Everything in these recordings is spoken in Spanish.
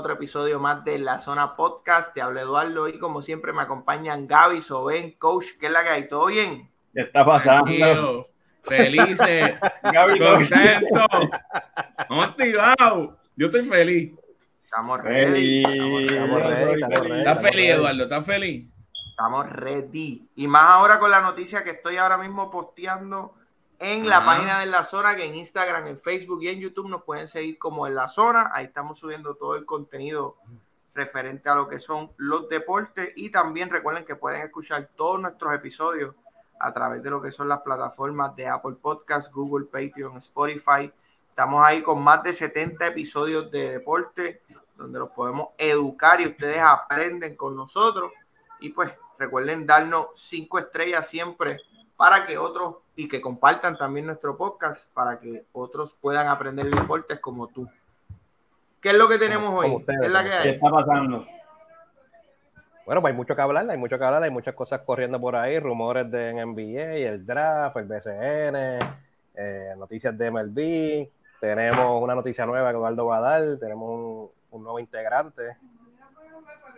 otro episodio más de La Zona Podcast. Te hablo Eduardo y como siempre me acompañan Gaby, Soben, Coach, ¿qué es la que hay? ¿Todo bien? ¿Qué está pasando? felices, Gaby, contento, motivado. Yo estoy feliz. Estamos ready. Estamos, ready. ¿Estás feliz, Eduardo? ¿Estás feliz? Estamos ready. Y más ahora con la noticia que estoy ahora mismo posteando en la página de la zona, que en Instagram, en Facebook y en YouTube nos pueden seguir como en la zona. Ahí estamos subiendo todo el contenido referente a lo que son los deportes. Y también recuerden que pueden escuchar todos nuestros episodios a través de lo que son las plataformas de Apple Podcast, Google, Patreon, Spotify. Estamos ahí con más de 70 episodios de deporte donde los podemos educar y ustedes aprenden con nosotros. Y pues recuerden darnos cinco estrellas siempre para que otros y que compartan también nuestro podcast para que otros puedan aprender deportes como tú. ¿Qué es lo que tenemos hoy? ¿Qué, es la que hay? ¿Qué está pasando? Bueno, pues hay mucho que hablar, hay mucho que hablar, hay muchas cosas corriendo por ahí, rumores de NBA, el draft, el BCN, eh, noticias de MLB, tenemos una noticia nueva que Eduardo va a dar, tenemos un nuevo integrante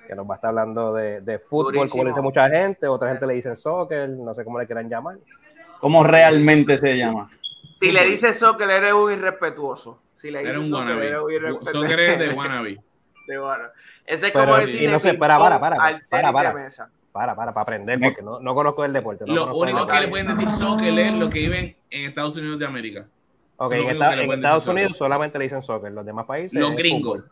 que nos va a estar hablando de, fútbol, como le dice mucha gente, otra gente le dice soccer, no sé cómo le quieran llamar. ¿Cómo realmente se llama? Si le dices Soccer, eres un irrespetuoso. Si le dices Soccer, eres un irrespetuoso. Soccer es de wannabe. Ese es como decir. No sé, para, para, para. Para, para. Para, para, para aprender, porque no, no conozco el deporte. No lo único que le pueden decir soccer es los que viven en Estados Unidos de América. Ok, en, esta, en Estados Unidos solamente le dicen soccer, los demás países. Los gringos.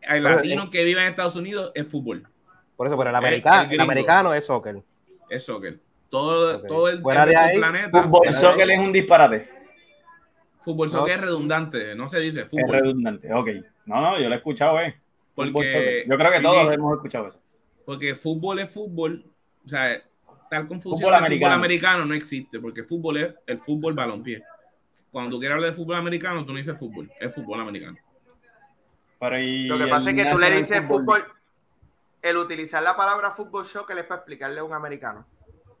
El latino que vive en Estados Unidos es fútbol. Por eso, pero el eh, el, el, el americano es soccer. Es soccer. Todo, todo el, Fuera de ahí, planeta. Fútbol soccer es un disparate. Fútbol soccer es redundante, no se dice fútbol. Es redundante, ok. No, no, yo lo he escuchado, eh. Porque, yo creo que todos hemos escuchado eso. Porque fútbol es fútbol, o sea, tal confusión fútbol americano. fútbol americano no existe, porque fútbol es el fútbol balompié. Cuando tú quieres hablar de fútbol americano, tú no dices fútbol, es fútbol americano. Lo que pasa es que tú le dices fútbol. el utilizar la palabra fútbol shock es para explicarle a un americano.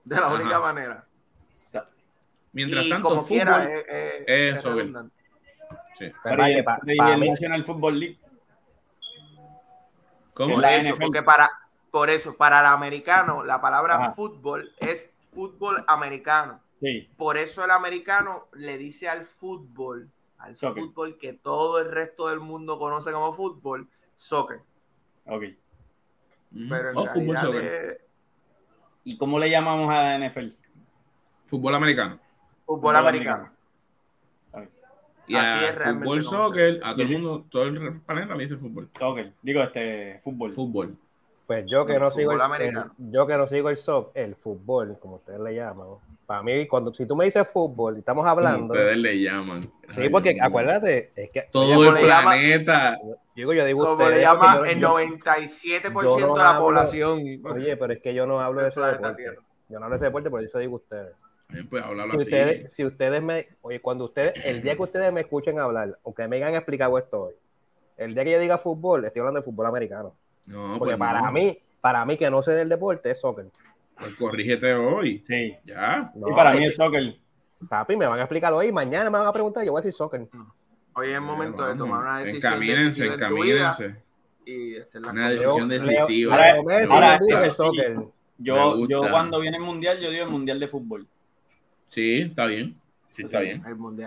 De la única manera. Mientras tanto, como fútbol quiera, es, es, eso. Sí. Pero y, pa, pa, el National Football League. ¿Cómo? Por eso, porque para, por eso, para el americano, la palabra fútbol es fútbol americano. Sí. Por eso el americano le dice al fútbol al fútbol que todo el resto del mundo conoce como fútbol, soccer. Ok. Pero en oh, fútbol soccer. ¿Y cómo le llamamos a la NFL? Fútbol americano. Fútbol, americano. Y Así es fútbol, soccer, a todo el mundo, todo el planeta le dice fútbol. Soccer, digo este, fútbol. Fútbol. Pues yo que no sigo el, yo que no sigo el soccer, el fútbol, como ustedes le llaman, para mí, cuando si tú me dices fútbol, estamos hablando. Ustedes le llaman. Sí, porque acuérdate, es que. Todo el planeta. digo, yo digo. Como le llama el 97% de la población. Oye, pero es que yo no hablo de ese deporte. Yo no hablo de ese deporte, por eso digo ustedes. Pues, si, ustedes, si ustedes me. Oye, cuando ustedes. El día que ustedes me escuchen hablar, aunque me hayan explicado esto hoy, el día que yo diga fútbol, estoy hablando de fútbol americano. No, porque pues para mí, para mí que no sé del deporte es soccer. Pues corrígete hoy. Sí. Ya. y para mí es soccer. Papi, me van a explicar hoy, mañana me van a preguntar, yo voy a decir soccer. Hoy es el momento de tomar una decisión. Encamínense, encamínense. Y es la una decisión decisiva. Ahora, yo, yo cuando viene el mundial, yo digo el mundial de fútbol. Sí, está bien. Sí, está bien.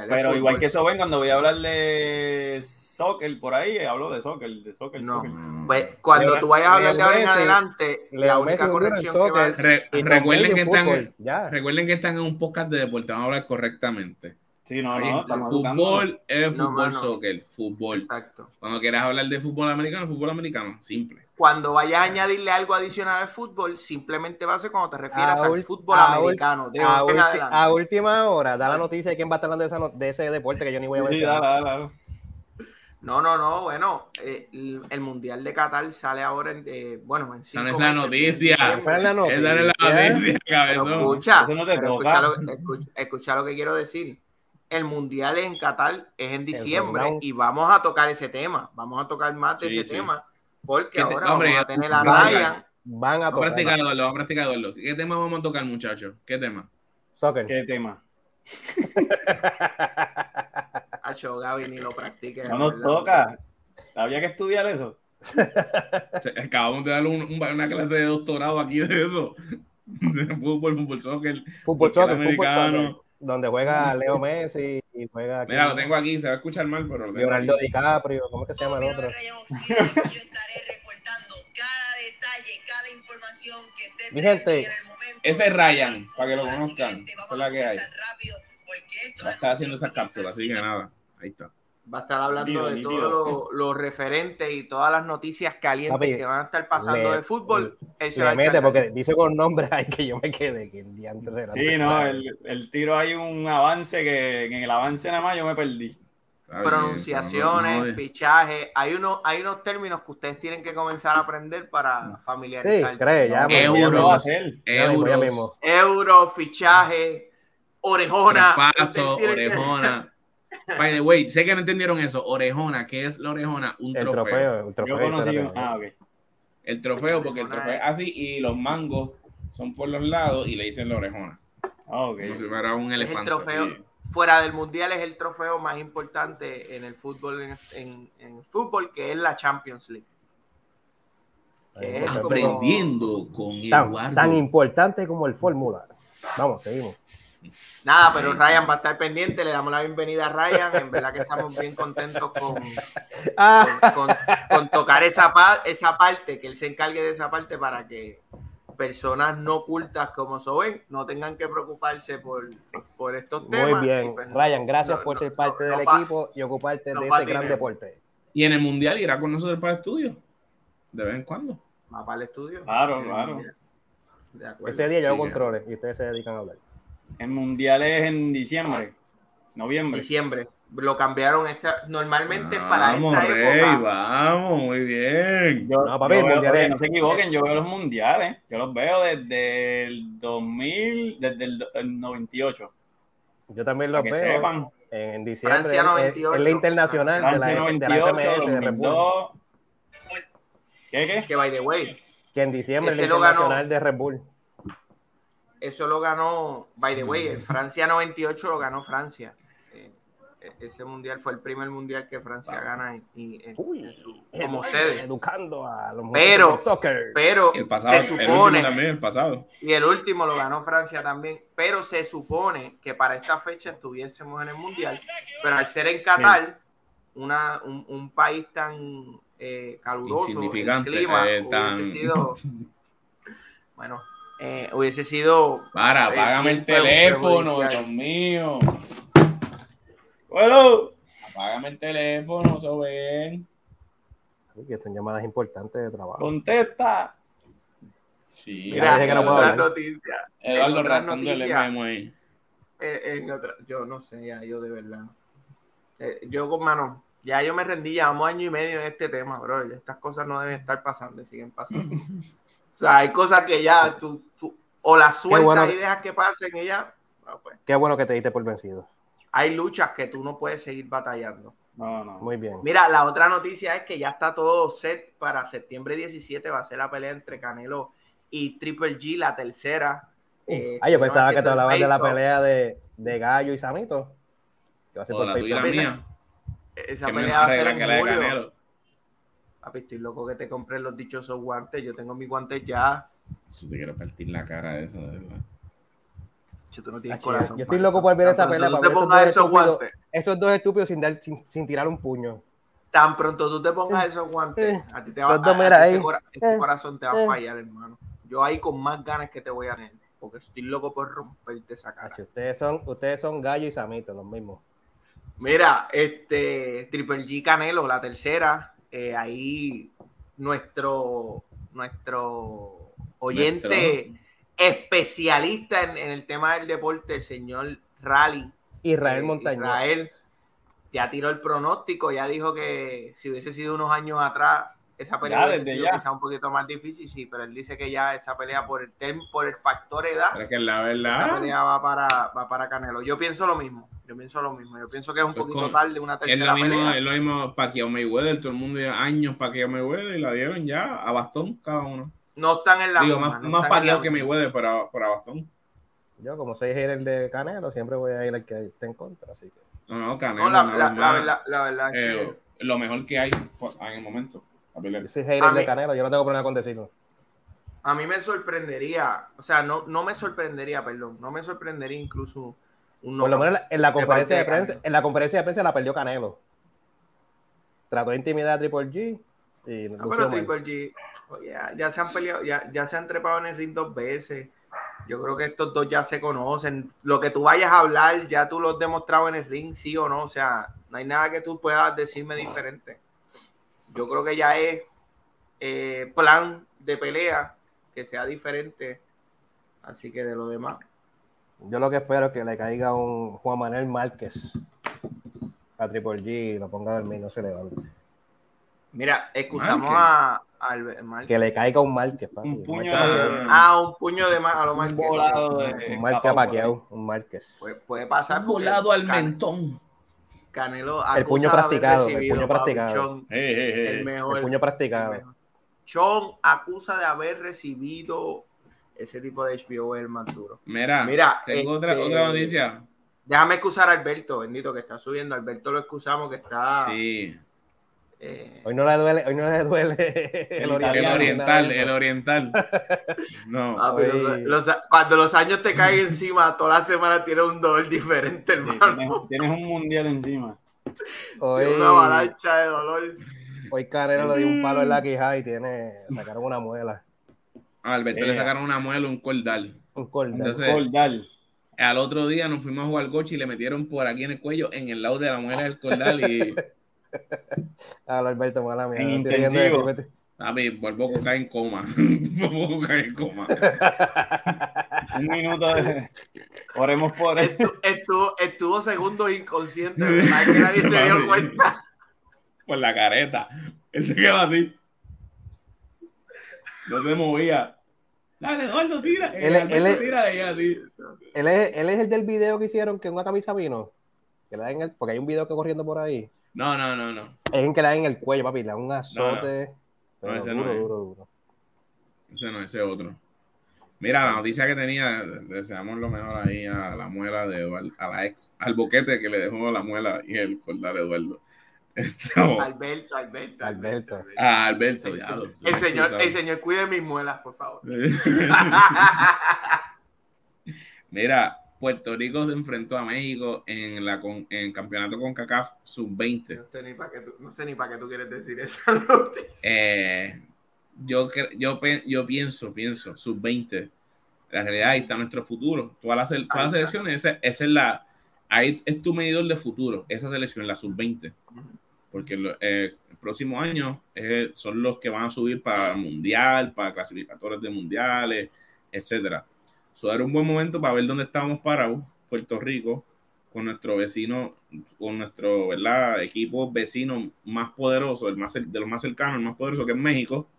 Pero igual que eso ven, cuando voy a hablar de soccer por ahí, hablo de soccer, de soccer. No. Soccer. Pues cuando tú vayas a hablar de ahora en adelante, la única corrección que va a Re recuerden, que están, recuerden que están en un podcast de deporte, vamos a hablar correctamente. Sí, no, no. Fútbol es fútbol, no, soccer, fútbol. Exacto. Cuando quieras hablar de fútbol americano, fútbol americano, simple. Cuando vayas a añadirle algo adicional al fútbol, simplemente va a ser cuando te refieras al fútbol americano. a, a, última hora, da la noticia de quién va a estar hablando de, esa, de ese deporte que yo ni voy a ver. Sí, dale, dale, dale. No, no, no, bueno, eh, el, Mundial de Qatar sale ahora en, eh, bueno, en cinco No es la noticia. Esa es la noticia. Esa es la noticia, cabezón. Escucha, no escucha, lo, escucha, escucha, lo, que quiero decir. El Mundial en Qatar es en diciembre y vamos a tocar ese tema. Vamos a tocar más de ese sí. tema porque ahora hombre, vamos a tener a Ryan. Van a tocar. Vamos a practicar, vamos a practicar. ¿Qué tema vamos a tocar, muchachos? ¿Qué tema? Soccer. ¿Qué tema? Hacho, Gaby, ni lo practique. No nos toca. Había que estudiar eso. Acabamos de dar una clase de doctorado aquí de eso. De fútbol, fútbol soccer. Fútbol soccer, fútbol soccer. Donde juega Leo Messi y juega. Mira, lo tengo aquí, se va a escuchar mal, pero. Leonardo DiCaprio, ¿cómo es que se llama el otro? Yo estaré reportando cada detalle, cada información que esté Mi gente. Ese es Ryan, para que lo conozcan. Es la que hay. Va a estar haciendo esas cápsulas, así que nada. Ahí está. Va a estar hablando de todo lo, referente y todas las noticias calientes que van a estar pasando de fútbol. Él se le mete porque dice con nombre ay que yo me quedé que el día antes Sí, no, el, el, tiro hay un avance que, en el avance nada más yo me perdí. Pronunciaciones, fichajes, hay unos, hay unos términos que ustedes tienen que comenzar a aprender para familiarizarse. Sí, cree, ya. Euros, euros, euros, fichaje, orejona. Paso, orejona. By the way, sé que no entendieron eso. Orejona, ¿qué es la orejona? Un el trofeo. el trofeo. Yo conocí ah, El trofeo, porque el trofeo es así y los mangos son por los lados y le dicen la orejona. Ah, okay. Como si fuera un elefante. el trofeo, fuera del mundial, es el trofeo más importante en el fútbol, en, en, fútbol, que es la Champions League. aprendiendo con tan, Tan importante como el Fórmula. Vamos, seguimos. Nada, pero Ryan va a estar pendiente. Le damos la bienvenida a Ryan. En verdad que estamos bien contentos con, con, tocar esa, esa parte, que él se encargue de esa parte para que personas no ocultas como Soben no tengan que preocuparse por, por estos temas. Muy bien. Pues, Ryan, gracias por ser parte del equipo y ocuparte de ese gran deporte. Y en el Mundial irá con nosotros para el estudio. De vez en cuando. Va para el estudio. Claro, claro. Ese día yo sí, controles y ustedes se dedican a hablar. El mundial es en diciembre, noviembre. Diciembre. Lo cambiaron esta, normalmente para esta rey, época. Vamos, muy bien. Yo, no, papi, no se equivoquen, yo veo los mundiales. Yo los veo desde el 2000, desde el, 98. Yo también los veo. Sepan. En, diciembre. Francia 98. Es, la internacional de la, 98, de la FMS de Red Bull. ¿Qué, qué? Que by the way. Que en diciembre es la internacional de Red Bull eso lo ganó, by the way, el Francia 98 lo ganó Francia. Eh, ese mundial fue el primer mundial que Francia gana y, como sede. Educando a los pero, soccer. Pero el pasado, se supone, el también, el pasado. Y el último lo ganó Francia también. Pero se supone que para esta fecha estuviésemos en el mundial. Pero al ser en Qatar, una, un, país tan eh, caluroso, el clima, eh, hubiese sido. Bueno, eh, hubiese sido. Para, eh, apágame el teléfono, Dios mío. Bueno. Apágame el teléfono, eso ven. Que son llamadas importantes de trabajo. Contesta. Sí, Mira, que no puedo noticia. Eduardo rascando el memo ahí. En, otra, yo no sé, ya, yo de verdad. Eh, yo con mano, ya yo me rendí, llevamos año y medio en este tema, bro. Estas cosas no deben estar pasando y siguen pasando. O sea, hay cosas que ya tú, o las sueltas y dejas que pasen y ya. Pues. Qué bueno que te diste por vencido. Hay luchas que tú no puedes seguir batallando. No, no. Muy bien. Mira, la otra noticia es que ya está todo set para septiembre 17. Va a ser la pelea entre Canelo y Triple G, la tercera. Eh, ah, yo pensaba que te hablabas de la pelea de, de, Gallo y Samito. Que va a ser por la Esa pelea va a ser en julio. Papi, estoy loco que te compres los dichosos guantes. Yo tengo mis guantes ya. Yo te quiero partir la cara de eso, de verdad. Yo, tú no tienes corazón, yo estoy loco por ver esa pelea. Tú te pongas esos guantes. Estos dos estúpidos sin, dar, sin, tirar un puño. Tan pronto tú te pongas esos guantes, a ti te va a, ese, ese corazón te va a fallar, hermano. Yo ahí con más ganas que te voy a tener, porque estoy loco por romperte esa cara. Ustedes son, ustedes son Gallo y Samito, los mismos. Mira, este Triple G Canelo, la tercera, eh, ahí nuestro, nuestro oyente especialista en, el tema del deporte, el señor Rally. Israel eh, Montañez. Israel ya tiró el pronóstico, ya dijo que si hubiese sido unos años atrás, esa pelea hubiese sido quizá un poquito más difícil, sí, pero él dice que ya esa pelea por el por el factor edad, pero que la verdad, esa pelea va para, va para Canelo. Yo pienso lo mismo. Yo pienso lo mismo. Yo pienso que es un poquito tarde una tercera es lo mismo, pelea. Es lo mismo Pacquiao Mayweather. Todo el mundo lleva años Pacquiao Mayweather y la dieron ya a bastón cada uno. No están en la Digo, misma, más, más Pacquiao que Mayweather, pero, a bastón. Yo, como soy el de Canelo, siempre voy a ir al que esté en contra, así que... No, no, Canelo. No, la, la, la, la, verdad es que... lo mejor que hay en el momento. Yo soy hater de Canelo, yo no tengo problema con decirlo. A mí me sorprendería, o sea, no, no me sorprendería, perdón, no me sorprendería incluso un Por lo menos en la conferencia de, prensa, en la conferencia de prensa la perdió Canelo. Trató de intimidar a Triple G. Y no, pero Triple G, ya, se han peleado, ya, ya se han trepado en el ring dos veces. Yo creo que estos dos ya se conocen. Lo que tú vayas a hablar, ya tú lo has demostrado en el ring, sí o no. O sea, no hay nada que tú puedas decirme diferente. Yo creo que ya es eh, plan de pelea que sea diferente. Así que de lo demás. Yo lo que espero es que le caiga un Juan Manuel Márquez a Triple G y lo ponga a dormir, no se levante. Mira, excusamos a, que le caiga un Márquez, Un puño de... Ah, un puño de a lo Márquez. Un volado de... Un Márquez paqueado, un Márquez. Puede, pasar. Un volado al mentón. Canelo el puño practicado, el puño practicado. el, mejor, el puño practicado. Chon acusa de haber recibido ese tipo de HBO el más duro. Mira, Mira tengo otra, este, otra noticia. Déjame excusar a Alberto, bendito, que está subiendo. Alberto lo excusamos, que está. Sí. Eh, hoy no le duele, hoy no le duele el, oriental, el oriental. No. Ah, cuando los años te caen encima, toda la semana tienes un dolor diferente, hermano. tienes, un mundial encima. Hoy, una avalancha de dolor. Hoy Carrera le dio un palo en la quija y tiene, sacaron una muela. A Alberto le sacaron una muela, un cordal. Un cordal. Entonces, un cordal. Al otro día nos fuimos a jugar coche y le metieron por aquí en el cuello, en el lado de la muela del cordal y Habla Alberto, mala mía. A mí, vuelvo a caer en coma. vuelvo a caer en coma. Un minuto de. Oremos por él. Estuvo, estuvo, segundo inconsciente, ¿verdad? Que nadie se dio cuenta. Por la careta. Él se quedó así. No se movía. Dale, Eduardo, tira. Él, él, tira Él es, él es el del video que hicieron que una camisa vino. Que le den el, porque hay un video que corriendo por ahí. No, no, no, no. Es en que le da en el cuello, papi, le da un azote. No, ese duro, no es. duro, duro. Ese no, ese otro. Mira, la noticia que tenía, deseamos lo mejor ahí a la muela de Eduardo, a la ex, al boquete que le dejó la muela y el cordal de Eduardo. Alberto, Alberto, Alberto. Ah, Alberto, ya. el, señor, el señor cuide mis muelas, por favor. Mira, Puerto Rico se enfrentó a México en, la, en el campeonato con CACAF sub-20. No sé ni para qué, tú, no sé ni para qué tú quieres decir esa noticia. Eh, yo, yo, yo pienso, pienso, sub-20. La realidad ahí está nuestro futuro. Todas las, todas las selecciones, esa, es la. Ahí es tu medidor de futuro, esa selección, la sub-20. Porque eh, el próximo año son los que van a subir para mundial, para clasificadores de mundiales, etcétera eso era un buen momento para ver dónde estábamos parados, Puerto Rico, con nuestro vecino, con nuestro ¿verdad? equipo vecino más poderoso, el más, de los más cercanos, el más poderoso que es México,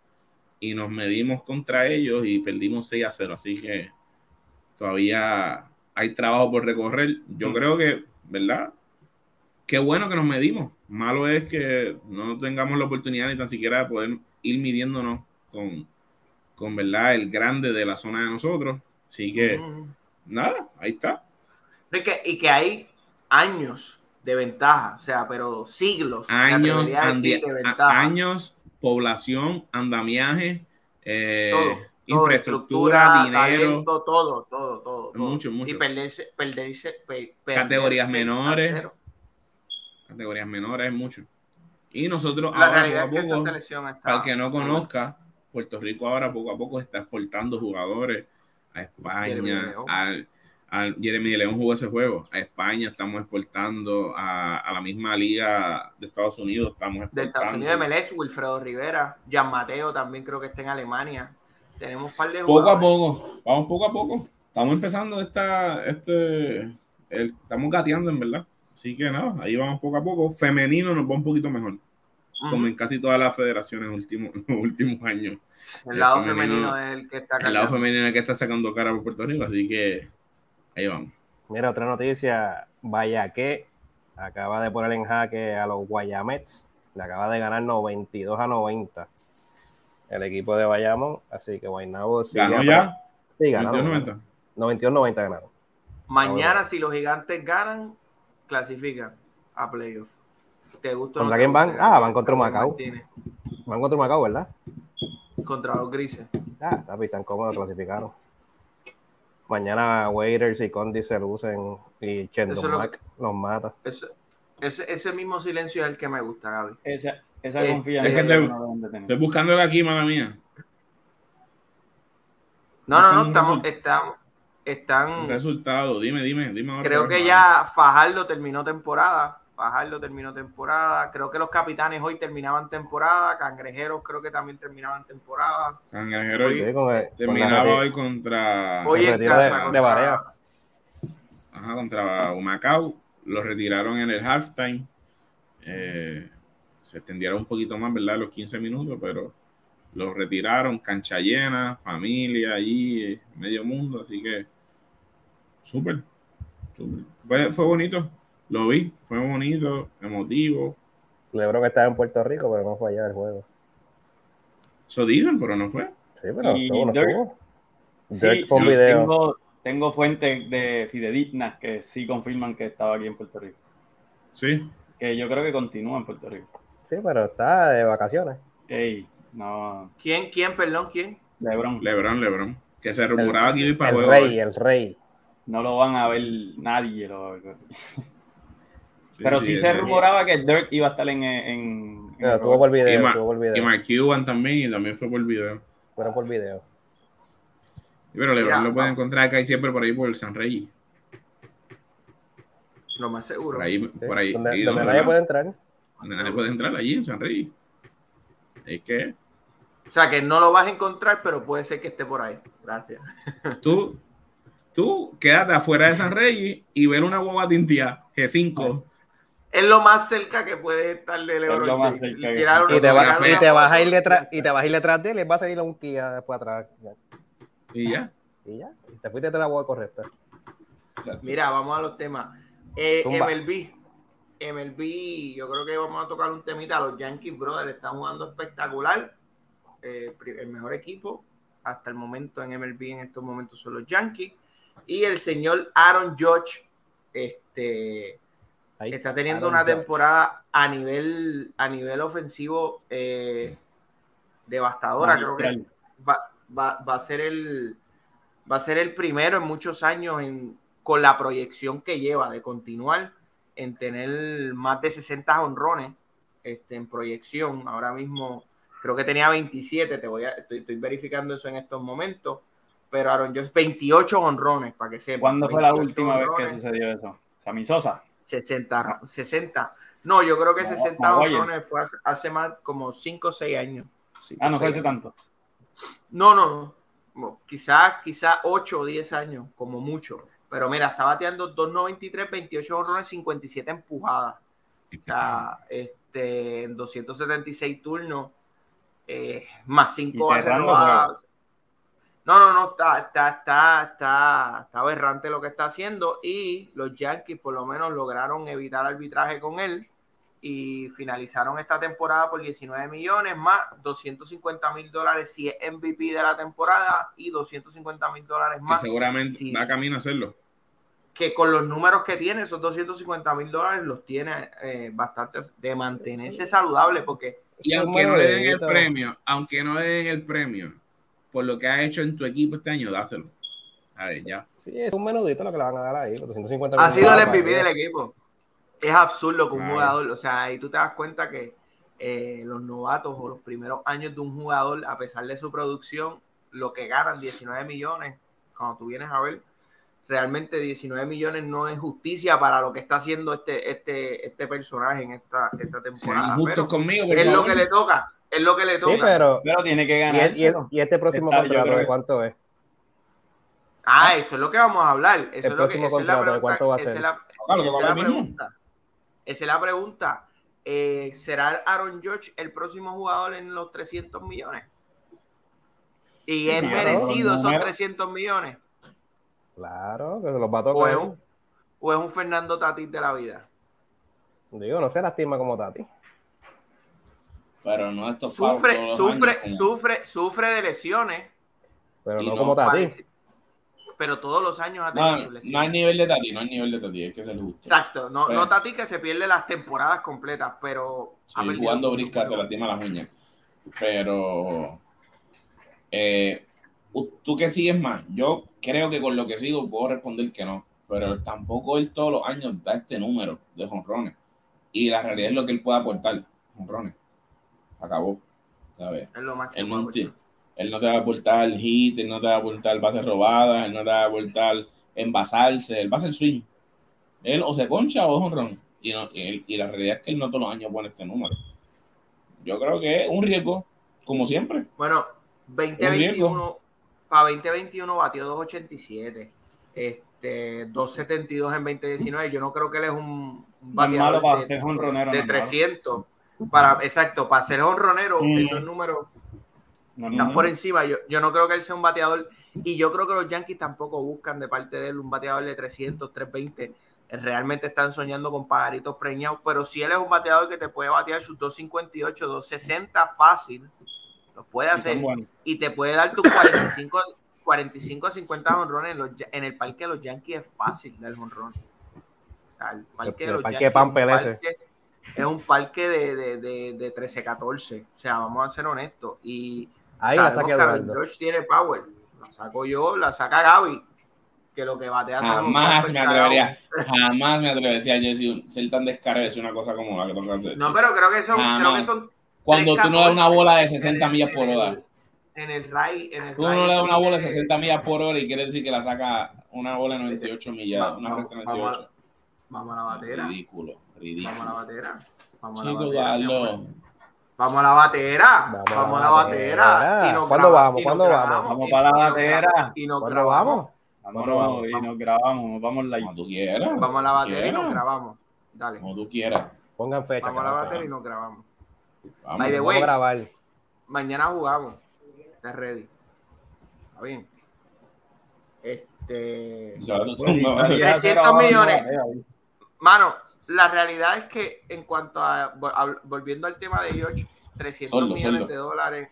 y nos medimos contra ellos y perdimos 6 a 0. Así que todavía hay trabajo por recorrer. Yo creo que, ¿verdad? Qué bueno que nos medimos. Malo es que no tengamos la oportunidad ni tan siquiera de poder ir midiéndonos con, con ¿verdad? el grande de la zona de nosotros. Así que, nada, ahí está. Y que, y que hay años de ventaja, o sea, pero siglos. Años, años, población, andamiaje, eh, infraestructura, dinero. todo, todo, todo, Mucho, mucho. Y perderse, perderse, categorías menores. Categorías menores, mucho. Y nosotros ahora, poco a poco, para el que no conozca, Puerto Rico ahora poco a poco está exportando jugadores a España, al, al, Jeremy León jugó ese juego, a España estamos exportando, a, la misma liga de Estados Unidos estamos exportando. De Estados Unidos de MLS, Wilfredo Rivera, Jan Mateo también creo que está en Alemania. Tenemos un par de Poco a poco, vamos poco a poco. Estamos empezando esta, este, estamos gateando en verdad. Así que nada, ahí vamos poco a poco. Femenino nos va un poquito mejor como en casi todas las federaciones en últimos, los últimos años. El lado femenino, es el que está El lado femenino es el que está sacando cara por Puerto Rico, así que ahí vamos. Mira, otra noticia, vaya que acaba de poner en jaque a los Guayamets, le acaba de ganar 92 a 90 el equipo de Bayamón, así que Guaynabo ¿Ganó ya? Sí, ganó. 92-90. 92-90 ganaron. Mañana, si los gigantes ganan, clasifican a playoff ¿Te gusta? ¿Contra quién van? Ah, van contra Macao. Van contra Macao, ¿verdad? Contra los grises. Ah, está están cómodos, clasificaron. Mañana Waiters y Condi se lucen y Chendon Mac los mata. Ese, ese, ese, mismo silencio es el que me gusta, Gaby. Esa, esa eh, confianza. Es que te, estoy buscando aquí, mala mía. No, no, no, estamos, estamos, están. Resultado, dime, dime, dime. Creo que ya Fajardo terminó temporada. Fajardo terminó temporada. Creo que los capitanes hoy terminaban temporada. Cangrejeros creo que también terminaban temporada. Cangrejeros terminaba hoy contra. Hoy en casa, de, Barea. Ajá, contra Humacao. Lo retiraron en el halftime. Eh, se extendieron un poquito más, ¿verdad? Los 15 minutos, pero lo retiraron. Cancha llena, familia allí, medio mundo. Así que súper. Fue, fue bonito lo vi, fue bonito, emotivo. Lebron estaba en Puerto Rico, pero no fue allá el juego. Eso dicen, pero no fue. Sí, pero y no sí, Tengo, tengo fuentes de fidedignas que sí confirman que estaba aquí en Puerto Rico. Sí. Que yo creo que continúa en Puerto Rico. Sí, pero está de vacaciones. Ey, no. ¿Quién, quién, perdón, quién? Lebron. Lebron, Lebron. Que se rumoraba que iba para el rey, el rey. No lo van a ver nadie. Lo... Pero sí, se rumoraba que Dirk iba a estar en. en, en tuvo por video. Y, tuvo por video. y Mark Cuban también, y también fue por video. Fueron por video. Pero LeBron lo puede encontrar acá y siempre por ahí por el San Rey. Lo más seguro. Por ahí, por ahí. Donde, donde nadie puede entrar. Donde nadie puede entrar, allí en San Rey. Es que. O sea, que no lo vas a encontrar, pero puede ser que esté por ahí. Gracias. Tú, tú quédate afuera de San Rey y ver una guagua tintía G5 es lo más cerca que puede estar de LeBron Y te, vas a ir detrás, y te vas a ir detrás de él y va a salir a un Kia después atrás. Y ya. Y ya. Y te fuiste de la boca correcta. Mira, vamos a los temas. Eh, MLB. MLB, yo creo que vamos a tocar un temita. Los Yankees Brothers están jugando espectacular. Eh, el mejor equipo hasta el momento en MLB en estos momentos son los Yankees. Y el señor Aaron Judge, este está teniendo una temporada a nivel, a nivel ofensivo eh, devastadora. Creo que va, a ser el, va a ser el primero en muchos años en, con la proyección que lleva de continuar en tener más de 60 honrones este, en proyección. Ahora mismo creo que tenía 27, te voy a, estoy, verificando eso en estos momentos. Pero Aaron Jones, 28 honrones, para que sepa. ¿Cuándo fue la última vez que sucedió eso? Sammy Sosa. 60, 60. No, yo creo que 60 honrones fue hace, más como 5 o 6 años. ah, no fue hace tanto. No, no, no. Quizás quizá 8 o 10 años, como mucho. Pero mira, está bateando 2.93, 28 honrones, 57 empujadas. O sea, este, en 276 turnos, eh, más 5 bases robadas. No, no, no, está, está, está, está, está aberrante lo que está haciendo y los Yankees por lo menos lograron evitar arbitraje con él y finalizaron esta temporada por 19 millones más 250 mil dólares si es MVP de la temporada y 250 mil dólares más. Que seguramente va camino a hacerlo. Que con los números que tiene, esos 250 mil dólares los tiene eh, bastante de mantenerse saludable porque... Y aunque no le den el premio, aunque no le den el premio, por lo que ha hecho en tu equipo este año, dáselo. A ver, ya. Sí, es un menudito lo que le van a dar ahí, los 250 Ha sido el MVP del equipo. Es absurdo que un jugador, o sea, ahí tú te das cuenta que eh, los novatos o los primeros años de un jugador, a pesar de su producción, lo que ganan 19 millones, cuando tú vienes a ver, realmente 19 millones no es justicia para lo que está haciendo este, este, este personaje en esta, esta temporada. Pero conmigo, es lo que le toca. Es lo que le toca. pero, tiene que ganar. ¿Y, este próximo contrato de cuánto es? Ah, eso es lo que vamos a hablar. Eso el es lo que, contrato, ¿de cuánto va a ser? Esa es la, pregunta. Esa es la pregunta. Eh, ¿Será Aaron George el próximo jugador en los 300 millones? ¿Y es merecido esos 300 millones? Claro, que se los va a tocar. O es un, Fernando Tatis de la vida. Digo, no se lastima como Tati pero no estos sufre, sufre, sufre, sufre de lesiones. Pero no, como Tati. pero todos los años ha No, tenido sus no hay lesiones. nivel de Tati, no hay nivel de Tati, es que se le gusta. Exacto, no, Pero- no Tati que se pierde las temporadas completas, pero Sí, jugando brisca se lastima las uñas. Pero eh, tú que sigues más, yo creo que con lo que sigo puedo responder que no, pero tampoco él todos los años da este número de jonrones. Y la realidad es lo que él puede aportar, jonrones. Acabó. ¿sabes? Es lo más que Él no, aportar. él no te va a aportar hit, él no te va a aportar bases robadas, él no te va a aportar envasarse, él va a hacer swing. Él o se concha o es jonrón. Y, no, y, él- y la realidad es que él no todos los años pone este número. Yo creo que es un riesgo, como siempre. Bueno, Un 2021, para 2021 batió 287. Este, 272 en 2019. Yo no creo que él es un, un No es bateador malo para de, ser de malo. 300. Para, exacto, para ser honronero, Mm. esos números No, están no. por encima. Yo, yo no creo que él sea un bateador. Y yo creo que los Yankees tampoco buscan de parte de él un bateador de 300, 320. Realmente están soñando con pagaritos preñados. Pero si él es un bateador que te puede batear sus 258, 260 fácil, lo puede hacer. Y te puede dar tus 45, 45 a 50 honrones. En, los- en el parque de los Yankees es fácil dar sea, el parque El de los parque Yankees Pampel es un parque- es de, de, de, de 13-14. O sea, vamos a ser honestos. Y Ahí la saqué que. George tiene power. La saco yo, la saca Gaby. Que lo que batea Jamás me atrevería, jamás me atrevería a Jesse, ser tan descarado decir una cosa como la que tocas de decir. No, pero creo que son, creo que son Cuando tú no le das una 3-14 bola de 60 en el- millas por hora, En el RAI, en el tú no le das una bola de de- 60 millas por hora y quiere decir que la saca una bola de 98 millas, una vamos- recta de vamos a- 98. Vamos a la batera. Ridículo, Vamos a la ridículo. batera. Vamos a la Chico, batera. Carlos. Vamos a la batera. Vamos a Vamos a la batera. Y nos ¿Cuándo vamos? ¿Cuándo vamos? Vamos para la batera. Y nos ¿Cuándo grabamos. vamos? Y nos grabamos, nos vamos live. Como tú quieras. Vamos a la batera y nos grabamos. Dale. Como tú quieras. Pongan fecha. Vamos a la batera y nos grabamos. Vamos. By the Vamos way, a grabar. mañana jugamos. Estás ready. Está bien. Este. Se va a tu Bueno, zumba. y- y- 300 millones. Mano, la realidad es que en cuanto a, vol- a- volviendo al tema de George, 300 Soldo, millones de dólares.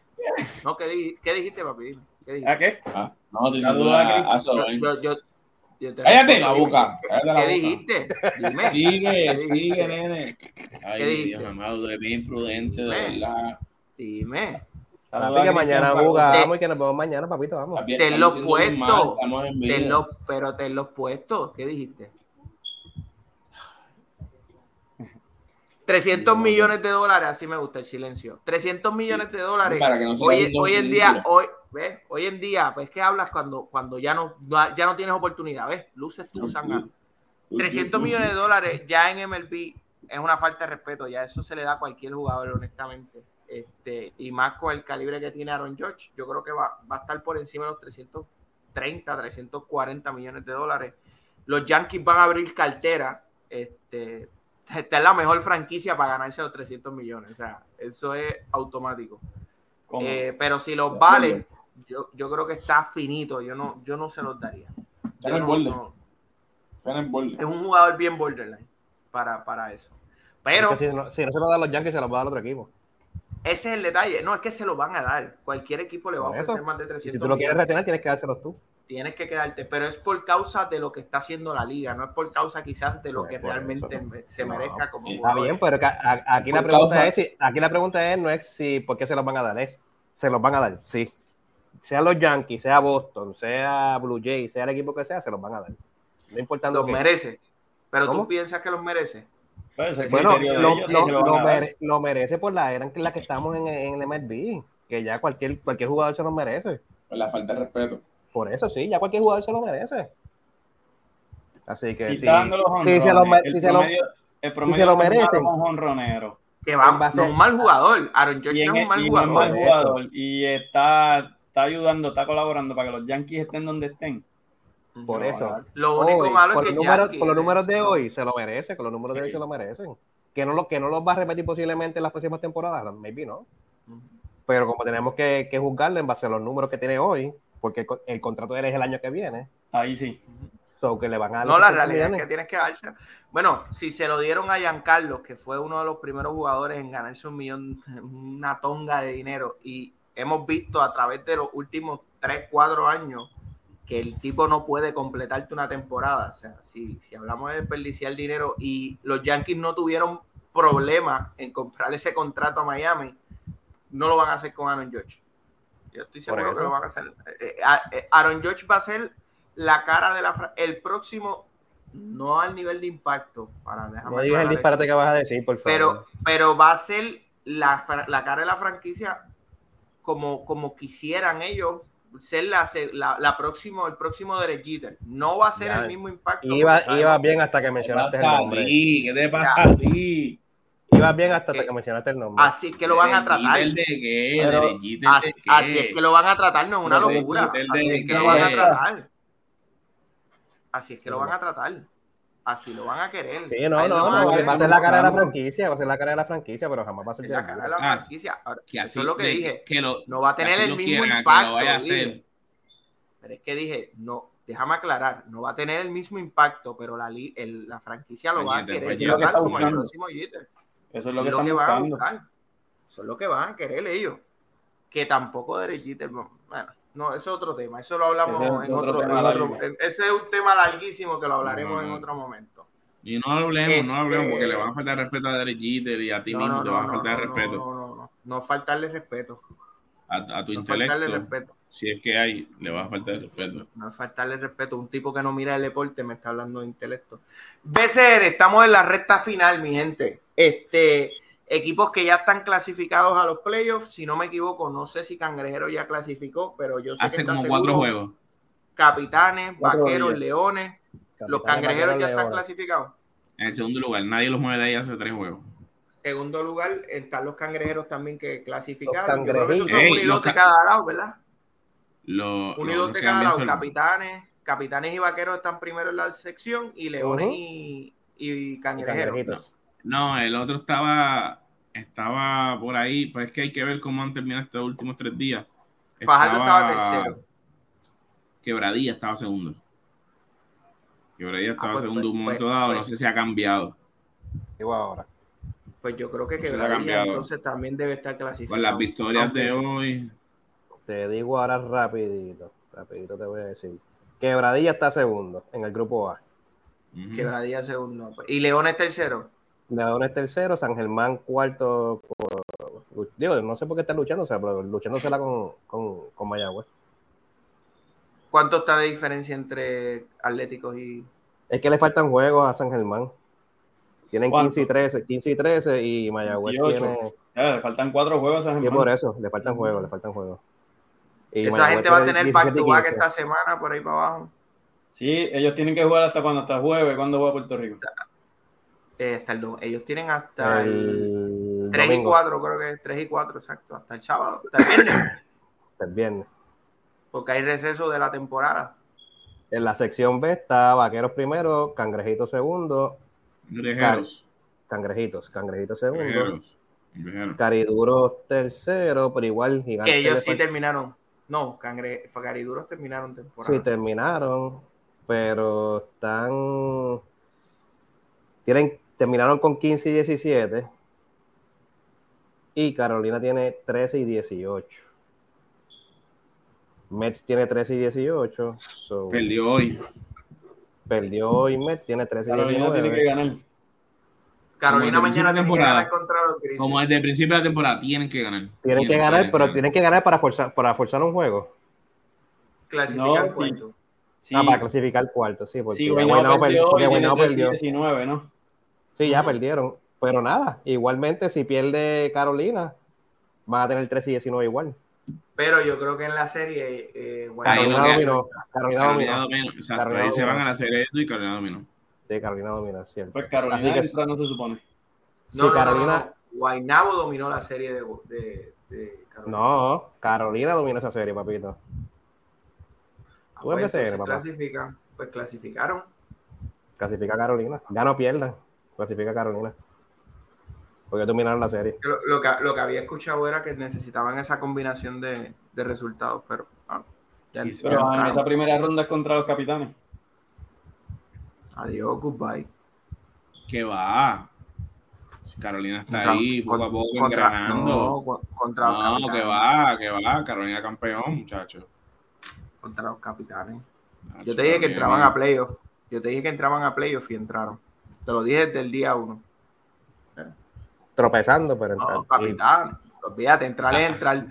No, ¿qué, di- qué dijiste, papi? ¿Qué dijiste? ¿A qué? Ah, no, te La diciendo duda a- a solo, Yo- ¿eh? yo- yo- yo te Cállate la boca, ¿Qué, cállate la qué boca. dijiste? Dime. Sigue, ¿Qué sigue, nene. ¿Qué Ay, dijiste? Dios amado, es bien prudente, de Dime. verdad. Dime. Papi, que mañana Cristian jugamos y que nos vemos mañana, papito, vamos. Ten los puestos. pero ten los puestos. ¿Qué dijiste? 300 millones de dólares, así me gusta el silencio. 300 millones de dólares. Para que no se Hoy, en día, hoy, ¿ves? Hoy en día, pues que hablas cuando, cuando ya no, ya no tienes oportunidad, ¿ves? Luces tú, Sanga. 300 millones de dólares ya en MLB es una falta de respeto, ya eso se le da a cualquier jugador, honestamente. Este, y más con el calibre que tiene Aaron George, yo creo que va, va a estar por encima de los 330, 340 millones de dólares. Los Yankees van a abrir cartera. Este, esta es la mejor franquicia para ganarse los 300 millones. O sea, eso es automático. Eh, pero si los vale, yo, yo creo que está finito. Yo no, yo no se los daría. Está en el no- borde. no- Está en el borde. es un jugador bien borderline para, para eso. Pero Es que si, no, si no se lo dan los Yankees, se los va a dar otro equipo. ese es el detalle. No, es que se lo van a dar. Cualquier equipo le va a ofrecer eso. más de Y 300 si tú lo quieres retener, tienes que dárselos tú. Tienes que quedarte. Pero es por causa de lo que está haciendo la liga. No es por causa quizás de lo Pues, que realmente eso. se No. merezca como Está bien, pero que a- a- aquí la pregunta causa- es si, aquí la pregunta es no es si por qué se los van a dar, es se los van a dar, sí. Sea los Yankees, sea Boston, sea Blue Jays, sea el equipo que sea, se los van a dar. No importando Los que merece. Pero ¿Cómo? tú piensas que los merece. Pues bueno, lo, ellos, mere- merece por la era en la que estamos en, en el MLB, que ya cualquier cualquier jugador se lo merece. Por la falta de respeto. Por eso sí, ya cualquier jugador se lo merece. Así que Si sí, está dando los sí, se lo, honrones, el si se lo- promedio- el promedio se lo es malo merecen. con honronero. Que va, no es un mal jugador. Aaron George no es un mal y no es jugador. mal Por jugador. Y está, está ayudando, está colaborando para que los Yankees estén donde estén. por Se eso. Lo único Hoy, malo con es que los números, con los números de hoy se lo merece, con los números de hoy se lo merecen. Que no, lo, que no los va a repetir posiblemente en las próximas temporadas, maybe no. Pero como tenemos que, que juzgarle en base a los números que tiene hoy, porque el, co- el contrato de él es el año que viene, Ahí sí. so que le van a dar No, la 300 realidad es que tienes que darse. Bueno, si se lo dieron a Giancarlo, que fue uno de los primeros jugadores en ganarse un millón, una tonga de dinero, y hemos visto a través de los últimos 3, 4 años que el tipo no puede completarte una temporada. O sea, si, si hablamos de desperdiciar dinero y los Yankees no tuvieron problema en comprar ese contrato a Miami, no lo van a hacer con Aaron George. Yo estoy seguro que lo van a hacer. Eh, eh, Aaron George va a ser la cara de la el próximo no al nivel de impacto para no digas el disparate que vas a decir por favor pero pero va a ser la, la cara de la franquicia como como quisieran ellos ser la, la, la próximo, el próximo de Jeter. No va a ser el mismo impacto. Iba, iba bien hasta que mencionaste el nombre. ¿Qué te pasa a ti? Iba bien hasta que, mencionaste el nombre. Así es que lo van a tratar. De qué, así, así, es que lo van a tratar, no es una locura. Así es que lo van a tratar. Así es que lo van a tratar. Así lo van a querer. Sí, no, no, no, va a ser la cara de la franquicia, va a ser la cara de la franquicia, pero jamás va a ser la cara de la franquicia. eso es lo que dije. Que no va a tener el mismo impacto. Pero es que dije, no, déjame aclarar, no va a tener el mismo impacto, pero la, el, la franquicia lo va a querer llevar como el próximo Jeter. Eso es lo que, lo que van a buscar. Eso es lo que van a querer ellos. Que tampoco de Jeter, bueno, no, eso es otro tema. Eso lo hablamos en otro, otro, Ese es un tema larguísimo que lo hablaremos en otro momento. Y no hablemos, no hablemos, porque le van a faltar respeto a Derek Jeter y a ti mismo te van a faltar respeto. No, no, no, no, faltarle respeto. A, tu intelecto. Respeto. Si es que hay, le va a faltar respeto. No faltarle respeto. Un tipo que no mira el deporte me está hablando de intelecto. BCR, estamos en la recta final, mi gente. Este, equipos que ya están clasificados a los playoffs. Si no me equivoco, no sé si Cangrejero ya clasificó, pero yo sé Hace que como cuatro juegos. Capitanes, Vaqueros, Leones. los Cangrejeros ya están clasificados. En el segundo lugar, nadie los mueve de ahí hace tres juegos. Segundo lugar, están los Cangrejeros también que clasificaron. Yo esos son unidos de cada lado, ¿verdad? Unidos de cada lado. Capitanes, Capitanes y Vaqueros están primero en la sección y Leones y, y Cangrejeros. No, el otro estaba, estaba por ahí, pues es que hay que ver cómo han terminado estos últimos tres días. Fajardo estaba, tercero. Quebradilla estaba segundo. Quebradilla ah, estaba pues, segundo un pues, momento dado, no pues. sé si ha cambiado. Igual ahora. Pues yo creo que Quebradilla entonces también debe estar clasificado. Con las victorias de hoy. Te digo ahora rapidito, rapidito te voy a decir. Quebradilla está segundo en el grupo A. Quebradilla segundo. ¿Y León es tercero? León es tercero, San Germán cuarto. digo, no sé por qué está luchando, pero luchándosela con, con, con Mayagüez. ¿Cuánto está de diferencia entre Atléticos y.? Es que le faltan juegos a San Germán. Tienen 15 y 13, 15 y 13 y Mayagüez tiene. le faltan cuatro juegos a San Germán. Sí, por eso, le faltan juegos, le faltan juegos. Esa gente va a tener back to back esta semana por ahí para abajo. Sí, ellos tienen que jugar hasta cuando hasta jueves, cuando juega Puerto Rico. Eh, hasta el, ellos tienen hasta el, 3 y 4, creo que es 3 y 4, exacto, hasta el sábado, hasta el viernes. hasta el viernes. Porque hay receso de la temporada. En la sección B está Vaqueros primero, Cangrejitos segundo. Cangrejitos. Cangrejitos, Cangrejitos segundo. Cariduros tercero, pero igual gigante. Ellos sí terminaron. No, cangre, Cariduros terminaron temporada. Sí, terminaron, pero están. Tienen terminaron con 15 y 17. Y Carolina tiene 13 y 18. Mets tiene 13 y 18. perdió hoy. Perdió hoy Mets, tiene 13 y 19. tiene que ganar. Carolina mañana tiene que ganar contra los Grizzlies. Como desde el principio de la temporada, tienen que ganar. Tienen, que ganar, pero tienen que ganar para forzar, para forzar un juego. Clasificar no, cuarto. Sí. Ah, para clasificar cuarto, sí. Porque sí, Guaynabo perdió. Porque Guaynabo perdió. 19, ¿no? Sí, ya perdieron. Pero nada, igualmente si pierde Carolina, van a tener 13 y 19 igual. Pero yo creo que en la serie eh, Carolina, dominó, Carolina, dominó. Carolina se van a la serie y Carolina dominó. Sí, Carolina dominó, cierto. Pues Carolina Así que, no se supone. No, Carolina. Guaynabo dominó la serie de, de, de, Carolina. No, Carolina dominó esa serie, papito. Ah, pues, clasifican, pues clasificaron. Clasifica Carolina. Ya no pierdan clasifica Carolina. Porque dominaron la serie. Lo, que, lo, que, había escuchado era que necesitaban esa combinación de, de resultados, pero. Ah, ya pero en esa primera ronda es contra los capitanes. Adiós, goodbye. ¿Qué va? Si Carolina está ahí, poco a poco engranando. No, contra no que va, que va. Carolina campeón, muchachos. Contra los capitanes. Yo te dije que entraban a playoffs. Yo te dije que entraban a playoffs y entraron. Te lo dije desde el día uno. Tropezando, pero No, entraron. capitán. Olvídate, entrar entrar.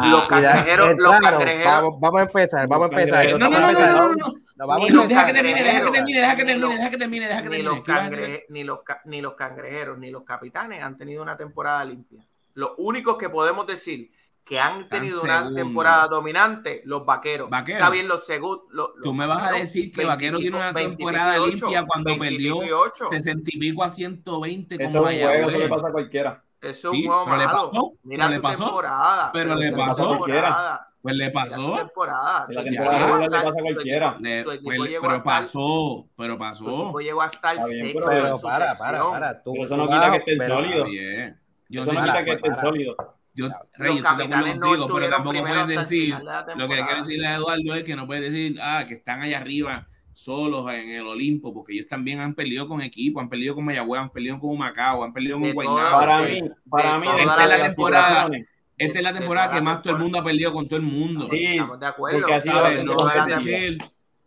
Ah, los cangrejeros, los cangrejeros. Vamos, vamos a empezar, vamos a empezar. No, no, no, no, empezar. no, no, Ni los Deja que termine, deja que termine, deja que ni termine, los- deja que termine, deja que ni termine. los, ¿Qué ibas a hacer? cangre- ni, los, ni los cangrejeros ni los capitanes han tenido una temporada limpia. Los únicos que podemos decir que han tenido una temporada dominante, los vaqueros. Vaqueros. Está bien, los segundos. los- Tú los me vas a decir que 20 Vaquero tiene una pico, 20 y temporada limpia cuando 20 y perdió pico y ocho. 60 y pico a 120 Eso con es un juego, eso le Mayagüez. pasa a cualquiera. Eso es un Sí, juego pero le malo. pasó, Mira pero le su pasó, temporada. pero le pasó. temporada. Pues le Mira su pasó. temporada. La temporada le pasa a cualquiera. Le- pues, pero estar- pasó, pero pasó. llegó a estar Está bien, sexto pero- en Pero su para, para, para. Tú, Pero eso no quita que esté sólido. Está bien. Yo Eso no quita que esté sólido. yo, Los Rey, estoy no contigo, pero tampoco puedes hasta el decir, de lo que le quiero decirle a Eduardo es que no puedes decir, ah, que están allá arriba solos en el Olimpo, porque ellos también han perdido con equipo, han perdido con Mayagüez, han perdido con Macao, han perdido con Guaynabo. Para mí, para mí, esta la es la temporada. Esta es la temporada que más todo el mundo ha perdido con todo el mundo. Sí, Estamos de acuerdo. porque ha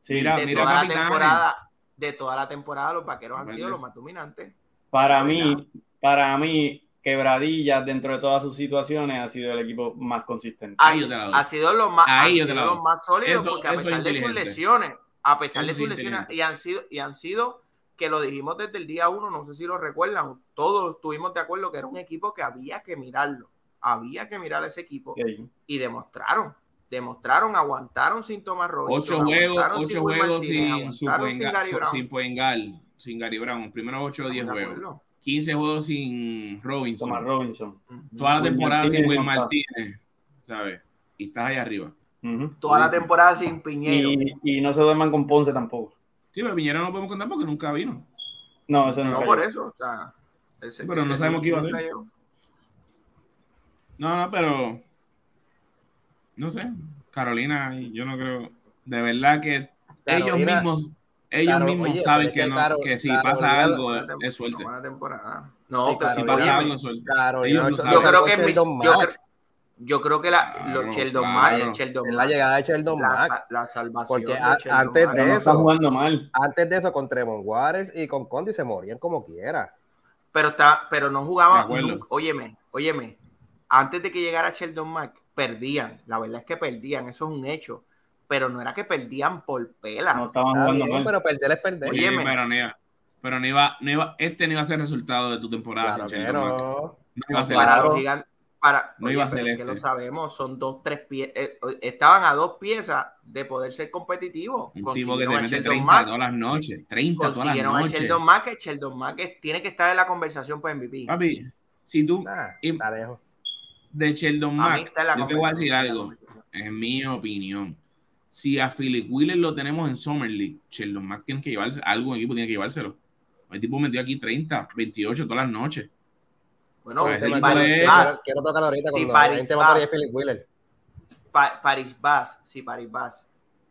Mira, de mira toda la Capitanes. temporada, de toda la temporada, los vaqueros han sido los más dominantes. Para mí, para mí, Quebradillas, dentro de todas sus situaciones, ha sido el equipo más consistente. Ahí Ha, ha sido los más, te sido los más sólidos Eso- porque a pesar de sus lesiones, a pesar de sus es lesiones, y han sido, y han sido que lo dijimos desde el día uno, no sé si lo recuerdan, todos estuvimos de acuerdo que era un equipo que había que mirarlo, había que mirar a ese equipo y demostraron, demostraron, aguantaron sin Tomás Robinson, ocho juegos, ocho juegos Martínez, sin, sin Poengal, sin Gary Brown, los primeros 8 o 10 ¿Estamos de juegos. acuerdo? 15 juegos sin Robinson. Tomás Robinson. Toda la temporada sin Martínez Will está. Martínez, ¿sabes? Y estás ahí arriba. Toda la sí. temporada sin Piñero. Y, y no se duerman con Ponce tampoco. Sí, pero Piñera no lo podemos contar porque nunca vino. No, eso no, No por eso, o sea, ese- Pero no sabemos qué iba a hacer. No, no, pero. No sé. Carolina, yo no creo. De verdad que ellos mismos. Ellos mismos oye, saben que, que no, Caro- que si Carolina- pasa algo es, suerte. No, Sí, que si Si Carolina- pasa oye, algo es suerte. Carolina Ellos lo ocho- saben. yo creo que en mis- yo, yo creo que la, Claro, los Sheldon claro. Mack, Sheldon la Mack, llegada de Sheldon la, Mack. la salvación Porque de a- Sheldon antes Mack. de no está eso- jugando mal. Antes de eso, con Tremont Waters y con Condi se morían como quiera. pero está, pero no De jugaba, acuerdo. nunca- óyeme, óyeme, antes de que llegara Sheldon Mack, perdían, la verdad es que perdían, eso es un hecho, pero no era que perdían por pela. No estaban Está jugando bien, mal. pero perder es perder. Oye, Sí, me- pero no iba, pero no iba, no iba, este no iba a ser resultado de tu temporada. claro sin no. No iba a ser para los gigantes, para, No oye, iba a ser es que este. lo sabemos, son dos, tres piezas, estaban a dos piezas de poder ser competitivos. Un tipo que te mete Sheldon 30 Mack, todas las noches. 30 todas las a. Sheldon Mack, que Sheldon Mack tiene que estar en la conversación por MVP. Papi, si tú, Nah, está lejos. de Sheldon Mack, la yo te voy a decir algo, en mi opinión. Si a Philip Wheeler lo tenemos en Summer League, Sheldon Mack tiene que llevarse, algún equipo tiene que llevárselo. El tipo metió aquí 30, 28 todas las noches. Bueno, Pues, si sí, Paris Bass- quiero, tocar ahorita Si cuando Paris la gente va a Bass- de Philip Wheeler. Pa- Paris Bass, si Paris Bass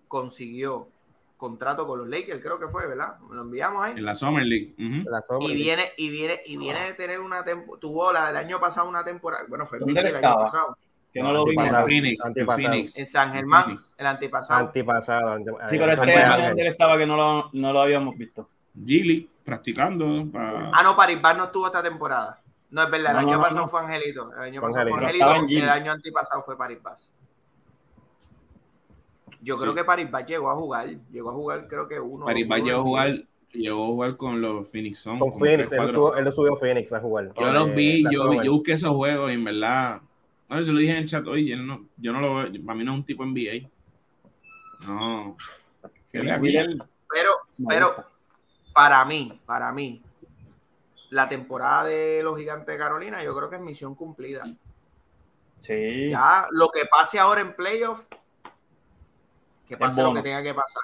consiguió contrato con los Lakers, creo que fue, ¿verdad? Lo enviamos ahí. En la Summer League. La. Y viene, y viene, y viene de tener una temporada, tuvo la del año pasado una temporada, bueno, fue el año pasado, Que no lo vimos. Phoenix, en Antipasado. Phoenix. en San Germán, Phoenix. el antipasado. Antipasado. ante- Sí, eh, pero este año Ángel. donde él estaba que no lo, no lo habíamos visto. G-League, practicando. para- Ah, no, Paris Bass no estuvo esta temporada. No, es verdad, el No, año no, pasado no. fue Angelito. El año Fue pasado fue Angelito. Angelito, Estaba en el año antipasado fue Paris Bass. Yo creo que Paris Bass llegó a jugar, llegó a jugar creo que uno. Paris Bass llegó a jugar, llegó a jugar con los Phoenix Suns. Con Phoenix. Él, lo subió a Phoenix a jugar. Yo Eh, los vi, la yo, yo busqué esos juegos y en verdad. No, se lo dije en el chat hoy. Yo no, yo no lo veo. Para mí no es un tipo NBA. No. ¿Qué le Philip Wheeler Pero, pero para mí, para mí, la temporada de los gigantes de Carolina, yo creo que es misión cumplida. Sí. Ya lo que pase ahora en playoff, que pase lo que tenga que pasar.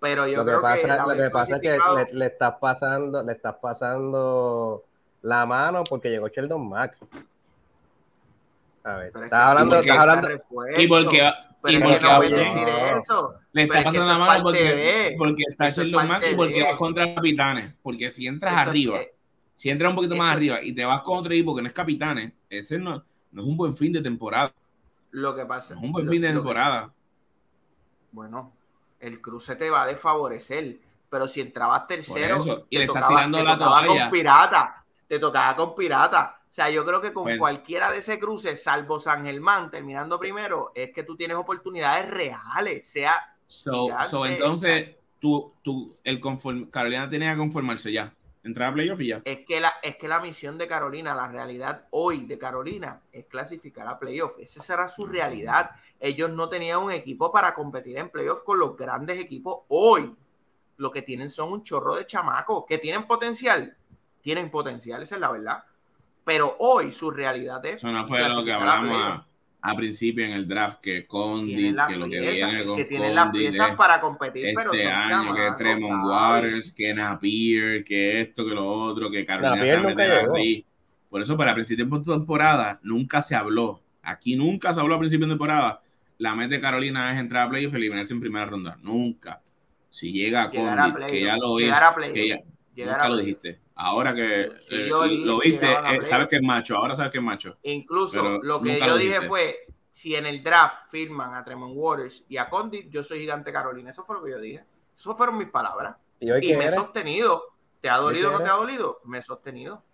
Pero yo Lo que creo que, pasa, lo que pasa es que le, le estás pasando, le estás pasando la mano porque llegó Sheldon Mack. A ver, estás hablando, porque- estás hablando, refuerzo. Y porque, Pero y es que porque no puedes bien. decir eso. Le está pasando la mano porque, porque está Sheldon Mack y porque vas contra capitanes. Porque si entras Eso- arriba, si entras un poquito más arriba y te vas con otro equipo que no es capitanes, ese no, no es un buen fin de temporada. Lo que pasa. No es un buen lo- fin de que- temporada. bueno, el cruce te va a desfavorecer. Pero si entrabas tercero, eso, y te le estás tocaba, tirando te la tocaba con pirata. Te tocaba con pirata. O sea, yo creo que con Bueno. cualquiera de ese cruce, salvo San Germán, terminando primero, es que tú tienes oportunidades reales. Sea So, so, entonces, tú, tú, el conform- Carolina tenía que conformarse ya. Entrar a playoff y ya. es que, la, es que la misión de Carolina, la realidad hoy de Carolina, es clasificar a playoff. Esa será su realidad. Ellos no tenían un equipo para competir en playoff con los grandes equipos hoy. Lo que tienen son un chorro de chamacos que tienen potencial. Tienen potencial, esa es la verdad. Pero hoy su realidad es. Eso no fue lo que hablamos. A, principio en el draft, que Condit, que lo que piezas, viene es con que tienen las Condit piezas es para competir, pero este son año, que Tremont. Waters, que Napier, que esto, que lo otro, que Carolina Napier se va a nunca meter llegó. ahí. Por eso, para principio de temporada, nunca se habló. Aquí nunca se habló a principio de temporada. La meta de Carolina es entrar a playoff y eliminarse en primera ronda. Nunca. Si llega a Llegar a Condit, que ya lo que ya- nunca lo dijiste. Ahora que Sí, eh, lo viste, eh, sabes que es macho. Ahora sabes que es macho. Incluso Pero lo que yo lo dije fue, si en el draft firman a Tremont Waters y a Condit, yo soy gigante Carolina. Eso fue lo que yo dije. Eso fueron mis palabras. ¿Y me he sostenido. ¿Te ha dolido o no te ha dolido? Me he sostenido.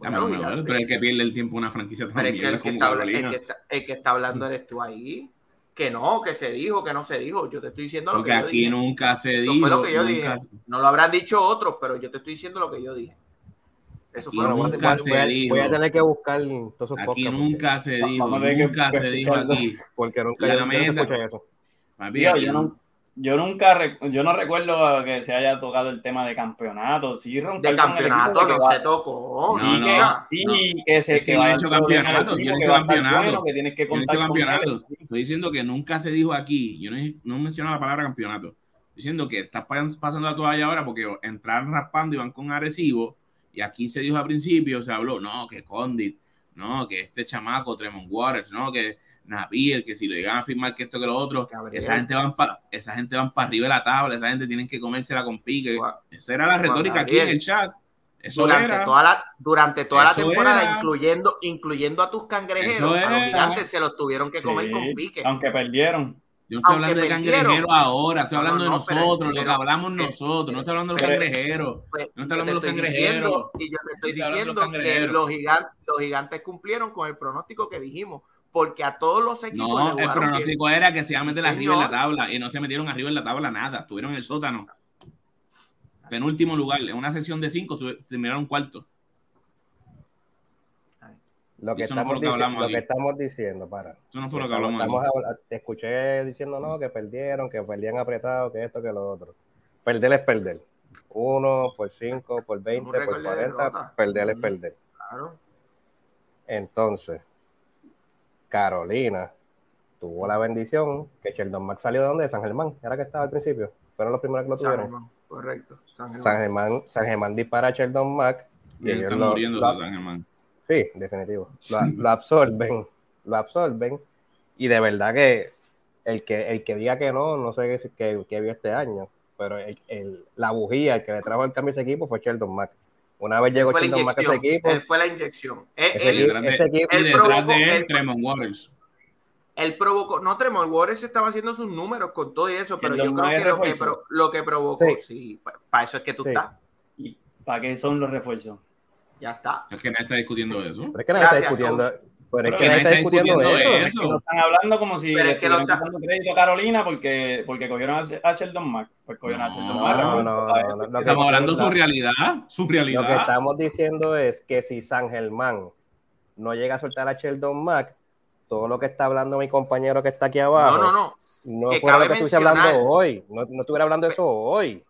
Ya, pero, no, gigante. pero el que pierde el tiempo una franquicia tan Pero es que mierda el que, está, habla- el, Carolina. que está, el que está hablando eres tú ahí. Que no, que se dijo, que no se dijo. Yo te estoy diciendo lo Porque que yo aquí dije. nunca se dijo. fue lo que yo nunca- dije. No lo habrán dicho otros, pero yo te estoy diciendo lo que yo dije. Eso Aquí fue nunca yo voy- voy a, se dijo. voy a tener que buscar todos esos Aquí nunca se dijo, nunca se dijo aquí. Porque, nunca La yo, meta. eso. Aquí yo, no, yo nunca, re- yo no recuerdo que se haya tocado el tema de campeonato. Sí, De campeonato no va- se tocó. Sí, No, que, sí, no. que se Es que que no va he a hecho campeonato, yo no he hecho campeonato. bueno, que tienes que Yo no he hecho campeonato. Estoy diciendo que nunca se dijo aquí. Yo no, no menciono la palabra campeonato. Estoy diciendo que estás pa- pasando la toalla ahora porque entraron raspando y van con agresivo. Y aquí se dijo al principio, se habló, no, que Condit, no, que este chamaco, Tremont Waters, no, que Napier, que si lo llegan a firmar que esto que lo otro, Gabriel. esa gente van para esa gente van para arriba de la tabla, esa gente tienen que comérsela con pique. Juan- Esa era la retórica aquí en el chat. Eso durante era. toda la durante toda la temporada, era. incluyendo incluyendo a tus cangrejeros, a los gigantes se los tuvieron que comer con pique. Aunque perdieron. Yo no estoy Aunque hablando de perdieron. cangrejeros ahora, estoy no, hablando no, de pero- nosotros, lo que pero- hablamos pero- nosotros, no estoy hablando de los pero- cangrejeros. Pues, No está yo hablando de los estoy cangrejeros. diciendo, y yo te estoy Estoy diciendo que los gigantes, los gigantes cumplieron con el pronóstico que dijimos, porque a todos los equipos No, el bien. pronóstico era que se iban a meter Sí, arriba en la tabla y no se metieron arriba en la tabla nada, estuvieron en el sótano. Penúltimo lugar, en una sesión de cinco terminaron cuarto. Lo que, Eso no fue estamos lo que dici- hablamos lo que estamos diciendo, para. Eso no fue lo que hablamos estamos te escuché diciendo no, que perdieron, que perdían apretado, que esto, que lo otro. Perder es perder. Uno por cinco, por veinte, por cuarenta, perder es perder. Claro. Entonces, Carolina tuvo la bendición que Sheldon Mack salió de donde? De San Germán, era que estaba al principio. Fueron los primeros que lo San tuvieron. Germán, correcto. San Germán. San Germán, San Germán dispara a Sheldon Mack y ellos están lo, muriendo lo- San Germán. Sí, definitivo. Lo, lo absorben, lo absorben. Y de verdad que el que, el que diga que no, no sé qué, qué, qué vio este año, pero el, el- la bujía, el que le trajo el cambio a ese equipo fue Sheldon Mack. Una vez llegó Él Sheldon Mack a ese inyección. equipo, Él fue la inyección. Él, Ese él- equipo- ese equipo- él detrás provocó- de él, él- Tremont Waters. él provocó, no Tremont Waters estaba haciendo sus números con todo y eso, pero Sheldon yo creo que lo que, pro- lo que provocó, Sí. sí, para eso es que tú Sí. estás, ¿Y para qué son los refuerzos? Ya está. Es que nadie está discutiendo eso. pero es que nadie está Gracias, discutiendo, pero es que nadie está discutiendo eso. Es que lo están hablando como si Pero le es que lo está- quitando crédito a Carolina porque, porque cogieron a, Sheldon Mack. Pues cogieron a No, Sheldon. No, no, que- Estamos hablando de su realidad, su Lo que realidad. estamos diciendo es que si San Germán no llega a soltar a Sheldon Mack, todo lo que está hablando mi compañero que está aquí abajo, No, no, no. no que fuera lo cabe que estuviese hablando hoy. No, no estuviera hablando de eso hoy.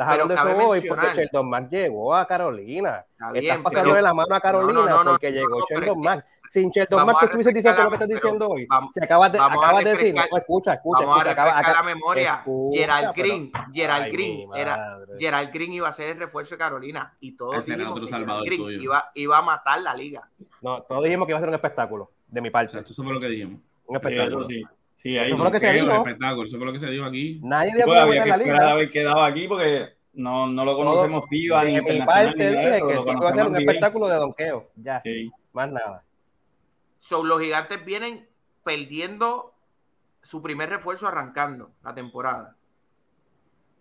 Estás Pero hablando de eso hoy porque Sheldon Mack llegó a Carolina. Está Estás bien, pasándole pero- la mano a Carolina No, no, no, no, porque no, llegó Sheldon Mack. Sin Sheldon Mack a que estuviese diciendo lo que estás diciendo hoy. vamos- Se acabas de, a acabas de decir, escucha, escucha, Vamos a escucha, acaba- refrescar acaba- la memoria. escucha, Gerald pero- Green, Gerald Ay, Green era. Gerald Green iba a ser el refuerzo de Carolina y todos dijimos otro que Gerald salvador Green iba, iba a matar la liga. No, todos dijimos que iba a ser un espectáculo, de mi O parte. sea, eso fue lo que dijimos. Un Sí, espectáculo. sí. Sí, ahí Eso fue lo que se dijo. los espectáculos, Eso fue lo que se dijo aquí. Nadie dio la había que la liga. haber quedado aquí porque no, no lo conocemos FIBA ni mi parte dije eso, que lo el tipo iba a conocemos ser un espectáculo de donqueo. Ya, Sí. más nada. So, los gigantes vienen perdiendo su primer refuerzo arrancando la temporada.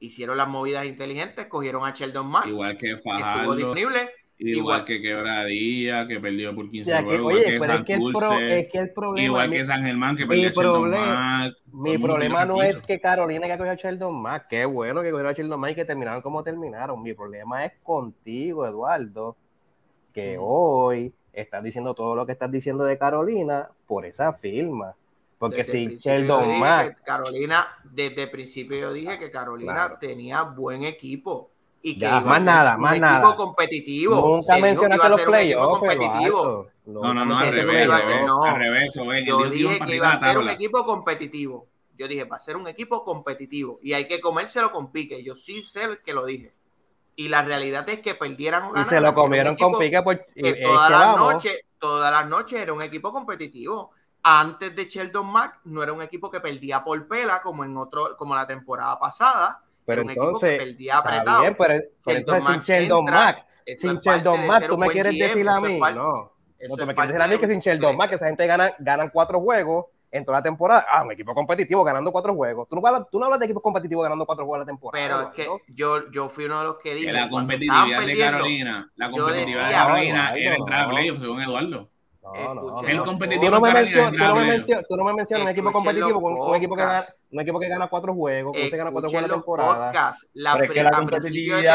hicieron las movidas inteligentes, cogieron a Sheldon Mack, Igual que que estuvo Fajardo, disponible. Igual, igual- que Quebradilla, que perdió por 15 O sea, juegos, oye, igual que pero es que, el pro- es que el problema. igual mi- que San Germán, que mi perdió a Sheldon problema-. Todo Mi problema no es que Carolina que cogió a Sheldon Mack. Qué bueno que cogió a Sheldon Mack y que terminaron como terminaron. Mi problema es contigo, Eduardo, que hoy estás diciendo todo lo que estás diciendo de Carolina por esa firma. Porque Desde si Sheldon Mack, Carolina, desde el principio yo dije que Carolina Claro. tenía buen equipo y que Ya, iba a más ser nada, un más equipo nada. competitivo. nunca Se que mencionaste los playoffs, competitivo. No, no, no, al revés, ser- revés, no. al revés, Joven, Yo dije que iba a ser un equipo competitivo. Yo dije, va a ser un equipo competitivo y hay que comérselo con pique. Yo sí sé que lo dije. Y la realidad es que perdieran o Y ganaran. se lo comieron con pique por, y- que es todas que las noches, todas las noches era un equipo competitivo. Antes de Sheldon Mack no era un equipo que perdía por pela como en otro, como la temporada pasada. Pero equipo que entonces, perdía Está apretado. bien, pero, entonces sin Sheldon Mack, sin Sheldon Mack, tú me quieres GM, decir a mí, no. No, tú me quieres decir a mí que sin Sheldon Mack, esa gente gana, ganan cuatro juegos en toda la temporada. Ah, un equipo competitivo ganando cuatro juegos. Tú no hablas, tú no hablas de equipos competitivos ganando cuatro juegos a la temporada. Pero es que yo, yo fui uno de los que dije. Que la competitividad de Carolina, la competitividad de Carolina era entrar a playoffs, según Eduardo. No, competitivo Tú no me mencionas, tú no me un equipo competitivo con un equipo que gana, podcasts. un equipo que gana cuatro juegos, que se gana cuatro Escuchen juegos a la temporada. La Pero es que la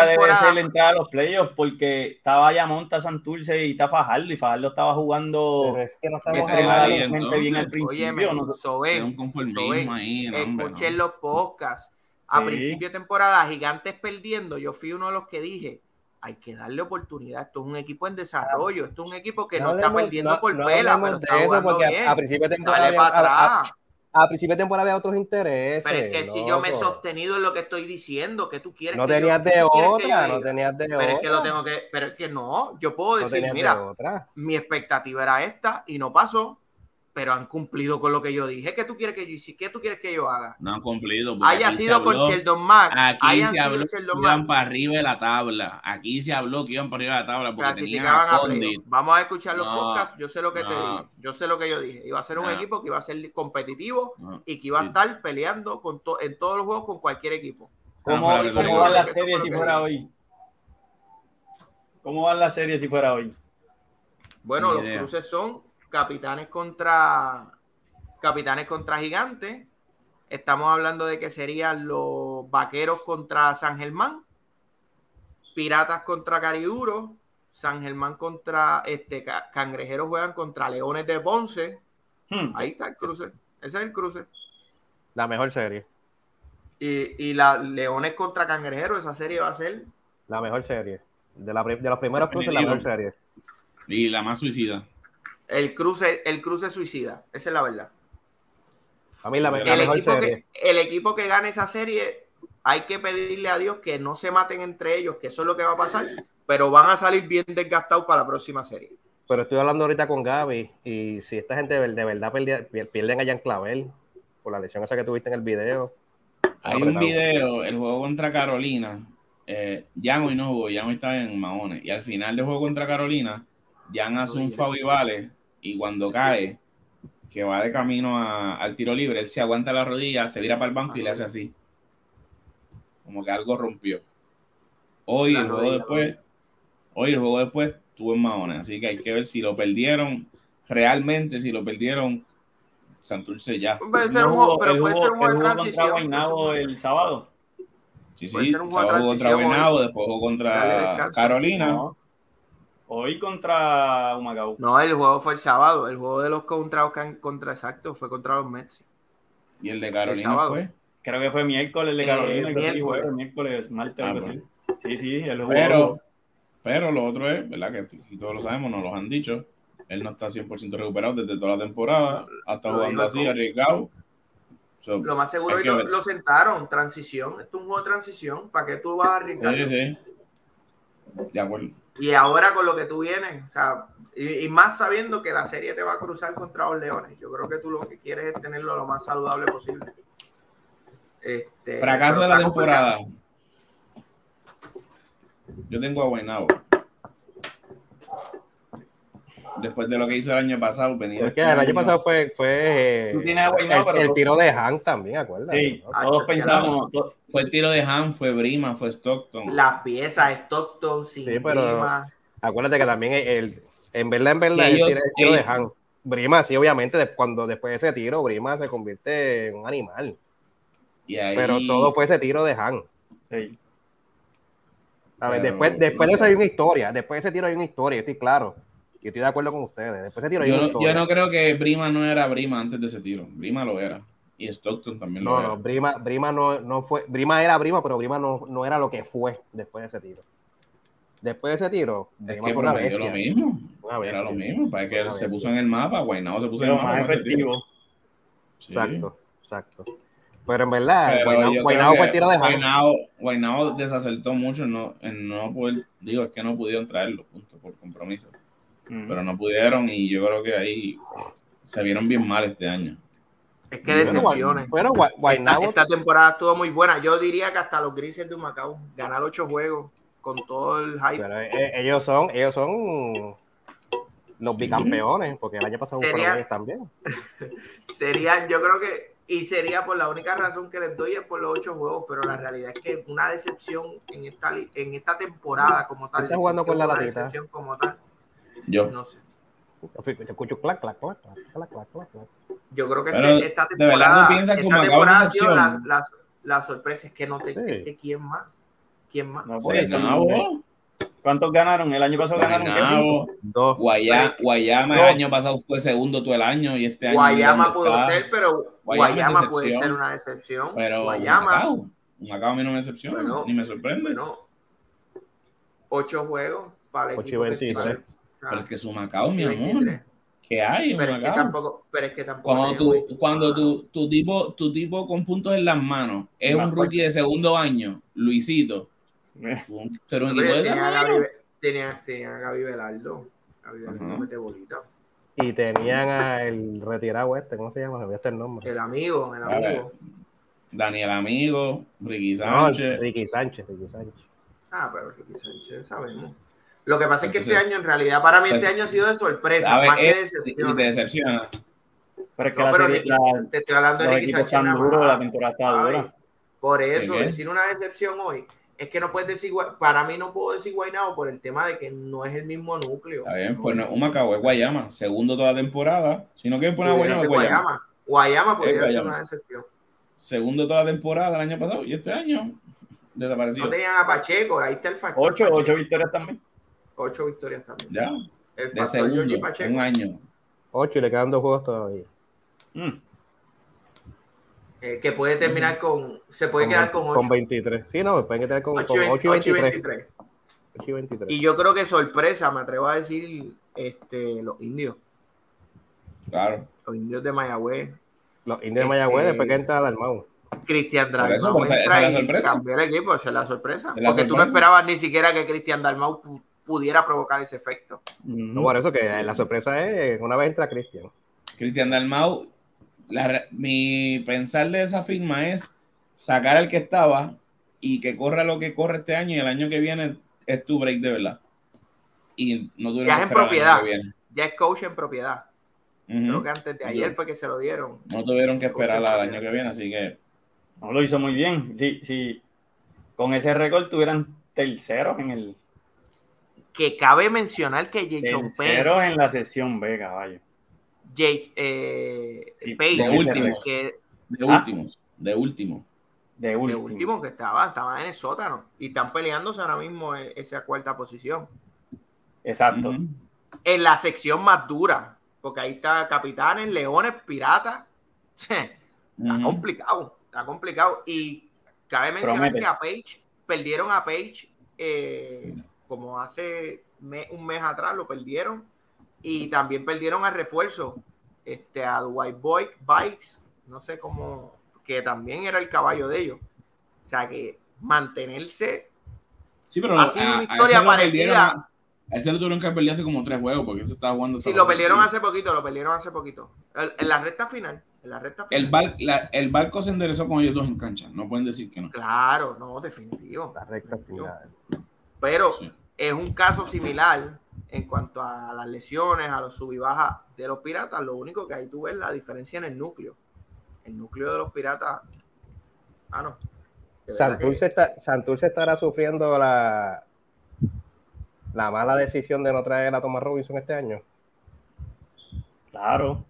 de debe ser entrar a los playoffs porque estaba Yamonta, Santurce y está Fajardo y Fajardo estaba jugando Pero es que no estamos la hablando. bien al principio. Óyeme, no- Soben, ahí, no, hombre, escuchen no. los podcasts. A Sí. principio de temporada, Gigantes perdiendo, yo fui uno de los que dije, hay que darle oportunidad. Esto es un equipo en desarrollo, esto es un equipo que no, está hablemos- perdiendo no- por no pela, pero está eso, porque a- bien. a principio de temporada Dale para a- a- atrás. A principio de temporada había otros intereses. Pero es que si yo me he sostenido en lo que estoy diciendo, que tú quieres No que tenías de otra, no tenías de Pero otra. es que lo tengo que, pero es que no, yo puedo decir, de mira, mi expectativa era esta y no pasó, pero han cumplido con lo que yo dije. ¿Qué tú quieres que yo? ¿Qué tú quieres que yo haga? No han cumplido. Haya sido con habló- Sheldon Mack, Aquí hayan se habló que iban para arriba de la tabla. Aquí se habló que iban para arriba de la tabla porque clasificaban a a. Vamos a escuchar los No, podcasts. Yo sé lo que te dije. Yo sé lo que yo dije. Iba a ser un No. equipo que iba a ser competitivo No, y que iba a estar peleando con to- en todos los juegos con cualquier equipo. ¿Cómo, fuera estoy de cómo seguro va de la que eso serie fue lo si fuera hoy? ¿Cómo va la serie si fuera hoy? Bueno, los cruces son capitanes contra capitanes contra gigantes. Estamos hablando de que serían los vaqueros contra San Germán, piratas contra Cariduro, San Germán contra este Ca- cangrejeros juegan contra leones de Ponce. Hmm. Ahí está el cruce. Ese es el cruce. La mejor serie. Y, y la leones contra cangrejeros, esa serie va a ser La mejor serie. De, la, de los primeros cruces, la mejor serie. Y la más suicida. El cruce, el cruce suicida. Esa es la verdad. A mí la, la el, mejor equipo serie. que, el equipo que gane esa serie, hay que pedirle a Dios que no se maten entre ellos, que eso es lo que va a pasar, pero van a salir bien desgastados para la próxima serie. Pero estoy hablando ahorita con Gaby y si esta gente de, verdad perdi- pier- pierden a Jan Clavel por la lesión esa que tuviste en el video. Hay un video, el juego contra Carolina. Eh, Jan hoy no jugó, Jan hoy estaba en Mahones. Y al final del juego contra Carolina, Jan hace un foul y vale. Y cuando cae, que va de camino a- al tiro libre, él se aguanta la rodilla, se vira para el banco y le hace así. Como que algo rompió. Hoy La el juego rodilla, después, hoy el juego después estuvo en Mahones. Así que hay que ver si lo perdieron. Realmente, si lo perdieron, Santurce ya. Puede ser un juego, pero puede ser un de transición. Guaynabo el sábado. Sí, Puede sí, ser un juego de contra Guaynabo, después jugó contra. Carolina. No. Hoy contra Humacao. No, el juego fue el sábado. El juego de los contra, contra exacto fue contra los Mets. Y el de El Carolina sábado. fue. Creo que fue miércoles de Eh, Carolina. que sí, miércoles. miércoles, martes, Ah, bueno. Sí, sí, el juego. Pero, pero lo otro es, ¿verdad? Que todos lo sabemos, nos lo han dicho. Él no está 100% recuperado desde toda la temporada. Hasta Lo jugando el así, coach. arriesgado. So, Lo más seguro es que lo, lo sentaron. Transición. Esto es un juego de transición. ¿Para qué tú vas a arriesgar? sí, sí. De acuerdo. Y ahora con lo que tú vienes, o sea, y, y más sabiendo que la serie te va a cruzar contra los Leones, yo creo que tú lo que quieres es tenerlo lo más saludable posible. Este, Fracaso de la complicado. temporada. Yo tengo a Guaynabo. Después de lo que hizo el año pasado, venir. Es que el año pasado fue, fue Guaynabo, el, pero el tú- tiro de Han también, ¿acuerdas? Sí, todos pensamos, to- Fue el tiro de Han, fue Brima, fue Stockton. Las piezas, Stockton, sin Sí, pero-. Acuérdate que también el, el- en verdad, en verdad, el tiro, el tiro de Han. Brima, sí, obviamente, cuando después de ese tiro, Brima se convierte en un animal. Y ahí, Pero todo fue ese tiro de Han. sí. A ver, Pero, después, después no de eso hay una historia. Después de ese tiro hay una historia, estoy claro. Y estoy de acuerdo con ustedes. Después de ese tiro hay Yo no, yo no creo que Brima no era Brima antes de ese tiro. Brima lo era. Y Stockton también lo No, era. no, Brima, Brima no, no fue. Brima era Brima, pero Brima no, no era lo que fue después de ese tiro. Después de ese tiro, Es que fue una bestia. lo mismo. Una. Era lo mismo. Para que Una se puso en el mapa. Guaynabo se puso en el mapa. más efectivo. Sí. Exacto, exacto. Pero en verdad, Guaynabo, yo fue el tiro de. Guaynabo, Guaynabo desacertó mucho en no, en no poder, digo, es que no pudieron traerlo, punto, por compromiso. Pero no pudieron y yo creo que ahí se vieron bien mal este año. Es que decepciones. Bueno, Esta, Guaynabo, esta temporada estuvo muy buena. Yo diría que hasta los grises de Macao ganar ocho juegos con todo el hype. pero, eh, ellos son, ellos son los bicampeones, porque el año pasado Sería- también. Sería, yo creo que, y sería por la única razón que les doy es por los ocho juegos, pero la realidad es que una decepción en esta, en esta temporada como tal. Está jugando con la latita. decepción como tal, Yo. no sé. Te escucho clac, clac, clac, clac, clac, clac, clac, clac. Yo creo que Pero, este- esta ¿de verdad temporada, esta temporada ha sido la, decepción? la, la sorpresa. Es que no te, Sí. es que quién más, quién más. No. Guaynabo, ¿Cuántos ganaron? El año pasado ganaron Dos. Guaya- Guayama el año pasado fue segundo todo el año y este año. Guayama ¿dónde pudo está? ser, pero Guayama Guayama puede ser una decepción. Pero Guayama, Macao, Macao a mí no me decepciona, Bueno, ni me sorprende. bueno, ocho juegos para el Ocho y equipo que 23. está- o sea, pero es que su Macao, mi amor. 23. ¿Qué hay Pero es que tampoco, pero es que tampoco. Cuando, un- cuando tu, tu tipo, tu tipo con puntos en las manos es un rookie de segundo año, Luisito, Eh, un- pero un equipo de tenía, a desarrollo. Gaby, tenía, tenía a Gaby Velardo. Gaby Velardo mete bolita. Y tenían al retirado este, ¿cómo se llama? Se me el nombre. El amigo, el amigo. Daniel Amigo, Ricky No, Sánchez. Ricky Sánchez, Ricky Sánchez. Ah, pero Ricky Sánchez, sabemos. Lo que pasa es que este año, en realidad, para mí, este pues, año ha sido de sorpresa, ¿sabes? más que de y decepción. te decepciona. Pero es que No, la pero serie, Ricky- la- te estoy hablando de Ricky más. la temporada está dura. Por eso, decir una decepción hoy, es que no puedes decir, para mí no puedo decir Guaynabo por el tema de que no es el mismo núcleo. Está bien, pues no es un Macao, es Guayama. Segundo toda la temporada. Si no quieren poner Guayama, Guayama. Guayama. Guayama pudiera ser una decepción. Segundo toda la temporada el año pasado y este año desapareció. No tenían a Pacheco, ahí está el factor. Ocho, Pacheco. ocho victorias también. Ocho victorias también. Ya, El de factor segundo, Pacheco. un año. Ocho y le quedan dos juegos todavía. Mm. eh, que puede terminar con. Se puede quedar con Con 8. 23. Sí, no, pueden quedar con, 8 con 8 y 23. 23. 8 y 23. Y yo creo que sorpresa, me atrevo a decir, este, los indios. Claro. Los indios de Mayagüez. Los indios de Mayagüez, Este- después que entra Dalmau. Cristian Por eso, Dalmau esa- esa la sorpresa. cambió el equipo, esa es la sorpresa. Esa es la Porque tú no esperabas ni siquiera que Cristian Dalmau pudiera provocar ese efecto. No, por eso que la sorpresa es una vez entra Cristian. Cristian Dalmau, la mi pensar de esa firma es sacar al que estaba y que corra lo que corre este año y el año que viene es tu break de verdad. Y no tuvieron Ya que es en esperar al año propiedad. que viene. Ya es coach en propiedad. Ujú. Creo que antes de ayer fue que se lo dieron. No tuvieron que esperar al propiedad. año que viene, así que No lo hizo muy bien. Si, si con ese récord tuvieran terceros en el Que cabe mencionar que Jason Payne, en la sesión B, caballo. Jay- eh, Sí, Payne, de último. que de Ah. últimos, de último. De de último. último que estaba, estaba en el sótano y están peleándose ahora mismo en esa cuarta posición. Exacto. En la sección más dura, porque ahí está Capitanes, Leones, Piratas. Está complicado, está complicado. Y cabe mencionar Promete. que a Page, perdieron a Page eh, como hace me- un mes atrás, lo perdieron. Y también perdieron al refuerzo, este, a Dwight Boy Bikes, no sé cómo, que también era el caballo de ellos. O sea que mantenerse Sí, pero sido a- una a historia ese lo perdieron- parecida. A ese lo tuvieron que perder hace como tres juegos porque se estaba jugando. Sí, lo perdieron hace poquito, lo perdieron hace poquito. En en la recta final. En la recta final. El, bar- la- el barco se enderezó con ellos dos en cancha. No pueden decir que no. Claro, no, definitivo. La recta definitivo. final. Pero Sí. Es un caso similar en cuanto a las lesiones, a los sub y bajas de los piratas, lo único que ahí tú ves la diferencia en el núcleo. El núcleo de los piratas. Ah, no. Santurce, está, Santurce estará sufriendo la, la mala decisión de no traer a Thomas Robinson este año. Claro.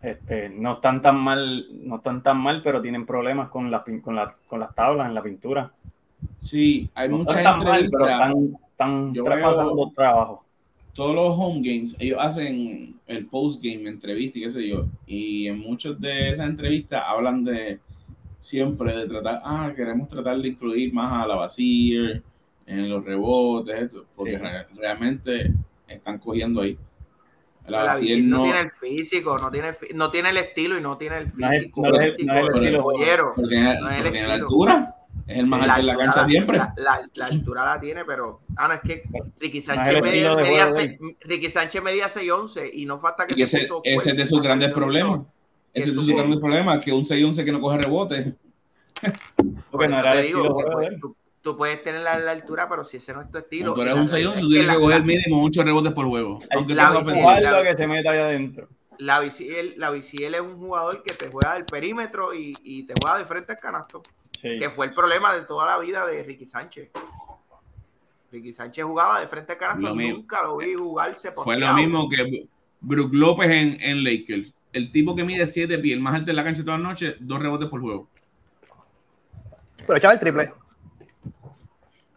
Este, no están tan mal, no están tan mal, pero tienen problemas con, la, con, la, con las tablas en la pintura. Sí, hay no muchas entrevistas. pero están, están pasando trabajo. Todos los home games, ellos hacen el post game, entrevista y qué sé yo. Y en muchas de esas entrevistas hablan de siempre de tratar, ah, queremos tratar de incluir más a la vacía en los rebotes, esto, porque realmente están cogiendo ahí. La, no, tiene el físico, no tiene el, no tiene el estilo y no tiene el físico. No es, el, el Porque, la altura. Es el más alto en la cancha siempre. La, la, altura la tiene, pero. Ah, no, es que Ricky Sánchez, medía, medía, Ricky Sánchez medía 6'11 y no falta que. Y ese, ese es de sus grandes problemas. Ese es de sus grandes problemas, que un 6'11 que no coge rebote. Porque no era digo, estilo tú puedes tener la, altura, pero si ese no es tu estilo. tú eres un 6 tú tienes que coger mínimo 8 rebotes por juego. Aunque la, lo que se meta ahí adentro. La VCL, la es un jugador que te juega del perímetro y, y te juega de frente al canasto. Que fue el problema de toda la vida de Ricky Sánchez. Ricky Sánchez jugaba de frente al canasto y nunca lo vi jugarse. Fue lo mismo que Brook López en, en Lakers. El tipo que mide 7 pies, el más alto en la cancha toda la noche, dos rebotes por juego. Pero echaba el triple.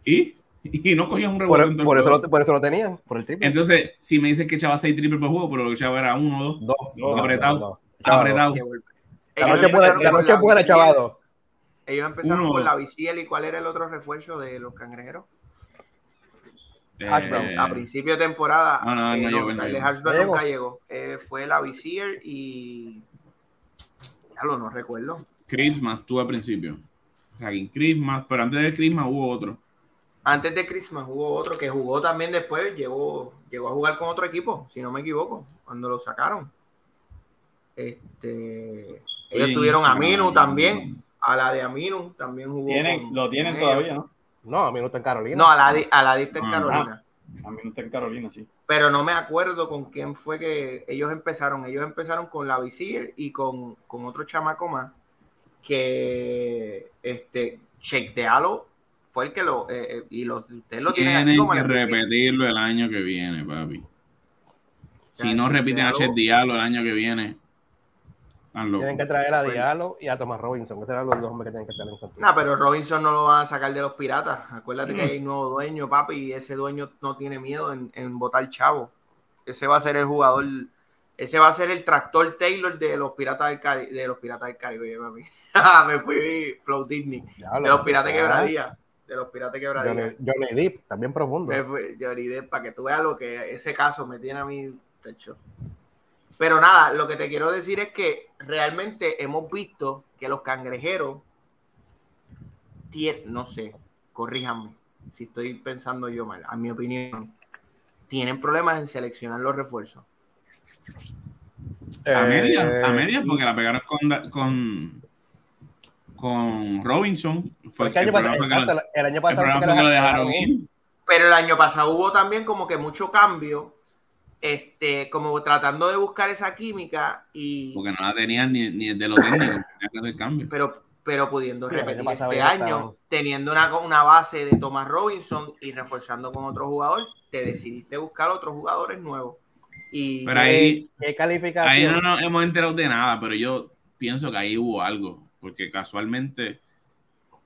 ¿Y? Y no cogía un rebote. Por, por eso, lo, por eso lo tenían, por el triple. Entonces, si me dices que echaba 6 triples por juego, pero lo que echaba era uno o dos. Dos. apretado. apretado. La noche puede echaba dos. Ellos empezaron con la VCL y cuál era el otro refuerzo de los cangrejeros. Eh, a principio de temporada, no, no, eh, no, llegó, el nunca llegó. Eh, fue la Vizier y. Ya lo no recuerdo. Christmas, tú al principio. Christmas, pero antes de Christmas hubo otro. Antes de Christmas hubo otro que jugó también después, llegó, llegó a jugar con otro equipo, si no me equivoco, cuando lo sacaron. Este, ellos tuvieron a Minu también, a la de Aminu también jugó. lo tienen todavía, ¿no? No, Aminu está en Carolina. No, a la, a la está en ah, Carolina. A Aminu está en Carolina, sí. Pero no me acuerdo con quién fue que ellos empezaron. Ellos empezaron con la Visir y con, con otro chamaco más que este Cheiktealo fue el que lo eh, eh, y lo, usted lo tiene tienen que repetirlo el año que viene, papi. Si no repiten a Chet Diallo el año que viene, tienen que traer a Diallo y a Thomas Robinson, que serán los dos hombres que tienen que estar en Santiago. No, pero Robinson no lo van a sacar de los piratas. Acuérdate que hay un nuevo dueño, papi, y ese dueño no tiene miedo en, en votar chavo. Ese va a ser el jugador ese va a ser el tractor Taylor de los Piratas del Caribe. De los Piratas del Caribe, mami. me fui Flow Disney. de los Piratas Quebradía. De los Piratas Quebradía. Johnny, Depp, también profundo. Johnny Depp, para que tú veas lo que ese caso me tiene a mí techo. Pero nada, lo que te quiero decir es que realmente hemos visto que los cangrejeros, no sé, corríjanme si estoy pensando yo mal, a mi opinión, tienen problemas en seleccionar los refuerzos. A media, a media, porque la pegaron con, con, con Robinson. Fue el, año pasado, el, año pasado que lo dejaron Pero el año pasado hubo también como que mucho cambio, este, como tratando de buscar esa química y. Porque no la tenían ni, ni de los técnicos, que hacer cambio. Pero, pero pudiendo repetir este año, teniendo una, una base de Thomas Robinson y reforzando con otro jugador, te decidiste buscar otros jugadores nuevos. Y pero ahí, ¿qué calificación? ahí no nos hemos enterado de nada, pero yo pienso que ahí hubo algo, porque casualmente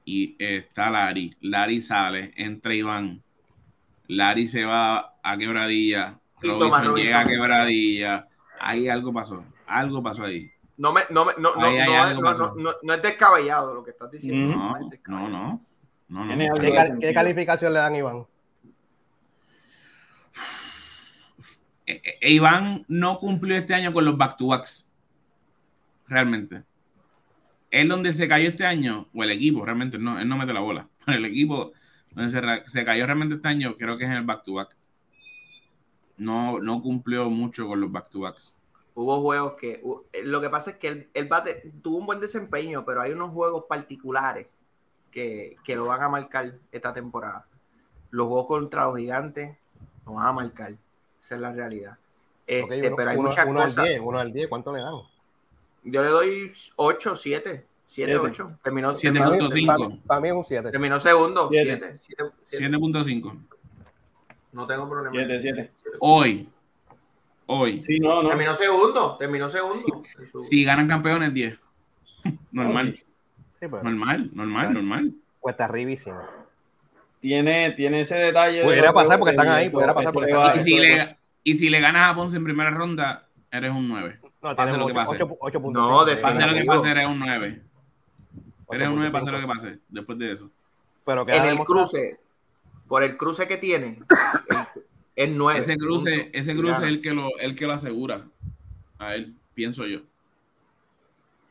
y está Lari, Lari sale, entra Iván, Lari se va a quebradilla, Robinson, llega a quebradilla, ahí algo pasó, algo pasó ahí. No, me, no, no, no, no, es descabellado lo que estás diciendo. No, no, no. ¿Qué, ¿Qué, calificación le dan Iván? E, e, Iván no cumplió este año con los back-to-backs. Realmente. Él donde se cayó este año, o el equipo, realmente, no, él no mete la bola. Pero el equipo donde se, cayó realmente este año, creo que es en el back-to-back. No, no cumplió mucho con los back-to-backs. Hubo juegos que. Lo que pasa es que el, bate tuvo un buen desempeño, pero hay unos juegos particulares que, que lo van a marcar esta temporada. Los juegos contra los gigantes, No van a marcar. Esa es la realidad. Este, uno, pero hay uno- muchas uno al cosas. 10, uno al 10, ¿cuánto le dan? Yo le doy 8, 7. 7, Siete. 8. Terminó, Siete terminó, punto cinco. Para mí es un 7. terminó segundo. Siete. 7. 7.5. No tengo problema. 7, 7. Hoy. Hoy. Sí, no, no. Terminó segundo. Terminó segundo. En su- Si ganan campeones, 10. Normal. Sí. Sí, pues, Normal, normal, normal. cuesta arribísimo. Tiene, tiene ese detalle. de Pudiera los pasar porque que están ahí, pudiera pasar porque va- ahí. Y si, le- y si le ganas a Ponce en primera ronda, eres un 9. No, Pase lo que pase. 8.5. No, Pase lo que pase, eres un 9. Eres un 9, pase lo que pase. Después de eso. Pero que En el cruce, por el cruce que tiene, es 9. Ese cruce, ese cruce es el que, lo, el que lo asegura. A él, pienso yo.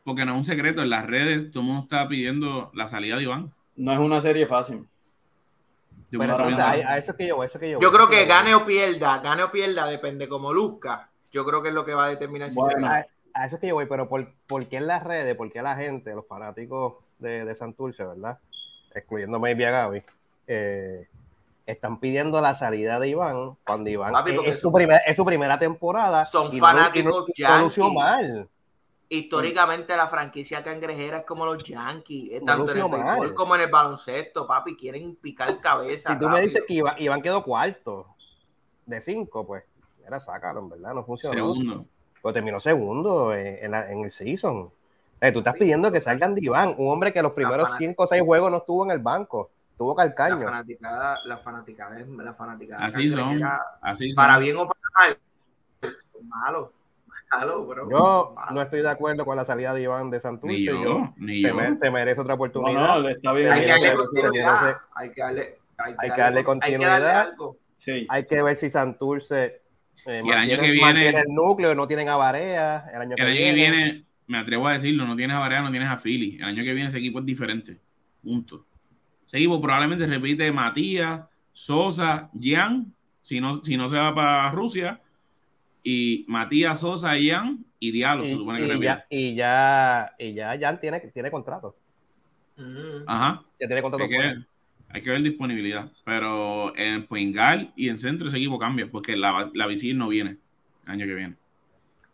Porque no es un secreto. En las redes, todo el mundo está pidiendo la salida de Iván. No es una serie fácil. Yo Pero entonces, acuerdo- a, a eso es que yo voy, a eso es que yo Yo voy, creo que gane o pierda, gane o pierda, depende como luzca. Yo creo que es lo que va a determinar si se gana. A, a eso es que yo voy, pero ¿por, por qué en las redes, por qué la gente, los fanáticos de, de Santurce, ¿verdad? Excluyendo maybe a Gaby, eh, están pidiendo la salida de Iván cuando Iván Papi, es, su primer- es su primera temporada. son y fanáticos no, y mal. Históricamente la franquicia cangrejera es como los Yankees, eh, No tanto en el béisbol como en el baloncesto, papi, quieren picar cabeza. Si tú me dices que Iván, Iván quedó cuarto de cinco, pues, era sácalo, en verdad, no funcionó. Segundo. Pero terminó segundo en, en la- en el season. Eh, tú estás pidiendo que salgan de Iván, un hombre que los primeros cinco o seis juegos no estuvo en el banco, tuvo la calcaño. fanaticada, la fanaticada es la fanaticada. Así son. Así son. Para bien o para mal. Malo. Malo, bro. Yo Malo. no estoy de acuerdo con la salida de Iván de Santurce. Ni yo, yo- ni se, yo. me- se merece otra No, oportunidad. no, le está bien. Hay que darle que- continuidad. Hay que darle, hay hay que darle con- hay que darle continuidad. algo. Sí. Hay que ver si Santurce eh, Y el año que viene- el núcleo, no tienen a Barea. El año, El año que viene, me atrevo a decirlo, no tienes a Barea, no tienes a Philly. El año que viene ese equipo es diferente. Punto. Ese equipo probablemente repite Matías, Sosa, Jan, si no, si no se va para Rusia, y Matías, Sosa, Jan y Diallo, se Y, supone que y repite. ya, y ya, y ya Jan tiene, tiene contrato. Mm. Ajá. Ya tiene contrato. Hay que, fuera. hay que ver disponibilidad. Pero en Poingal y en centro ese equipo cambia, porque la, la Visir no viene el año que viene.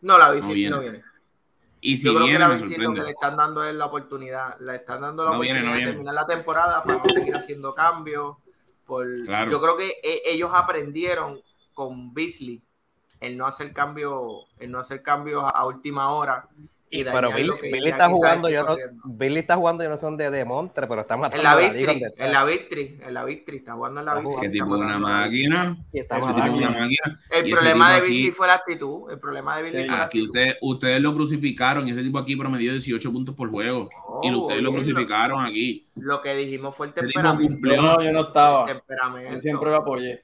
No, la No viene. no viene. Y si Yo creo que viene, la me visita lo que le están dando es la oportunidad. Le están dando la No viene, oportunidad no de viene. terminar la temporada para no seguir haciendo cambios. Por... Claro. Yo creo que e- ellos aprendieron con Beasley el no hacer cambio, el no hacer cambios a última hora. Y Pero Billy, Billy está jugando, yo no. Billy está jugando, yo no sé dónde de Montre, pero está matando En la a la Victory, donde está. en la Victory, en la Victory, está jugando en la Victory. Está tipo una a la máquina. Ese tipo una máquina. El problema de Beasley fue la actitud. El problema de Sí. fue la Aquí actitud. ustedes, ustedes lo crucificaron y ese tipo aquí promedió 18 puntos por juego. y ustedes lo crucificaron aquí. Lo que dijimos fue el temperamento. no, yo no estaba. Yo siempre lo apoyé.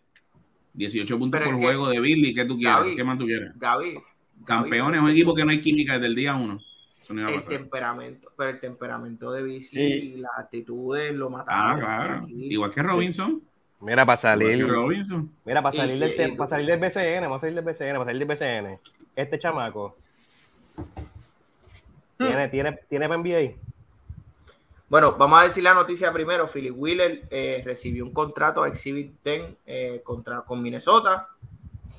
18 puntos Pero por que- juego de Billy. ¿Qué tú quieres? Gaby, ¿Qué más tú quieres? Gaby. Campeones, un equipo que no hay química desde el día uno. Eso no iba a El temperamento, pero el temperamento de Beasley Sí. y las actitudes lo Ah, mataron. claro. Aquí. Igual que Robinson. Mira, para salir, Robinson. mira, para salir, del, y- para salir del BCN, vamos a salir del BCN, para salir del BCN. Este chamaco Hmm. tiene, tiene, tiene para NBA. Bueno, vamos a decir la noticia primero. Philip Wheeler eh, recibió un contrato Exhibit 10 eh, contra, con Minnesota.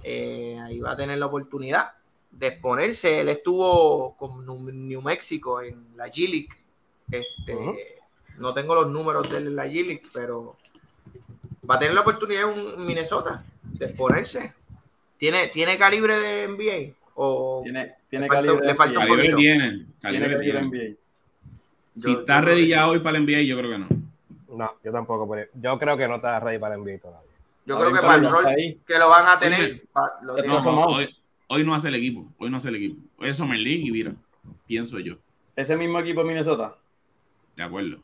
Eh, ahí va a tener la oportunidad de exponerse. Él estuvo con New Mexico en la G-League. Este, Ujú. No tengo los números de la G-League, pero va a tener la oportunidad en Minnesota de exponerse. ¿Tiene, ¿Tiene calibre de NBA? O Tiene, tiene Le falta- calibre. le falta un NBA. Calibre poquito. tiene. Tiene Calibre calibre tiene. NBA. Si Yo- está yo ready ya hoy para el NBA, yo creo que no. No, yo tampoco. pero Yo creo que no está ready para NBA todavía. Yo creo que para el rol que lo van a tener, lo. No, no. hoy, hoy no hace el equipo. Hoy no hace el equipo. Hoy es Summer League y mira, pienso yo. Ese mismo equipo de Minnesota. De acuerdo.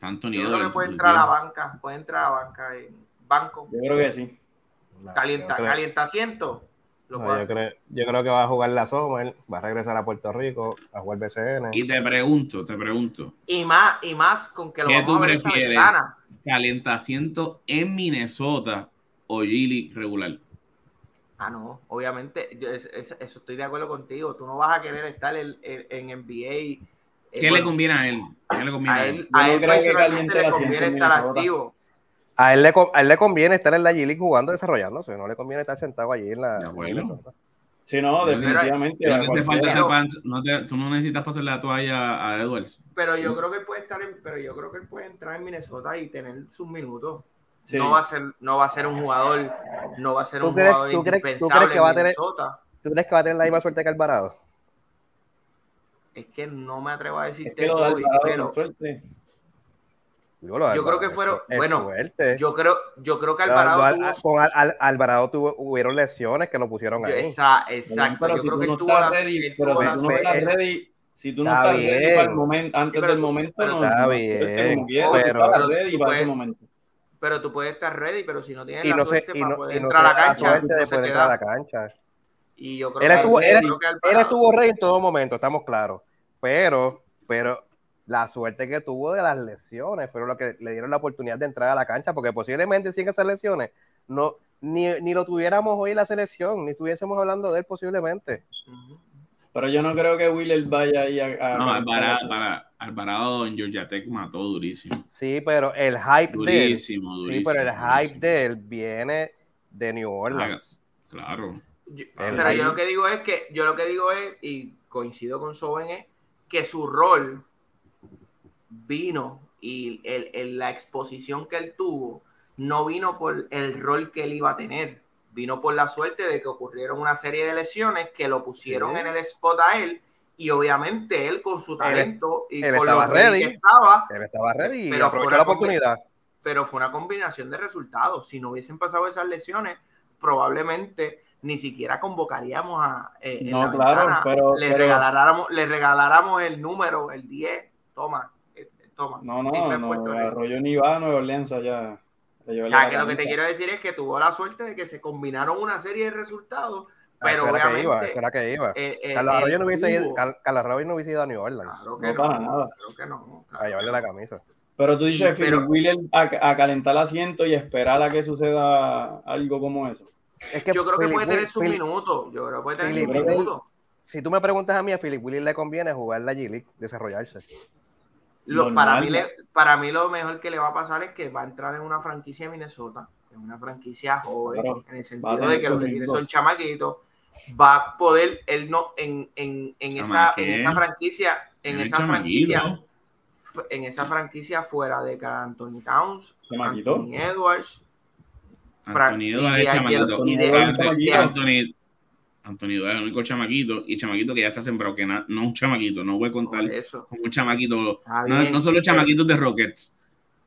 Tanto Yo nivel. creo que puede entrar a la banca, puede entrar a la banca en banco, Yo creo que sí. No, calienta, yo creo- calienta asiento. Lo no, puede yo, creo, yo creo que va a jugar la Summer, va a regresar a Puerto Rico a jugar BCN. Y te pregunto, te pregunto. Y más, y más con que lo ¿Qué vamos tú a ver prefieres? ventana. ¿Calientaciento en Minnesota o Gili regular? Ah, no, obviamente, yo es- es- eso estoy de acuerdo contigo. Tú no vas a querer estar en, en- en NBA. eh, ¿Qué le conviene a él? ¿Qué le conviene a a él, a él personalmente le conviene estar activo. A él, le, a él le conviene estar en la G-League jugando, desarrollándose. No le conviene estar sentado allí en la. Ya, bueno. Sí, no, definitivamente. Pero, pero falta no te, tú no necesitas pasar la toalla a Edwards. Pero yo creo que él puede estar en, pero yo creo que él puede entrar en Minnesota y tener sus minutos. Sí. No va a ser, no va a ser un jugador, no va a ser un crees, jugador ¿tú crees, indispensable ¿tú crees que va a tener, Minnesota. ¿Tú crees que va a tener la misma suerte que Alvarado? Es que no me atrevo a Es decirte que lo eso hoy, pero Yo creo que es fueron- es bueno, suerte. yo creo, yo creo que Alvarado Alvar- tuvo con Al- Al- Alvarado tuvo, hubieron lesiones que lo pusieron ahí. esa- exacto. pero yo si creo tú que no él tuvo estás la, ready, él pero tuvo si la tú no estás ready, si tú no Está estás ready bien. para el momento, antes pero del momento, pero no, Está no, bien, pero- pero ready para puedes- ese momento. Pero tú puedes estar ready, pero si no tienes y la no suerte para no, poder no entrar a la cancha, suerte no de poder entrar a la cancha. Y yo creo Él que estuvo, él, creo que él Alvarado- estuvo ready en todo momento, estamos claros. Pero, pero la suerte que tuvo de las lesiones fueron lo que le dieron la oportunidad de entrar a la cancha, porque posiblemente sin esas lesiones no, ni, ni lo tuviéramos hoy en la selección, ni estuviésemos hablando de él posiblemente. Pero yo no creo que Wheeler vaya ahí a. a- No, Alvarado, para, Alvarado en Georgia Tech mató durísimo. Sí, pero el hype de él, Durísimo, sí, durísimo. pero el hype durísimo. de él viene de New Orleans. Claro. Yo- pero yo lo que digo es que, yo lo que digo es, y coincido con Soben, es que su rol vino y el, el- la exposición que él tuvo no vino por el rol que él iba a tener, vino por la suerte de que ocurrieron una serie de lesiones que lo pusieron Sí. en el spot a él y obviamente él con su talento y él con estaba lo ready ready. que estaba, Él estaba ready Pero aprovechó fuera la oportunidad. pero fue una combinación de resultados. Si no hubiesen pasado esas lesiones, probablemente ni siquiera convocaríamos a eh, en No, la claro, ventana, pero- le pero- regaláramos, le regaláramos el número, el 10, toma, eh, toma. No, no, no. Arroyo ni va a Nueva Orleans allá. O sea, que lo que te quiero decir es que tuvo la suerte de que se combinaron una serie de resultados, pero eso era que obviamente iba, era que iba. eh, eh, Carlos Arroyo no hubiese ido, tuvo- Car- Carlos Arroyo no hubiese ido a New Orleans Claro que No, para nada. Creo que no. a llevarle la camisa. Pero tú dices, Y- pero- Philip Wheeler a, a calentar el asiento y esperar a que suceda algo como eso. Es que Yo creo que puede tener Will- sus Philip- minutos. Yo creo que puede tener Philip sus Will- minutos. Si tú me preguntas a mí, a Philip Willis le conviene jugar la G-League, desarrollarse. Lo- para, mí para mí lo mejor que le va a pasar es que va a entrar en una franquicia de Minnesota, es una franquicia joven, Claro, en el sentido de que lo que tiene son chamaquitos, va a poder, él no, en, en, en, esa, en esa franquicia, en esa franquicia, en esa franquicia fuera de Anthony Towns. Anthony Edwards, Fra- Anthony y Edwards y de- Anthony- es el único chamaquito y chamaquito que ya está sembrado, que na- no un chamaquito, no voy a contar eso. como un chamaquito, no, no solo chamaquitos de Rockets.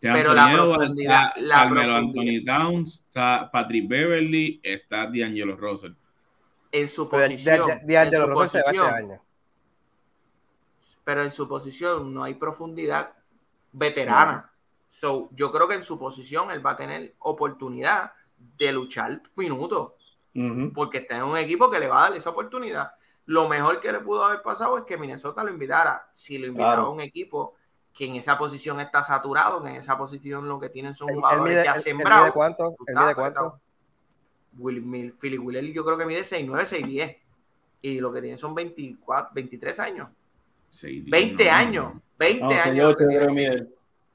Pero la profundidad- está la Carmelo profundidad. Anthony Towns, está Patrick Beverly, está D'Angelo Russell. en su posición, de, de, en Angelo su Russell se va este posición, año. pero en su posición no hay profundidad veterana. So, yo creo que en su posición él va a tener oportunidad de luchar minutos, Porque está en un equipo que le va a dar esa oportunidad. Lo mejor que le pudo haber pasado es que Minnesota lo invitara. Si lo invitaba Claro. a un equipo que en esa posición está saturado, que en esa posición lo que tienen son jugadores mide- que ha sembrado. mide cuánto? tú ¿Él estás mide cuánto? Will, Mil- Philip Wheeler yo creo que mide 6'9, 6'10. Y lo que tiene son 24, 23 años. 6'10, 20 no, años. 20 No, años. 6'8 lo que creo que tiene. mide.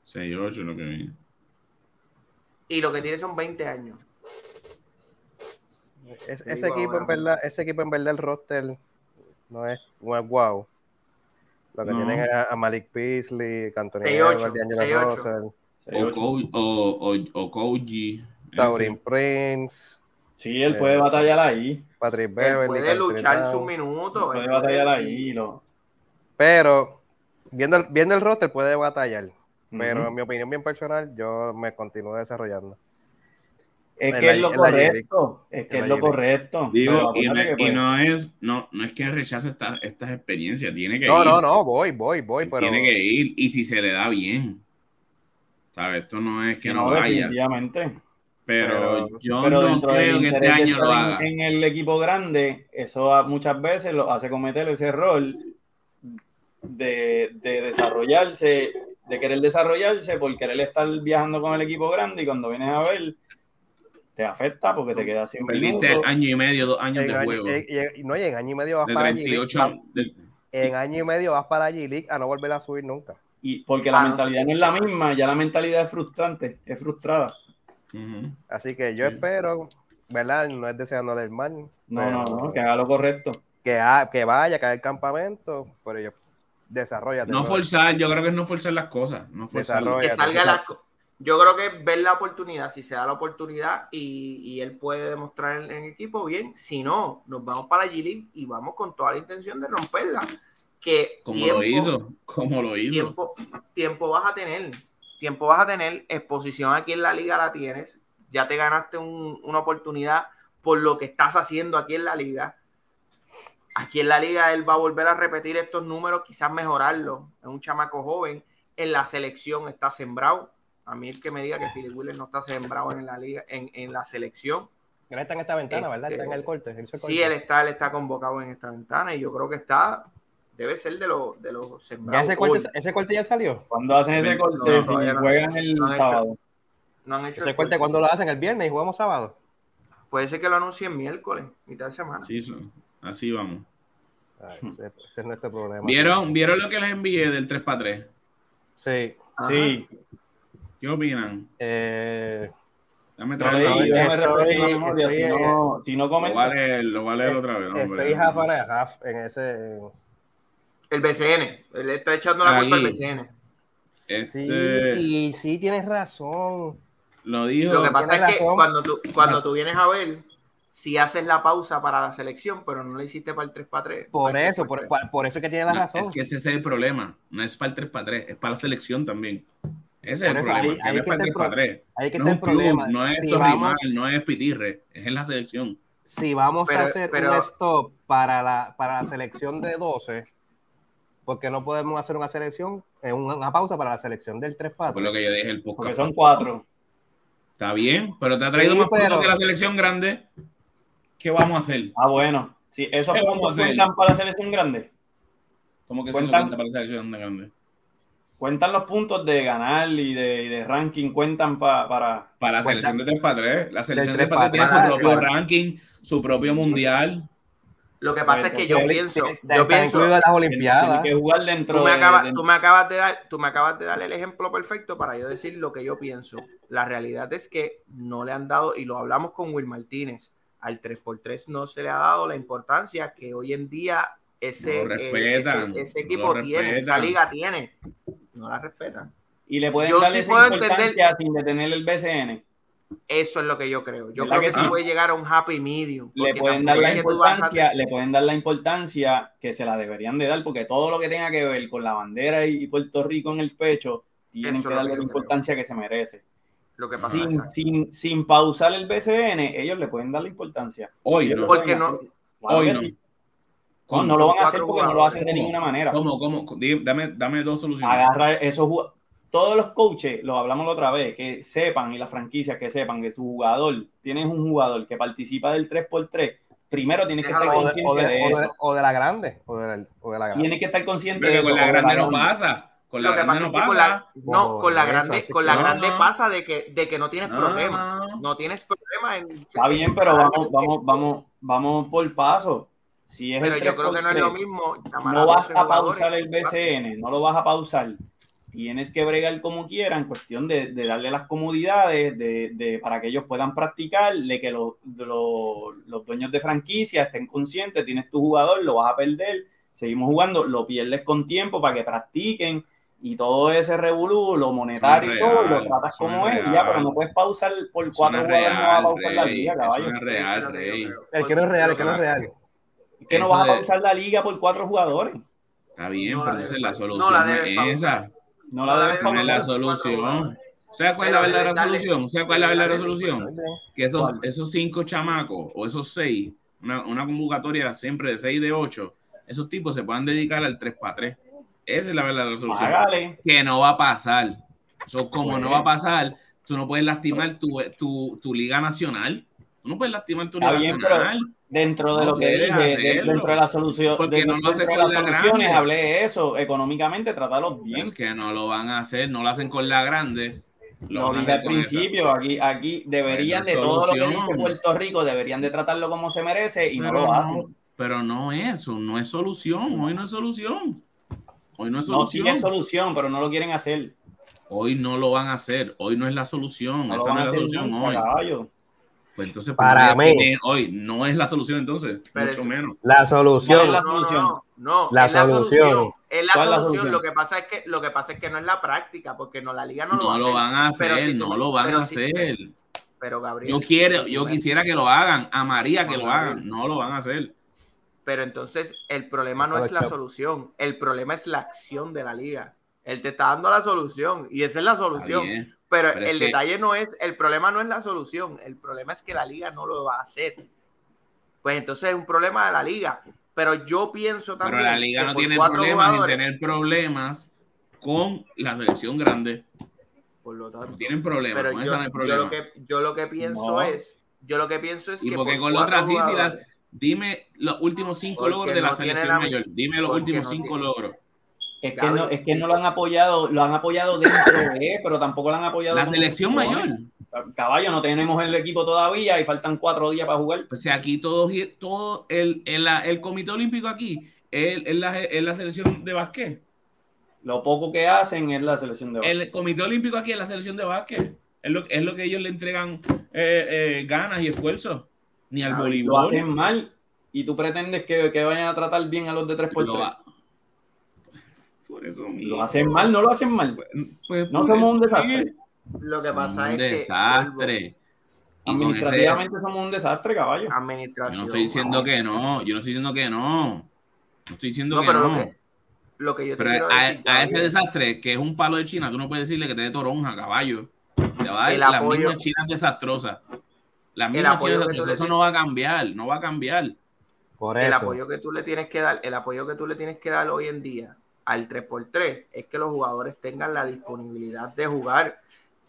6'8 lo que viene. Y lo que tiene son 20 años. Es- ese equipo en verdad, ese equipo en verdad el roster no es, no es wow. Lo que No. tienen es a, a Malik Beasley, Anthony 6'8, Edwards, D'Angelo 6'8. Russell, O, 6'8. Ko- o, o, o Koji. Taurin. Prince, Sí, él puede Eh, batallar ahí. Patrick Él Beverly. puede luchar sus minutos. Puede batallar ahí. Lo... Pero viendo el, viendo el roster puede batallar. Pero en mi opinión bien personal, yo me continúo desarrollando. Es que la- es lo correcto. Es que es lo correcto. Digo, y, no, pues, no es, no, no es que rechace esta- estas experiencias, tiene que No, ir. no, no, voy, voy, voy, pero Tiene que ir y si se le da bien. ¿Sabes? Esto no es que no, no, vaya. definitivamente. Pero, Pero- yo Pero no dentro del creo que este año lo haga. en, el equipo grande, eso muchas veces lo hace cometer ese error de, de desarrollarse, de querer desarrollarse por querer estar viajando con el equipo grande y cuando vienes a ver, te afecta porque te quedas sin Perdiste minutos. año y medio, dos años en de año, juego. no, y en año y medio vas de para G-League. 38 vas- de- En año y medio vas para G-League a no volver a subir nunca. Y porque la Ah, no, mentalidad sí. no es la misma, ya la mentalidad es frustrante, es frustrada. Así que yo Sí. espero, ¿verdad? No es deseando del mal. No, no, no, que haga lo correcto. Que, ha- que vaya, que haga el campamento, pero yo desarrolla. No forzar, yo creo que es no forzar las cosas. No forzar. Desarrolla. que salga la, yo creo que ver la oportunidad, si se da la oportunidad y, y él puede demostrar en, en equipo, bien, si no, nos vamos para la G-League y vamos con toda la intención de romperla. Que Como tiempo, lo hizo, como lo hizo. tiempo, tiempo vas a tener, tiempo vas a tener, exposición aquí en la liga la tienes, ya te ganaste un- una oportunidad por lo que estás haciendo aquí en la liga. Aquí en la liga él va a volver a repetir estos números, quizás mejorarlo. Es un chamaco joven. En la selección está sembrado. A mí el que me diga que Philip Wheeler no está sembrado en la liga, en, en la selección. Él está en esta ventana, ¿verdad? Este, Está en el corte. él Sí, él está, él está convocado en esta ventana y yo creo que está, debe ser de los, de los ¿Ya sembrados. ese corte, ese corte ya salió? Cuando hacen ese corte, no, si no. juegan el No han hecho. sábado. No han hecho Ese el corte, ¿cuándo lo hacen? ¿El viernes y jugamos sábado? Puede ser que lo anuncien miércoles, mitad de semana. Sí, son- así vamos. Ay, ese, ese es nuestro problema. ¿Vieron, ¿Vieron lo que les envié del 3 para 3? Sí. Ajá. Sí, ¿Qué opinan? Eh, Dame lo leí, Estoy- memoria, estoy- si no, si no Lo comenta. voy a leer, lo voy a leer otra vez. no, hombre. estoy half half en ese. El BCN, él está echando la culpa al. BCN. Este, Sí, y sí tienes razón. Lo dijo. Lo que pasa es que razón. cuando tú, cuando tú vienes a ver, si haces la pausa para la selección, pero no la hiciste para el 3 para 3. Por eso, por, por- por eso es que tienes la No, razón. es que ese es el problema. No es para el 3 para 3, es para la selección también. Ese es el eso, problema. ahí- que que está el el 3 para pro- 3. Ahí que No está es el un club, problema. no es si, Torrimal, vamos, no es Pitirre, es en la selección. si vamos Pero- a hacer pero- un stop para la, para la selección de 12, ¿por qué no podemos hacer una selección, eh, una, una pausa para la selección del 3 Eso para fue lo que yo dije el Porque podcast. son cuatro. Está bien, pero te ha traído Sí, más puntos pero- que la selección grande. ¿Qué vamos a hacer? Ah, bueno. Sí, esos ¿Qué vamos a puntos hacer? cuentan para la selección grande. ¿Cómo que se Cuentan- cuenta para la selección de grande? Cuentan los puntos de ganar y de, y de ranking, cuentan pa- para. Para la selección de 3 para 3. La selección de 3 3 para 3 tiene su propio ranking, su propio mundial. Lo que pasa es que yo Entonces, pienso, Está yo pienso, en las Olimpiadas. que jugar dentro tú me, de- acabas, de- tú me acabas de dar, tú me acabas de dar el ejemplo perfecto para yo decir lo que yo pienso. La realidad es que no le han dado, y lo hablamos con Will Martínez, al 3x3 no se le ha dado la importancia que hoy en día ese, No eh, ese, equipo tiene, esa liga tiene. No la respetan. Y le pueden Yo dar sí esa puedo importancia entender- sin detener el BCN. Eso es lo que yo creo. Yo ¿Verdad creo que, que sí puede llegar a un happy medium. Le pueden dar la a- importancia, le pueden dar la importancia que se la deberían de dar, porque todo lo que tenga que ver con la bandera y Puerto Rico en el pecho, tienen Eso que darle que la importancia que se merece. Lo que pasa Sin, sin, sin pausar el BCN, ellos le pueden dar la importancia. Hoy no. Porque no, Hoy que no. sí. No, no lo van a hacer porque no lo hacen de ninguna manera. ¿Cómo? Dame, dame dos soluciones. Agarra esos todos los coaches, lo hablamos la otra vez, que sepan y las franquicias que sepan que su jugador, tienes un jugador que participa del 3x3, primero tienes que estar Déjalo, O de, consciente o de- de o de- eso. o de la grande. O de la, o de la grande. Tienes que estar consciente de eso. con la grande no grande. pasa. Con la Lo que pasa no que con pasa. la, no, con la grande, con la No, grande pasa de que, de que no tienes No, problema. no. No tienes problema en. Está bien, pero vamos, vamos, vamos, vamos por paso. Si es Pero yo creo que no es lo 3x3, mismo. llamar No vas 12 a pausar el BCN, no lo vas a pausar. Tienes que bregar como quieran, cuestión de, de darle las comodidades de, de- para que ellos puedan practicar, de que los, de los- los dueños de franquicia estén conscientes, tienes tu jugador, lo vas a perder, seguimos jugando, lo pierdes con tiempo para que practiquen y todo ese revolú, lo monetario es todo, lo real, tratas como es ya, real. pero no puedes pausar por cuatro jugadores, no vas a real, pausar la Rey. liga, Eso caballo. es real, Rey. El que no es real, el que no es real. Que no vas a de- pausar la liga por cuatro jugadores. Está bien, No pero la entonces la solución No es esa. No la debes es la solución. ¿Sabes cuál es la verdadera solución? ¿Sabes cuál es la verdadera solución? Que esos, esos cinco chamacos o esos seis, una, una convocatoria siempre de seis de ocho, esos tipos se puedan dedicar al 3 para 3. Esa es la verdadera solución. Que no va a pasar. Eso, como Pues. no va a pasar, tú no puedes lastimar tu, tu, tu liga nacional. Tú no puedes lastimar tu Está liga bien, nacional. Dentro de No lo que dije, hacerlo. dentro de la solución, Porque de- no lo hace dentro de con las la soluciones, grande. hablé de eso, económicamente tratarlos bien. Es que no lo van a hacer, no lo hacen con la grande. Lo dije al esa. principio, aquí, aquí deberían de todo lo que solución. dice Puerto Rico, deberían de tratarlo como se merece y no lo hacen. pero no es eso, no es solución. Hoy no es solución. Hoy no es No, sí solución. es solución, pero no lo quieren hacer. Hoy no lo van a hacer. Hoy no es la solución. No Esa no es la solución nunca, hoy. caballo. Pues entonces, Para pues, no voy a mí. hoy no es la solución entonces, Pero mucho es- menos. La solución, ¿Cuál es la no, no, solución? no, no, La es la solución. Es la ¿Cuál es la solución. Lo que pasa es que lo que pasa es que no es la práctica, porque no la liga no, No, lo, lo va a van a Pero hacer, si tú no lo van a hacer. Pero Gabriel, Yo quiero, yo quisiera que lo hagan, amaría que Juan lo Gabriel. hagan, no lo van a hacer. Pero entonces el problema no es la solución, el problema es la acción de la liga. Él te está dando la solución y esa es la solución. Pero, Pero el que- detalle no es, el problema no es la solución, el problema es que la liga no lo va a hacer. Pues entonces es un problema de la liga. Pero yo pienso Pero también. la liga que no tiene problemas en tener problemas con la selección grande. Por lo tanto, No tienen problemas, pero con yo, esa no hay yo problema. lo que yo lo que pienso No. es, yo lo que pienso es Y que porque por con la otra sí, si la- jugadores- dime los últimos cinco Porque logros de la selección la- mayor. Dime los últimos cinco tiene- logros. Es que, no, es que no lo han apoyado, lo han apoyado dentro de, pero tampoco lo han apoyado. La selección se supone. mayor. Caballo, no tenemos el equipo todavía y faltan cuatro días para jugar. O sea, aquí todos, todo el, el, el comité olímpico aquí es, es la, es la selección de básquet. Lo poco que hacen es la selección de básquet. El comité olímpico aquí es la selección de básquet. Es lo, es lo que ellos le entregan eh, eh, ganas y esfuerzo. Ni al Ah, Lo voleibol. hacen mal y tú pretendes que, que vayan a tratar bien a los de 3x3. Lo ha- Por eso mismo. Lo hacen mal, no lo hacen mal. Pues No por somos un desastre. lo que pasa un es que desastre. Ese, Administrativamente somos un desastre, caballo. yo administración. no estoy diciendo que no. Yo no estoy diciendo que no. No estoy diciendo No, que pero no. lo que, lo que yo te Pero a, decir, a ese desastre, que es un palo de China, tú no puedes decirle que te dé toronja, caballo. Te va a dar El las apoyo- mismas chinas desastrosas. Las mismas chinas que desastrosas. Eso no va a cambiar, no va a cambiar. por el eso. apoyo que tú le tienes que dar, el apoyo que tú le tienes que dar hoy en día al 3x3 es que los jugadores tengan la disponibilidad de jugar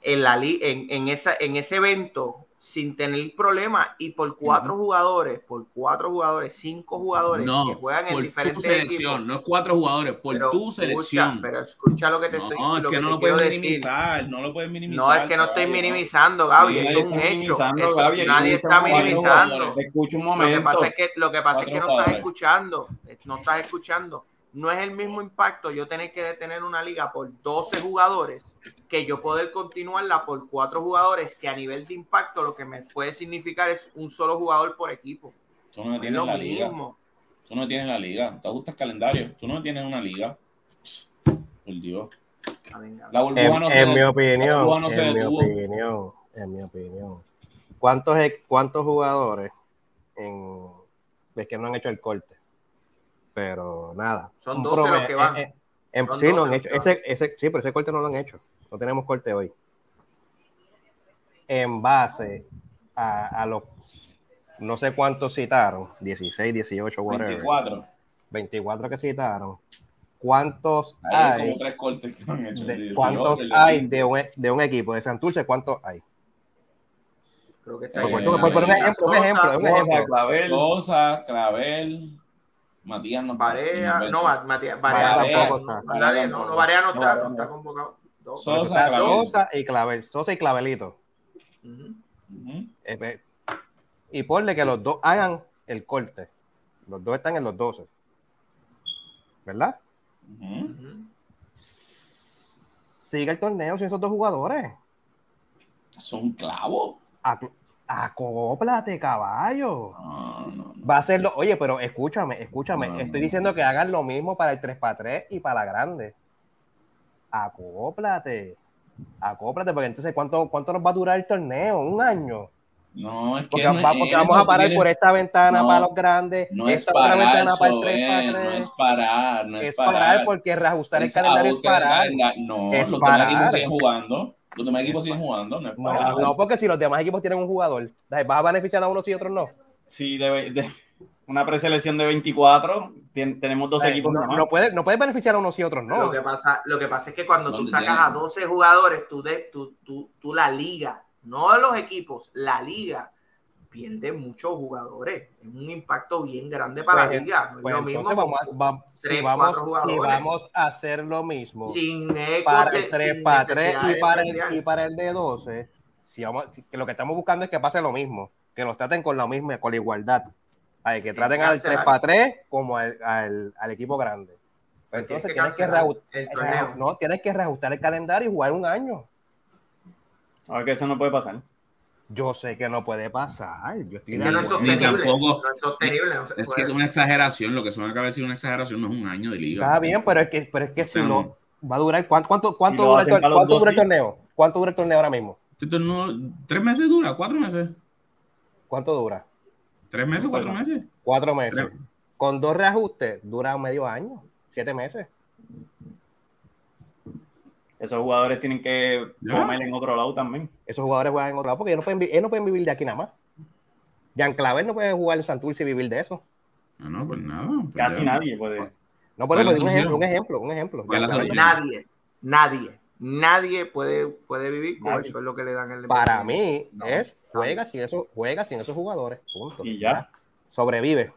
en la li- en, en esa en ese evento sin tener problemas y por cuatro jugadores, por cuatro jugadores, cinco jugadores No, que juegan en diferentes selección, equipos. no es cuatro jugadores, por Pero tu escucha, selección. pero escucha lo que te estoy no, es que, que no te lo puedes decir. minimizar, no lo puedes minimizar. No es que no estoy minimizando, Gaby, eso es un hecho. Eso- Gaby, nadie está minimizando. Escucha un Lo que momento. pasa es que, lo que, pasa es que no estás escuchando, no estás escuchando. No es el mismo impacto yo tener que detener una liga por 12 jugadores que yo poder continuarla por cuatro jugadores que a nivel de impacto lo que me puede significar es un solo jugador por equipo. Tú no Es tienes lo la liga. mismo. Tú no tienes la liga. Tú ajustas calendario. Tú no tienes una liga. Por Dios. A ver, Gaby. La burbuja En, no en se mi la opinión, burbuja no se en mi detuvo. opinión, en mi opinión. ¿Cuántos, cuántos jugadores en, es que no han hecho el corte? Pero nada. Son Un 12 los que van. eh, eh, en- sí, no 12 han los hecho. Ese, ese, sí, pero ese corte no lo han hecho. No tenemos corte hoy. En base a, a los no sé cuántos citaron, 16, 18, whatever. 24. 24 que citaron. ¿Cuántos Hay hay? como tres cortes que han hecho. de- ¿Cuántos 18, el de hay 15. de un, de un equipo de Santurce? ¿Cuántos hay? Creo que Eh, está Por, bien. por- por poner un ejemplo, un ejemplo, un Sosa, ejemplo. Clavel, Sosa, Clavel, Matías no Barea, no, no, Matías, Barea Barea tampoco no, está. no, Barea no, no, Barea no No, está, Barea no no. está convocado. Sosa, Está y Clavel, Sosa y Clavelito. Eh, eh, Y ponle que los dos hagan el corte. Los dos están en los 12. ¿Verdad? Sigue el torneo sin esos dos jugadores. Son clavos. Acóplate, caballo. No, no, no. Va a ser lo. Oye, pero escúchame, escúchame. No, Estoy diciendo que hagan lo mismo para el 3x3 y para la grande. Acóplate. Acóplate, porque entonces, ¿cuánto, cuánto nos va a durar el torneo? ¿Un año? No, es que Porque, no vamos a parar por esta ventana No, para los grandes, No es otra parar, ventana para el 3x3. no es parar, no es, es parar, porque reajustar el calendario es parar. No, Es los parar. siguen jugando. Los demás equipos siguen jugando, no es parar. No, no, porque si los demás equipos tienen un jugador, ¿vas a beneficiar a unos y otros no? Sí, de, de- una preselección de 24. tien- tenemos dos Eh, equipos no, no puedes no puedes beneficiar a unos y otros no. Lo, que pasa, lo que pasa es que cuando tú ¿Dónde sacas tienen? a 12 jugadores, tú, de, tú, tú, tú la liga, no los equipos, la liga pierde muchos jugadores. Es un impacto bien grande para Pues, la liga. No Pues lo entonces mismo vamos a, tres, si, vamos, si a hacer lo mismo sin eco para el 3 sin para 3 y para, el, y para el de 12, si vamos, si- que lo que estamos buscando es que pase lo mismo, que nos traten con la misma, con la igualdad. Ay, que traten al 3 cancelar. para 3 como al, al- al equipo grande. Pues Tienes entonces que tienes que, cancelar reaju- el eh, no, tienes que reajustar el calendario y jugar un año. Sabes que eso no puede pasar. Yo sé que no puede pasar. Yo estoy que no es sostenible. tampoco- No es sostenible. no se Es que es una exageración, lo que suena acaba de decir una exageración, no es un año de liga. Está bien, pero es que, pero es que si no, va a durar. ¿Cuánto, cuánto, cuánto dura, el, cuánto dura el 12? torneo? ¿Cuánto dura el torneo ahora mismo? Este torneo, ¿Tres meses dura? ¿Cuatro meses? ¿Cuánto dura? ¿Tres meses? ¿Cuatro meses? Cuatro meses. Tres. Con dos reajustes dura medio año, siete meses. Esos jugadores tienen que comer en otro lado también. Esos jugadores juegan en otro lado porque ellos no pueden, vi- ellos no pueden vivir de aquí nada más. Jean Clavel no puede jugar en Santurce y vivir de eso. No, no, pues nada. pues Casi ya. nadie puede. No ¿Cuál podemos es un ejemplo, un ejemplo, un ejemplo. ¿Cuál es Nadie, nadie, nadie puede, puede vivir con el Nadie. sueldo que le dan en el Para mí No, es no. juega sin esos, juega sin esos jugadores. Punto. Y ya. Sobrevive.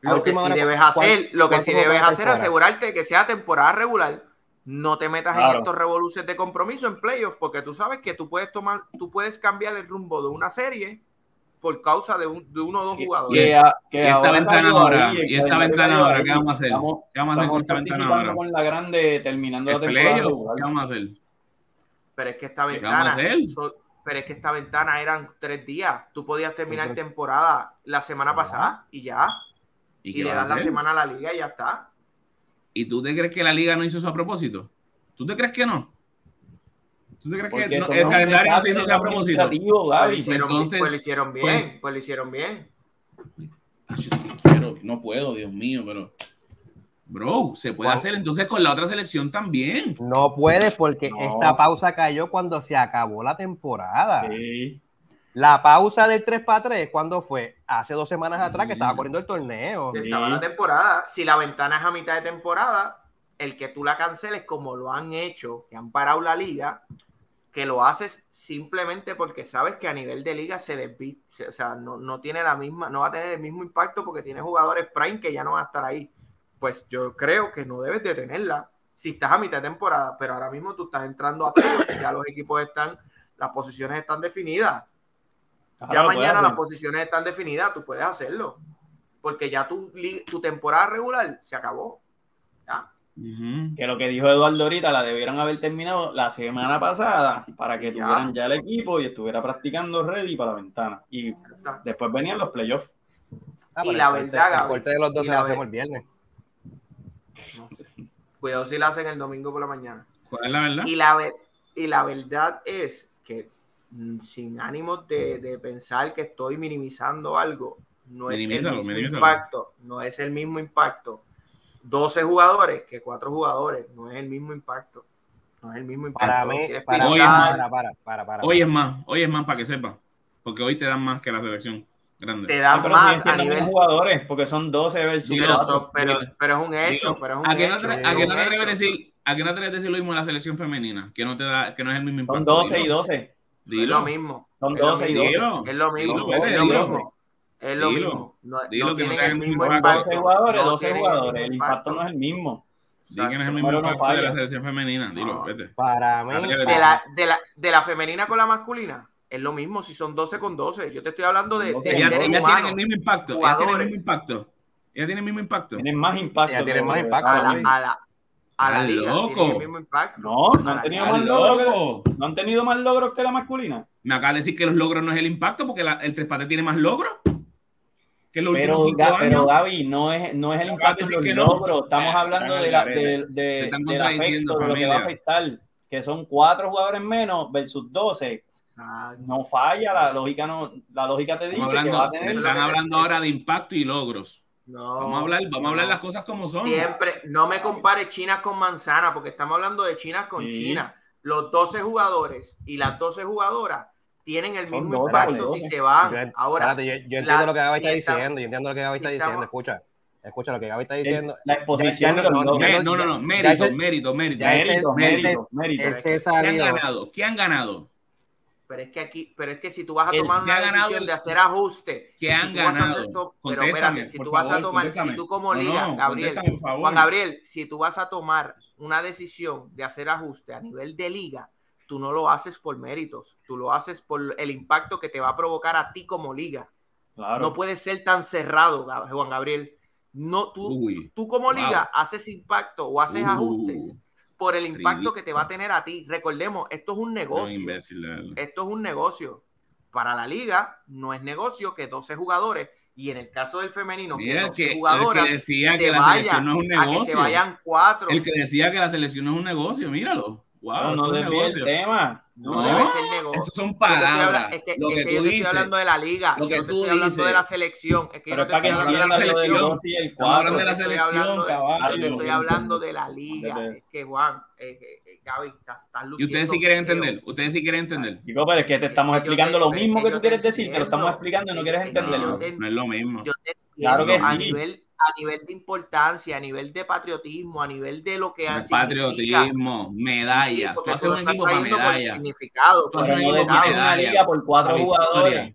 Lo que sí hora, debes ¿cuán- hacer, lo que sí debes hacer es asegurarte de que sea temporada regular. No te metas en estos revoluciones de compromiso en playoffs, porque tú sabes que tú puedes tomar, tú puedes cambiar el rumbo de una serie por causa de, un- de uno o dos jugadores. que a- que Y esta ventana ahora, y esta ventana ahora. ¿qué vamos a hacer? Estamos, ¿Qué vamos a hacer con esta ventana participando ahora? con la grande terminando la ¿Es temporada. ¿Qué vamos a hacer? Pero es que esta ¿Qué vamos a ventana, hacer? so- pero es que esta ventana eran tres días. Tú podías terminar temporada la semana pasada y ya. ¿Y le das la semana a la liga y ya está. ¿Y tú te crees que la liga no hizo eso a propósito? ¿Tú te crees que no? ¿Tú te crees Porque que el calendario no se hizo a propósito? Pues, lo hicieron, pues lo hicieron bien, pues- pues, lo hicieron bien. Ah, yo quiero, no puedo, Dios mío, pero. Bro, se puede hacer entonces con la otra selección también. No puedes porque No. esta pausa cayó cuando se acabó la temporada. Sí. La pausa del 3 para 3, ¿cuándo fue? Hace dos semanas atrás que estaba corriendo el torneo. Sí. Estaba la temporada. Si la ventana es a mitad de temporada, el que tú la canceles como lo han hecho, que han parado la liga, que lo haces simplemente porque sabes que a nivel de liga se se- o sea, no, no tiene la misma, no va a tener el mismo impacto porque tiene jugadores prime que ya no van a estar ahí. Pues yo creo que no debes de tenerla si estás a mitad de temporada, pero ahora mismo tú estás entrando a ya los equipos están, las posiciones están definidas. Ya mañana las posiciones están definidas, tú puedes hacerlo. Porque ya tu, tu temporada regular se acabó. Ya. Que lo que dijo Eduardo ahorita la debieron haber terminado la semana pasada para que Ya. tuvieran ya el equipo y estuviera practicando ready para la ventana. Y después venían los playoffs. Ah, Y la verdad, El Gaby, corte de los dos se la hacemos el viernes. No sé. Cuidado si la hacen el domingo por la mañana. ¿Cuál es la verdad? Y la, ver- y la verdad es que sin ánimos de, de pensar que estoy minimizando algo, no es el mismo minimízalo. impacto, no es el mismo impacto. 12 jugadores que 4 jugadores, no es el mismo impacto. No es el mismo impacto. Para mí, para, para, para, para, para, Hoy es más, hoy es más para que sepa. Porque hoy te dan más que la selección grande. te dan pero más a nivel jugadores, porque son 12 versus pero, 4. son- pero, es un hecho, Digo, pero es un ¿A qué no te, a no te atreves a decir, a qué no te atreves a decir lo mismo de la selección femenina? Que no te da, que no es el mismo impacto. Son 12 y Dilo. 12. Dilo. Es lo mismo. Son Es lo 12 y mismo. 12. Dilo. Es lo mismo, Dilo, es lo dilo. mismo. Es lo Dilo. mismo. No, Dilo no que no tienen el el mismo impacto. 12 jugadores, no 12 tienen jugadores. El mismo impacto no es el mismo. Di que no es el mismo impacto de la selección femenina. Dilo, No. vete. Para mí, De la, de, la, de la femenina con la masculina, es lo mismo si son 12 con 12. Yo te estoy hablando de, de tienen humanos. el mismo impacto. Ellas tienen el mismo impacto. Ellas tienen el mismo impacto. Tienen más impacto. Ellas tienen que- más impacto. A la, a la, a la Estás liga loco. tienen el mismo impacto. No, no han tenido más ¡Estás logros. No han tenido más logros que la masculina. Me acaba de decir que los logros no es el impacto porque la- el tres pates tiene más logros que los Pero, últimos cinco Ga- años. pero Gaby, no es, no es el impacto de los que no. logros. Estamos hablando de la, de, de- están afecto, lo que va a afectar. Que son cuatro jugadores menos versus 12. Exacto. No falla, la lógica no, la lógica te dice Estamos que hablando, va a tener. Están hablando ahora de impacto y logros. No, Vamos a hablar, vamos a hablar las cosas como son. Siempre, no me compare China con manzana, porque estamos hablando de China con Sí. China. Los 12 jugadores y las 12 jugadoras tienen el mismo 12 impacto si 12. se van. Yo, Ahora, espérate, yo, yo entiendo la- lo que Gaby está si diciendo, yo entiendo lo que Gaby está si diciendo, estamos- escucha, escucha lo que Gaby está diciendo. la exposición no- no, no, mérito, mérito, mérito. ya ese- Mérito, mérito, mérito. Se ¿Qué han ganado? ¿Qué han ganado? Pero es que aquí, pero es que si tú vas a tomar que una decisión el- de hacer ajuste, ¿Qué si han ganado? to- pero espérate, si tú vas a favor, tomar, si tú como No, liga, no, Gabriel, favor. Juan Gabriel, si tú vas a tomar una decisión de hacer ajuste a nivel de liga, tú no lo haces por méritos, tú lo haces por el impacto que te va a provocar a ti como liga. Claro. No puede ser tan cerrado, Juan Gabriel. No, tú, Uy, tú como wow. liga haces impacto o haces Uh, ajustes por el impacto que te va a tener a ti. Recordemos, esto es un negocio. imbécil. Esto es un negocio. Para la liga no es negocio que 12 jugadores y en el caso del femenino Mira, que el 12 que, el jugadoras que decía se que la vayan, selección no es un a que se negocio. vayan cuatro. El que decía que la selección no es un negocio, míralo. Wow, No, no desvíe el tema. no, No, debe ser negocio. Esas son palabras. habla- es que, lo es que que yo tú te dices. estoy hablando de la liga. lo que yo no te tú estoy hablando dices. de la selección. Es que yo no te estoy hablando de la selección. Estamos de la selección, hablando de- caballo. yo te estoy hablando de la liga. Es que Juan, eh, Gaby, estás, estás Y luciendo ustedes sí quieren feo. entender. Ustedes sí quieren entender. Chico, pero es que te estamos Es explicando te- lo mismo que tú quieres decir, te lo estamos explicando y no Es quieres entenderlo. te- No, es lo mismo. Yo te Claro que sí. A nivel de importancia, a nivel de patriotismo, a nivel de lo que significa. patriotismo, Sí, medallas. Tú haces tú lo un equipo para medallas. significado, Tú por haces un no equipo para medallas. por cuatro jugadores.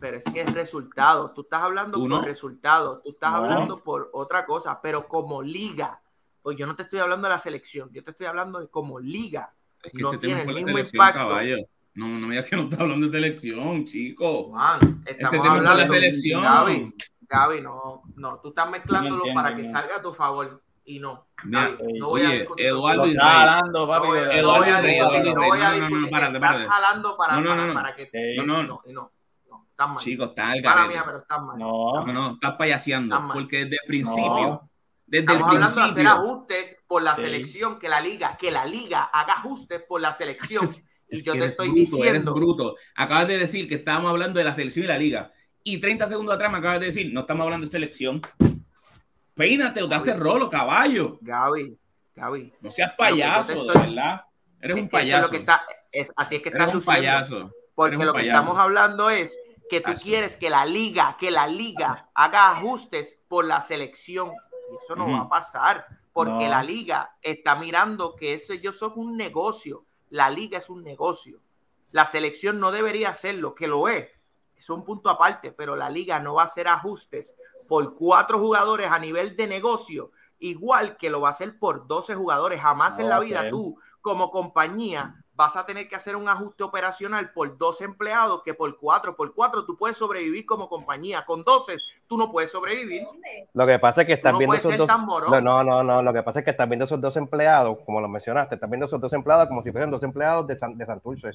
pero es que es resultado. Tú estás hablando Tú no. por resultados, tú estás No. hablando por otra cosa, pero como liga, pues yo no te estoy hablando de la selección, yo te estoy hablando de como liga. Es que No este tiene el mismo impacto. caballo. No, no me digas que no estás hablando de selección, chico. Juan, Este estamos tema es por la hablando selección. Gaby, Gaby, no, no, tú estás mezclándolo entiendo, para que no. salga a tu favor y no. Mira, Gaby, no voy a oye, discutir Eduardo Israel. jalando, papi. No Eduardo, no voy a discutir. Estás jalando para, No, no, para, no. para que Sí. No, no. no, no, estás mal. Chico, está al Mala garete. mía, pero estás mal. No, No, no, estás payaseando. Está. Porque desde el principio, No. desde el Estamos hablando de hacer ajustes por la Sí. selección, que la liga, que la liga haga ajustes por la selección. Y Es yo te estoy bruto, Eres diciendo, bruto. Acabas de decir que estábamos hablando de la selección y la liga. Y 30 segundos atrás me acabas de decir, no estamos hablando de selección. Peínate o te haces rolo, caballo. Gaby, Gaby, No seas payaso, de verdad. Eres un es payaso. lo que está, es, así es que está sucediendo. payaso. Porque lo que estamos hablando es que tú quieres que la liga, que la liga haga ajustes por la selección. Y eso no va a pasar, porque No. la liga está mirando que ese yo soy un negocio. La liga es un negocio. La selección no debería hacerlo, que lo es. Un punto aparte, pero la liga no va a hacer ajustes por cuatro jugadores a nivel de negocio, igual que lo va a hacer por 12 jugadores. Jamás en la vida tú, como compañía, vas a tener que hacer un ajuste operacional por 12 empleados que por cuatro. Por cuatro tú puedes sobrevivir como compañía. Con 12 tú no puedes sobrevivir. Lo que pasa es que estás no viendo esos dos. No, no, no, no, Lo que pasa es que estás viendo esos dos empleados, como lo mencionaste, estás viendo esos dos empleados como si fueran dos empleados de, San, de Santurce.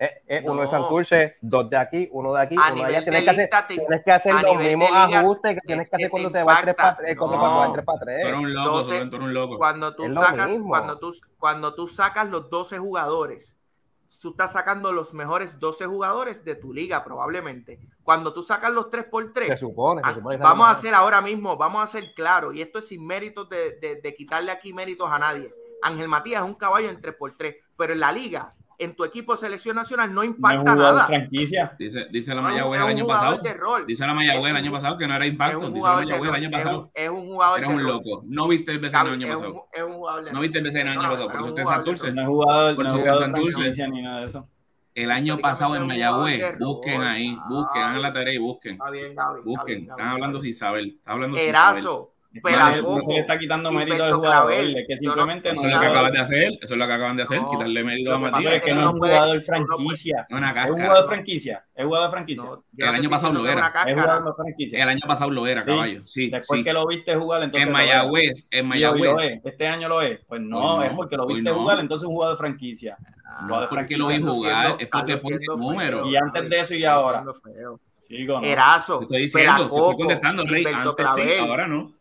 Es, es uno de No. Santurce, dos de aquí, uno de aquí, A uno de allá. Tienes de que hacer, tienes que hacer a los mismos liga, ajustes que es tienes que hacer cuando se va el 3 impacta. para 3, cuando No. va el 3 para Tú 3. eres un loco, 12, Rubén, tú eres un loco. Cuando tú sacas, cuando tú, cuando tú sacas los 12 jugadores, tú estás sacando los mejores 12 jugadores de tu liga, probablemente. Cuando tú sacas los 3 por 3 Se supone, se Ah, supone vamos a hacer ahora mismo, vamos a hacer claro, y esto es sin méritos de, de- de quitarle aquí méritos a nadie. Ángel Matías es un caballo en 3x3, pero en la liga, en tu equipo de selección nacional, no no es impacta un jugador nada. franquicia. Dice, dice la No es un- Mayagüez es el año jugador pasado. de rol. Dice la Mayagüez Es el año pasado que no era Es impacto. un Dice la Mayagüez el año es pasado. un, es un jugador Eres de un loco. No viste el BCN el año es pasado. es un jugador No viste el BCN el año No, no, pasado. es Por eso es jugador de Santurce. No es jugador, Por no eso es Santurce- franquicia ni nada de eso. El año pasado es en Mayagüez. Busquen ahí. Busquen. Hagan la tarea y busquen. Está bien. Busquen. está bien, Están hablando está sin saber. Están hablando sin saber. Erazo, No Pelacoco, se le está quitando mérito al jugador, Clavel. es que Yo no- simplemente no, Eso es lo que acaban de hacer. Eso es lo que acaban de hacer. No. Quitarle mérito a Matías. es que no no es puedes- jugador franquicia. Es una Es cáscara. jugador franquicia. Es jugador franquicia. El año pasado lo era. Es jugador franquicia. El año pasado lo era, caballo. Sí. Después sí. que lo viste jugar, entonces. En. Mayagüez. En Mayagüez. Este año lo es. Pues no, es porque lo viste jugar, entonces es un jugador de franquicia. Ah, No es porque lo vi jugar. Es porque luciendo números. feo, Y antes de eso y ahora. Erazo, Te estoy diciendo. Te estoy Pelacoco, contestando, Rey. Gilberto Antes sí, Clavel. ahora no.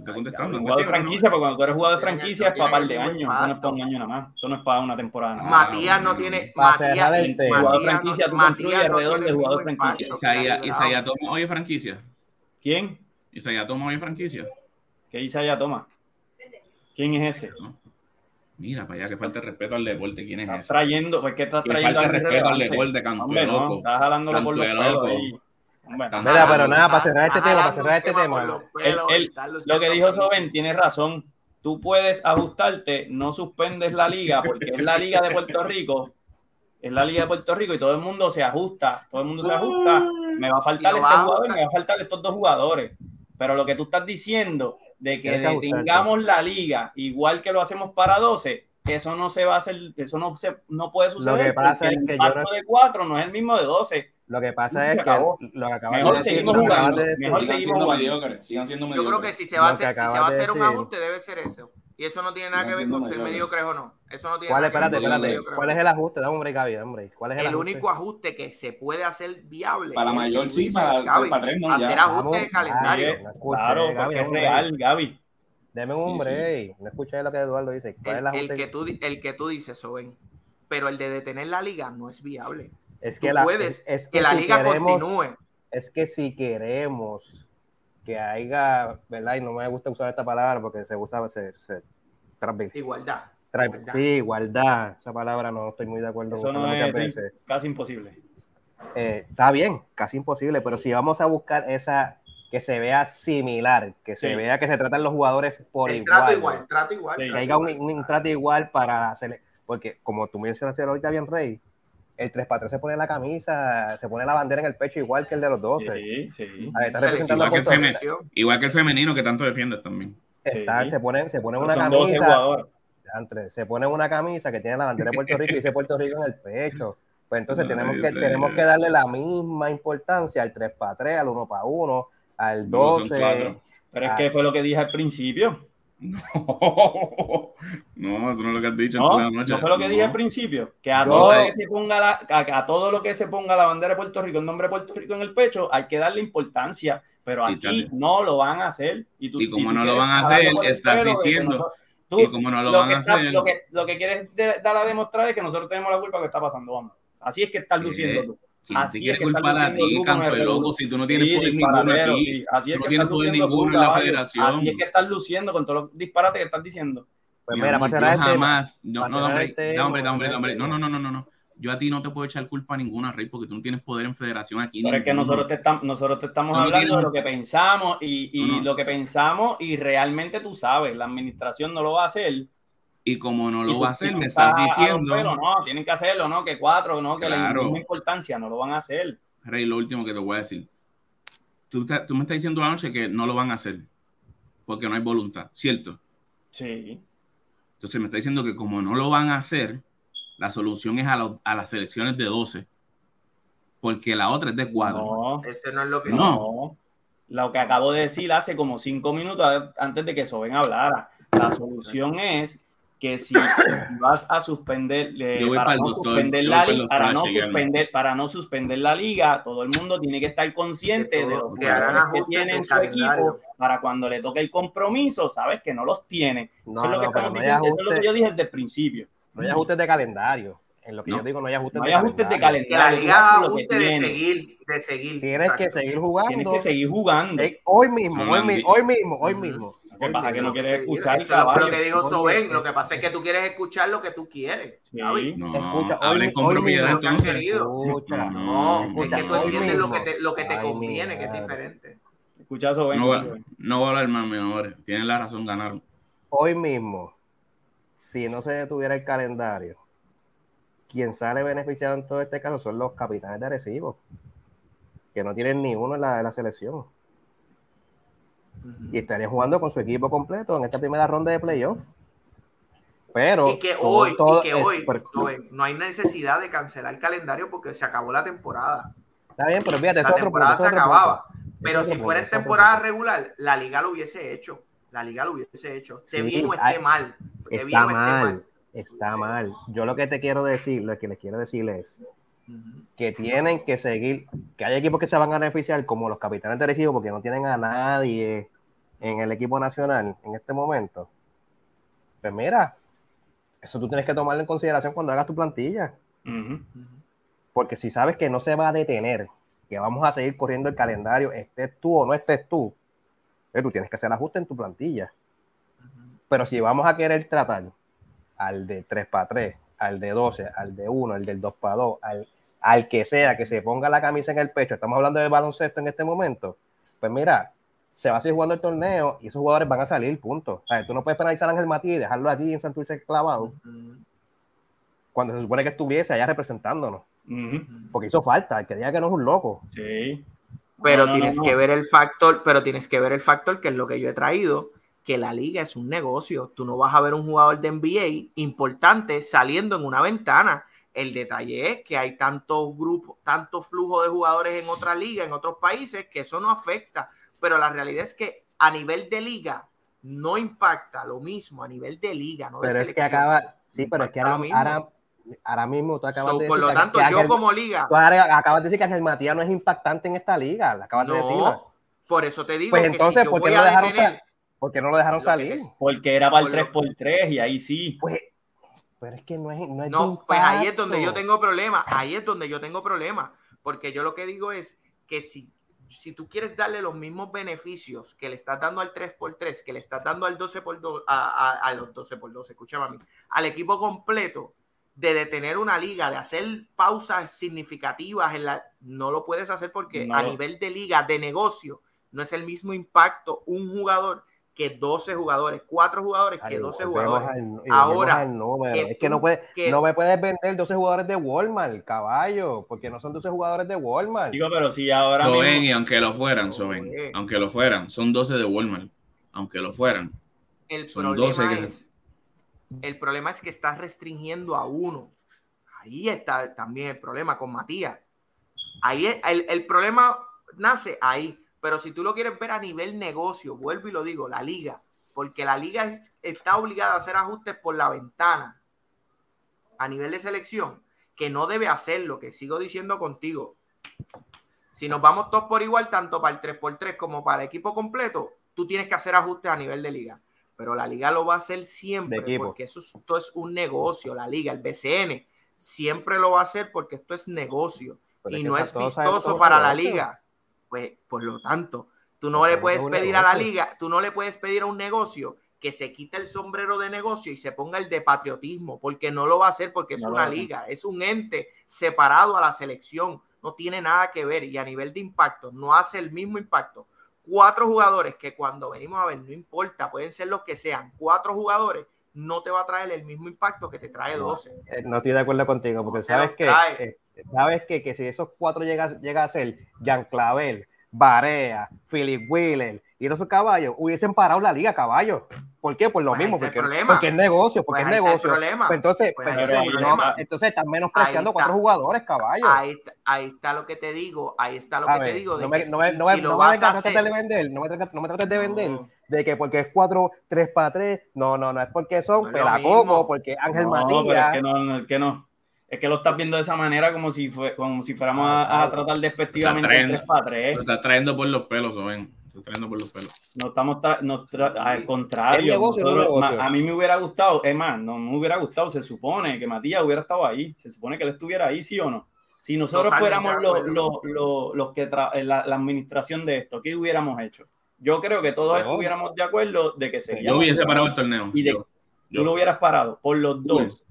Estoy contestando. Antes jugador de ahora no. franquicia, porque cuando tú eres jugador de franquicia es para par de años. Eso no es para un año nada más. Eso no es para una temporada nada más. Matías no tiene. Matías. Jugador Matías franquicia, tú Matías construyes alrededor tiene de el jugador mismo franquicia. Isaías Isaías. Toma hoy es franquicia. ¿Quién? Isaías Toma hoy es franquicia. ¿Qué Isaiah toma? ¿Quién es ese? Mira, para allá que falta el respeto al deporte. ¿Quién es Estás ese? trayendo, ¿por qué estás trayendo falta respeto al deporte, canto de loco. estás jalándolo por los de loco. Estás Mira, pero nada, para cerrar este tema, para cerrar este tema Él- pelos, él- estás Lo que dijo. Joven tiene razón. Tú puedes ajustarte, no suspendes la liga, porque es la liga de Puerto Rico. Es la liga de Puerto Rico y todo el mundo se ajusta. Todo el mundo se ajusta. Me va a faltar este jugador, me va a faltar estos dos jugadores. Pero lo que tú estás diciendo de que que detengamos la liga igual que lo hacemos para 12, eso no se va a hacer, eso no se no puede suceder. Lo que pasa es el que yo impacto no- de 4 no es el mismo de 12. Lo que pasa es Se que acabó. lo que acabas Mejor de decir, que acabas jugando, de decir- mejor sigan seguimos siendo mediocres, sigan siendo Yo mediocres. creo que si se va a que hacer, si se va a de hacer un decir. ajuste, debe ser eso. Y eso no tiene nada que ver con ser mediocres. o no. Eso no tiene ¿Cuál es, nada que espérate, ver con ser espérate, ¿cuál es el ajuste? Dame un break, Gaby, hombre. ¿Cuál es el, el ajuste? único ajuste que se puede hacer viable. Para es mayor que sí, para- Gaby, para tres no, ya. Hacer Vamos, ajuste de calendario. Gaby, no escuché, Claro, Gaby, porque es dame un break. real, Gaby. Deme un Sí, sí. break. No escuché lo que Eduardo dice. ¿Cuál es el El, el que tú, el que tú dices, Soben. Pero el de detener la liga no es viable. Es Tú que la, puedes es, es Que que la si liga queremos, continúe. es que si queremos que haya, ¿verdad? Y no me gusta usar esta palabra porque se usa, se, se Igualdad. igualdad. sí, igualdad. Esa palabra no estoy muy de acuerdo Eso con no es veces. casi imposible. Eh, está bien, casi imposible, pero si vamos a buscar esa que se vea similar, que se Sí. vea que se tratan los jugadores por El igual, trato igual, trato igual. Sí. que trato haya un, igual. un trato igual para hacer, porque como tú mencionaste ahorita bien, Rey, el 3 para 3 se pone la camisa, se pone la bandera en el pecho igual que el de los 12. Sí, sí. A ver, está representando a igual que el Puerto Rico. selección. Igual que el femenino que tanto defiendes también. Está- Sí. se ponen, se ponen una Son 12 camisa, jugadores. Andre, se pone una camisa que tiene la bandera de Puerto Rico y dice Puerto Rico en el pecho. Pues entonces Ay, tenemos que, tenemos que darle la misma importancia al 3 para 3, al 1 para 1, al No, son 12. cuatro. Pero es que fue lo que dije al principio. No, eso no es lo que has dicho No, la noche. no fue lo que dije No. al principio. Que a Yo- todo lo que se ponga la, a, a todo lo que se ponga la bandera de Puerto Rico, el nombre de Puerto Rico en el pecho, hay que darle importancia. Pero Y aquí también. no lo van a hacer. Y, tú, Y como tú no lo van a hacer, estás diciendo- nosotros- tú- Y como no lo, van que a está- hacer, lo que, lo que quieres de- dar a demostrar es que nosotros tenemos la culpa lo que está pasando. Vamos. Así es que estás Eh, luciendo tú. ¿Quién así es quiere culpar a ti, de loco? revolú- Si tú no tienes Sí, poder ninguno aquí. sí. Así es no que tienes poder ninguno en la federación. Así es que estás luciendo con todos los disparates que estás diciendo. Pues Mi mira, yo jamás, no, no, hombre, da, hombre, para hombre, No, no, tema. no, no, no, no. Yo a ti no te puedo echar culpa ninguna, Rey, porque tú no tienes poder en federación aquí. Pero es que nosotros te, estamos nosotros te estamos no hablando de lo que pensamos y, y No, no. lo que pensamos y realmente tú sabes, la administración no lo va a hacer. Y como no lo va a y hacer, me estás diciendo, pelos, no, tienen que hacerlo, no, que cuatro, no, que la Claro. misma importancia, no lo van a hacer. Rey, lo último que te voy a decir. Tú, te- tú me estás diciendo la noche que no lo van a hacer, porque no hay voluntad, ¿cierto? Sí. Entonces me está diciendo que como no lo van a hacer, la solución es a, las selecciones de 12, porque la otra es de 4. No, Ese no es lo que. No. no. Lo que acabo de decir hace como cinco minutos antes de que Soben hablara. La solución es que si vas a suspender eh, para no doctor, suspender la liga, para no suspender para no suspender la liga, todo el mundo tiene que estar consciente Que de todo- los que jugadores que tiene en su calendario. equipo para cuando le toque el compromiso, sabes que no los tiene. No, eso es lo no, que estamos no hay diciendo, eso es lo que ajuste. yo dije desde el principio. No hay ajustes de calendario. En lo que No. yo digo, no hay ajustes No de hay ajustes de calendario. La calendario. liga ajuste de tienes. seguir, de seguir. Tienes que seguir jugando. Tienes que seguir jugando. Eh, hoy mismo, hoy, las mi- di- hoy mismo, hoy mismo. ¿Qué hoy pasa? Que mismo. no quieres escuchar, Eso fue lo que Soben. Lo que pasa es que tú quieres escuchar lo que tú quieres. No, Escucha, hablen con hoy propiedad que entonces. Escucha. No, Escucha, es que tú entiendes lo que te, lo que te conviene, que es diferente. Escucha Soben. No, va- no voy a hablar más, mi amor. Tienen la razón, ganaron. Hoy mismo, si no se detuviera el calendario, quien sale beneficiado en todo este caso son los capitanes de Arecibo, que no tienen ni uno en la, en la selección. Y estarían jugando con su equipo completo en esta primera ronda de playoff. Pero Y que hoy, todo y que es- hoy no hay necesidad de cancelar el calendario porque se acabó la temporada. está bien, pero fíjate, La otro temporada punto, se eso es otro acababa. punto. Pero si fuera en temporada regular, la liga lo hubiese hecho. La liga lo hubiese hecho. Esté Sí, bien o esté hay- mal. Esté Está bien o esté mal, está mal. Yo lo que te quiero decir, lo que les quiero decir es. Que tienen que seguir, que hay equipos que se van a beneficiar, como los capitanes de Arecibo, porque no tienen a nadie en el equipo nacional en este momento. Pues mira, eso tú tienes que tomarlo en consideración cuando hagas tu plantilla, porque si sabes que no se va a detener, que vamos a seguir corriendo el calendario, estés tú o no estés tú, pues tú tienes que hacer ajuste en tu plantilla. Pero si vamos a querer tratar al de 3 para 3, al de 12, al de 1, al del 2 para 2, al, al que sea que se ponga la camisa en el pecho, estamos hablando del baloncesto en este momento, pues mira, se va a seguir jugando el torneo y esos jugadores van a salir, punto. O sea, tú no puedes penalizar a Ángel Matías y dejarlo aquí en Santurce clavado cuando se supone que estuviese allá representándonos, porque hizo falta, el que diga que no es un loco. Sí. Pero No, no, tienes no, que ver el factor, pero tienes que ver el factor que es lo que yo he traído, que la liga es un negocio. Tú no vas a ver un jugador de NBA importante saliendo en una ventana. El detalle es que hay tantos grupos, tanto flujo de jugadores en otra liga, en otros países, que eso no afecta. Pero la realidad es que a nivel de liga no impacta lo mismo a nivel de liga. No pero es que acaba, sí, pero es que ahora, ahora, ahora, mismo tú acabas de decir. Por lo tanto, yo como liga. Tú acabas de decir que Ángel Matías no es impactante en esta liga. Acabas de decir. Por eso te digo. Pues entonces, ¿por qué no dejaron salir? ¿Por qué no lo dejaron salir? Porque era para el 3x3 y ahí sí. Pues pero es que no es. No, es no pues ahí es donde yo tengo problema. Ahí es donde yo tengo problema. Porque yo lo que digo es que si, si tú quieres darle los mismos beneficios que le estás dando al 3x3, que le estás dando al 12x2, a, a, los 12x2, escúchame a mí, al equipo completo, de detener una liga, de hacer pausas significativas, en la, no lo puedes hacer porque a nivel de liga, de negocio, no es el mismo impacto un jugador que 12 jugadores, 4 jugadores que 12 jugadores. Ahora, es que no, puede, no me puedes vender 12 jugadores de Walmart, caballo, porque no son 12 jugadores de Walmart. Digo, pero si ahora. Soben, y aunque lo fueran, Soben, aunque lo fueran, son 12 de Walmart, aunque lo fueran. El son problema 12 que... es, el problema es que estás restringiendo a uno. Ahí está también el problema con Matías. Ahí el, el problema nace ahí pero si tú lo quieres ver a nivel negocio, vuelvo y lo digo, la liga, porque la liga está obligada a hacer ajustes por la ventana a nivel de selección, que no debe hacerlo, que sigo diciendo contigo. Si nos vamos todos por igual, tanto para el 3x3 como para el equipo completo, tú tienes que hacer ajustes a nivel de liga. Pero la liga lo va a hacer siempre, porque eso esto es un negocio, la liga, el BCN, siempre lo va a hacer porque esto es negocio y no es vistoso para la liga. Pues, por lo tanto, tú no le puedes pedir a la liga, tú no le puedes pedir a un negocio que se quite el sombrero de negocio y se ponga el de patriotismo, porque no lo va a hacer porque es una liga, es un ente separado a la selección, no tiene nada que ver y a nivel de impacto no hace el mismo impacto. Cuatro jugadores que cuando venimos a ver, no importa, pueden ser los que sean, cuatro jugadores, no te va a traer el mismo impacto que te trae 12. Eh, no, estoy de acuerdo contigo, porque sabes que sabes que, que si esos cuatro llegan llega a ser Jean Clavel, Barea, Philip Wheeler y esos caballos, hubiesen parado la liga, caballos. ¿Por qué? Por lo mismo, porque, porque, es negocio, porque pues es negocio. Pues entonces, pues entonces, están menospreciando cuatro jugadores, caballos. Ahí, ahí, está lo que te digo, ahí está lo que te digo. no me, no me, no me, no me trates de vender, no me, no me trates de vender de que porque es cuatro, tres para tres. No, no, no es porque son Pelacoco, porque Ángel Matías. es que no, es que no es que lo estás viendo de esa manera como si fue, como si fuéramos a, tratar despectivamente el 3 para 3. Lo estás trayendo por los pelos, ven. Estás trayendo por los pelos. No estamos al contrario. a mí me hubiera gustado, es más, no me hubiera gustado, se supone que Matías hubiera estado ahí, se supone que él estuviera ahí, sí o no. Si nosotros fuéramos los, los, los, que la, la, administración de esto, ¿qué hubiéramos hecho? Yo creo que todos estuviéramos de acuerdo de que sería. Yo hubiese parado el torneo. Y de, tú lo hubieras parado por los dos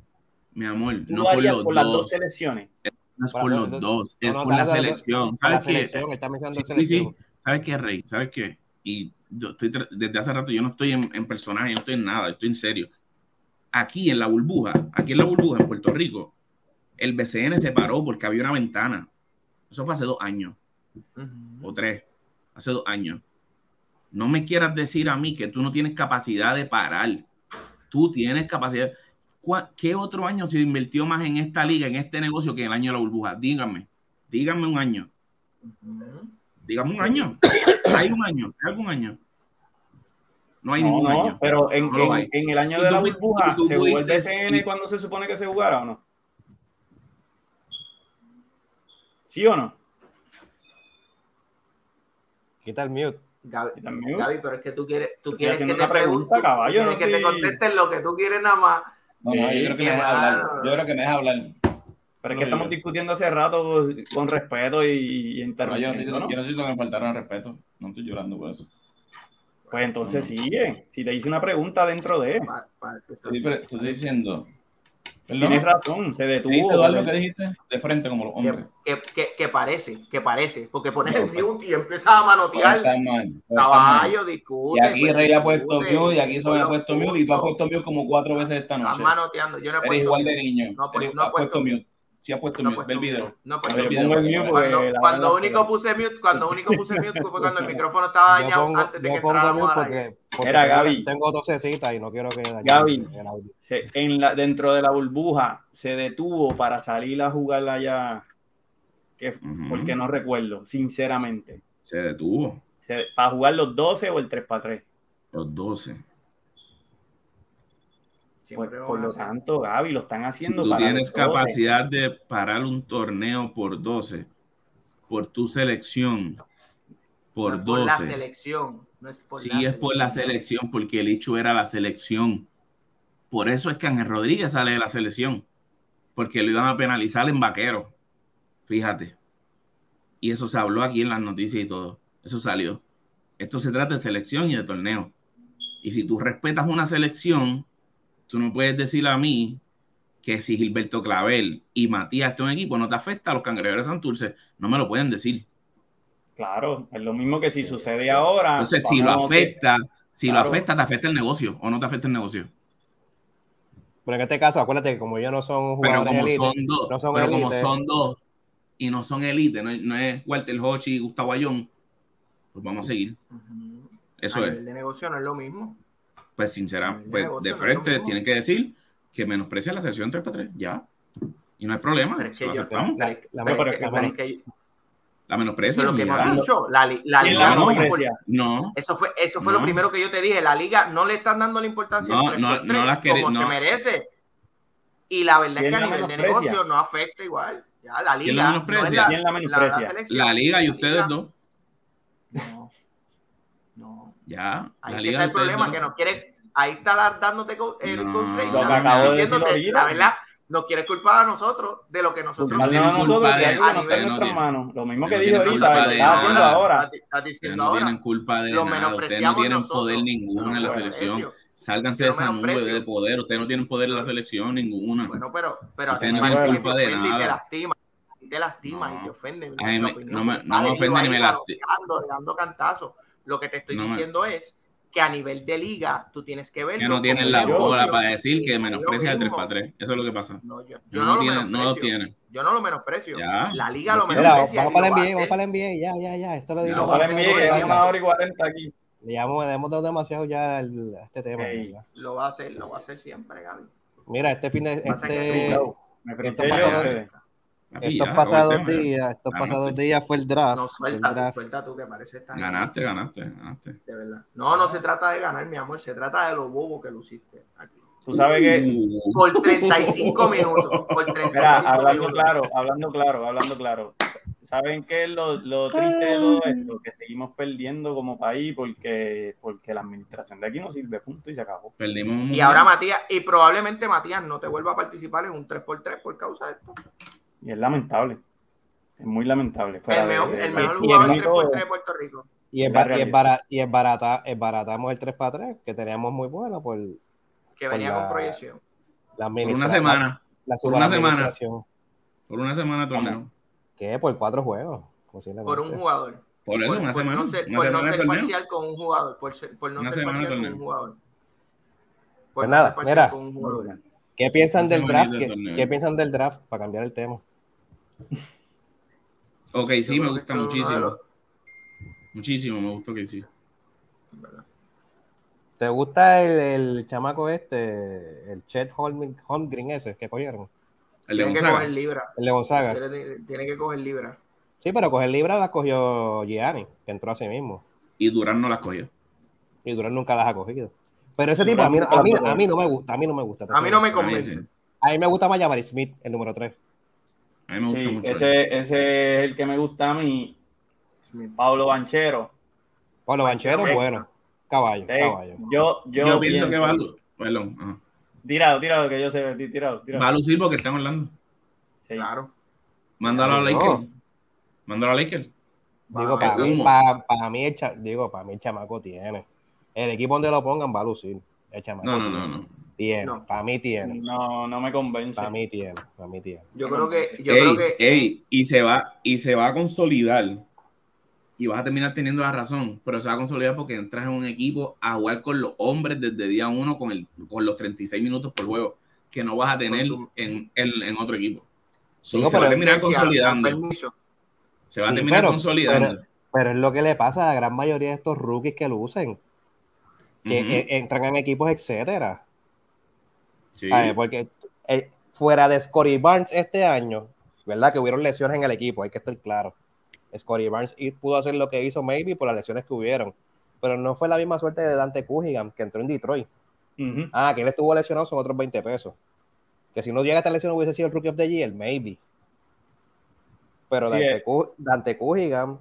mi amor, no por los por las dos selecciones. No es por los dos, es por la selección. ¿Sabes qué? Sí, ¿Sabes qué, Rey? ¿Sabes qué? Y yo estoy desde hace rato, yo no estoy en, en personaje, no estoy en nada, estoy en serio. Aquí en la burbuja, aquí en la burbuja, en Puerto Rico, el BCN se paró porque había una ventana. Eso fue hace dos años o tres, hace dos años. No me quieras decir a mí que tú no tienes capacidad de parar. Tú tienes capacidad. ¿Qué otro año se invirtió más en esta liga, en este negocio, que en el año de la burbuja? Díganme, díganme un año. Díganme un año. ¿Hay un año? ¿Hay algún año? No hay ningún año. Pero en, en, el año de la burbuja, ¿se jugó el DCN cuando se supone que se jugara o no? ¿Sí o no? Quita el mute. Gaby, pero es que tú quieres, tú quieres que te pregunte, caballo, que te contesten lo que tú quieres nada más. No, no, yo creo que me deja hablar. Yo creo que me deja hablar. Pero es que estamos discutiendo hace rato con respeto y, y no, yo, no yo no siento que me faltaron respeto. No estoy llorando por eso. Pues entonces sigue. Si te hice una pregunta dentro de. Sí, pero estoy diciendo Tienes razón, se detuvo. lo que dijiste? De frente como los hombres. Que, que, que, parece, que parece. Porque pones el mute y empiezas a manotear. Caballo, discute. Y aquí pues, Rey ha puesto mute y aquí Sobe ha puesto mute y tú has puesto mute como cuatro veces esta noche. Estás manoteando. Yo no he Eres igual de niño. No, pues, no he puesto, mute. Sí ha puesto No, mute. pues, Ve el no, video. no, pues, el mute Cuando, verdad- único puse mute, cuando único puse mute fue cuando el micrófono estaba dañado pongo, antes de que entráramos porque, porque tengo- Gaby. tengo tosecita y no quiero que dañe Gaby. el audio. se- en la, dentro de la burbuja se detuvo para salir a jugar allá, que, Ujú. porque no recuerdo, sinceramente. Se detuvo. Se- para jugar los 12 o el 3 para 3. Los 12. Pues, por lo tanto, Gaby, lo están Si haciendo tú para tienes 12. capacidad de parar un torneo por 12, por tu selección, por No es por la 12. selección. No es por Sí, la es por la selección, porque el hecho era la selección. Por eso es que Ángel Rodríguez sale de la selección, porque lo iban a penalizar en vaquero. Fíjate. Y eso se habló aquí en las noticias y todo. Eso salió. Esto se trata de selección y de torneo. Y si tú respetas una selección, tú no puedes decir a mí que si Gilberto Clavel y Matías están en equipo no te afecta a los cangrejeros de Santurce. No me lo pueden decir. Claro, es lo mismo que si sucede ahora. Entonces, si lo que- afecta, si Claro. lo afecta, te afecta el negocio o no te afecta el negocio. Pero en este caso, acuérdate que como ellos no son Pero jugadores como elite, son dos, no son pero como son dos y no son élite, no, no es Walter Hochi y Gustavo Ayón, pues vamos a seguir. Eso a es. nivel de negocio no es lo mismo. Pues sinceramente, de pues, de frente tienen que decir que menosprecia la sesión 3 para 3, ya. Y no hay problema, Pero es se que lo yo- aceptamos. La- Pero es- la- pero pero es es que- que- pero es que La Eso menosprecia. es lo que hemos dicho. La, la ¿Quién liga la no, No, Eso fue, eso fue No. lo primero que yo te dije. La liga no le están dando la importancia No, al 3 no, por 3 no las quere- como se merece. Y la verdad es ¿Quién que a la nivel de negocio no afecta igual. Ya, la ¿Quién liga. la no es menosprecia? ¿Quién la menosprecia? la liga y La ustedes liga- dos, No. No. ya. Ahí la que liga está de el problema, dos. que nos quiere, ahí está la- dándote el No, coach que de diciéndote, decir ahorita. La verdad, nos quiere culpar a nosotros de lo que nosotros No tienen nosotros culpa de de- que no a nuestras no manos. Lo mismo no que dije ahorita, lo de está nada. haciendo ahora. Estás- estás no ahora. tienen culpa de Lo nada, ustedes no tienen nosotros. poder ninguno en la selección. Sálganse de no esa nube de poder. Ustedes no tienen poder en la selección, ninguna. Bueno, pero, pero a Ustedes ti no te tienen que culpa te de y te nada. lastima. y Te lastima No. y te ofende. No me- no ofende ni me dando- lasti- dando, dando cantazos. Lo que te estoy No me- diciendo es que a nivel de liga tú tienes que verlo. Que no tienen la bola para decir que menosprecia el 3 mismo. para 3. Eso es lo que pasa. No, yo, No, yo no, lo no tienen. Yo no lo menosprecio. Ya. La liga lo Mira, menosprecia. vamos para a NBA, vamos para la NBA, ya, ya, ya. Esto lo digo. vamos Para el tiempo. una hora y cuarenta aquí. Le hemos, le hemos dado demasiado ya a este tema. Lo va a hacer, lo va a hacer siempre, Gaby. Mira, este fin de este, tú- Me Esto estos ya, pasados tema, días, estos Ganaste. pasados días fue el draft. No, suelta, tú, draft. suelta tú que parece esta gente, Ganaste, ganaste, ganaste. de verdad. No, no se trata de ganar, mi amor, se trata de lo bobo que luciste aquí. Tú sabes que, Uh, Por 35 minutos. Por 35 mira, hablando minutos. claro, hablando claro, hablando claro. ¿Saben qué es lo, lo triste de todo esto? Que seguimos perdiendo como país porque, porque la administración de aquí no sirve, punto, y se acabó. Perdimos un Y ahora Matías, y probablemente Matías no te vuelva a participar en un 3x3 por causa de esto. Y es lamentable. Es muy lamentable. Fuera El mejor, de- el mejor y jugador único- 3x3 de Puerto Rico. Y es, bar- y es, realidad. bara- y es barata, es baratamos el 3 para 3 que teníamos muy bueno por Que venía Por la- con proyección. la Por una semana. La, la por una semana. Por una semana torneo. ¿Qué? Por cuatro juegos. Por un jugador. Por eso, por, una por semana. no ser, una por no semana de ser torneo. parcial con un jugador. Por, ser- por no Una ser semana de parcial con torneo. un jugador. Por Pues no nada, ser parcial mira. con un jugador. ¿Qué piensan del draft? ¿Qué, torneo. qué piensan del draft? Para cambiar el tema. Ok, sí, me gusta muchísimo. los- Muchísimo, me gustó que sí. ¿Te gusta el, el chamaco este, el Chet Holm- Holmgren ese que cogieron? El de Tiene que Gonzaga. coger libra. El de Gonzaga. Tiene, tiene que coger libra. Sí, pero coger libra la cogió Gianni, que entró así mismo. Y Durán no las cogió. Y Durán nunca las ha cogido. Pero ese Durán tipo a mí, a, mí, las a no me gusta, a mí no me gusta. A mí no me A convence. sí. A mí me gusta más Jabari Smith, el número 3. A mí me gusta Sí, mucho. ese, ese es el que me gusta a mí. Pablo Banchero. Pablo Banchero, Banchero, bueno. Caballo, Eh, caballo. yo, yo, Yo, pienso que va a lu- Perdón. ajá. Tíralo, tíralo, que yo sé. tí- Tíralo, tíralo. Va a lucir porque estamos hablando. Sí. Claro. Mándalo a No. Lakers. Mándalo a Lakers. Digo, para mí, para, para mí el cha- digo, para mí el chamaco tiene. El equipo donde lo pongan va a lucir. El chamaco No, no, no, no. Tiene, No. para mí tiene. No, no me convence. Para mí tiene, para mí tiene. Yo creo que, yo ey, creo que ey, y se va, y se va a consolidar. Y vas a terminar teniendo la razón, pero se va a consolidar porque entras en un equipo a jugar con los hombres desde día uno con, el, con los 36 minutos por juego, que no vas a tener en, en, en otro equipo. So, Digo, se va a terminar consolidando. Se va a terminar pero- consolidando. Pero, pero es lo que le pasa a la gran mayoría de estos rookies que lucen, que eh, entran en equipos, etcétera. Sí. Porque eh, fuera de Scotty Barnes este año, ¿verdad? Que hubieron lesiones en el equipo, hay que estar claro. Scotty Barnes pudo hacer lo que hizo maybe por las lesiones que hubieron, pero no fue la misma suerte de Dante Cunningham, que entró en Detroit. Ah, que él estuvo lesionado son otros 20 pesos. Que si no llega a esta lesión hubiese sido el Rookie of the Year, maybe. Pero Sí, Dante, eh. Cu- Dante Cunningham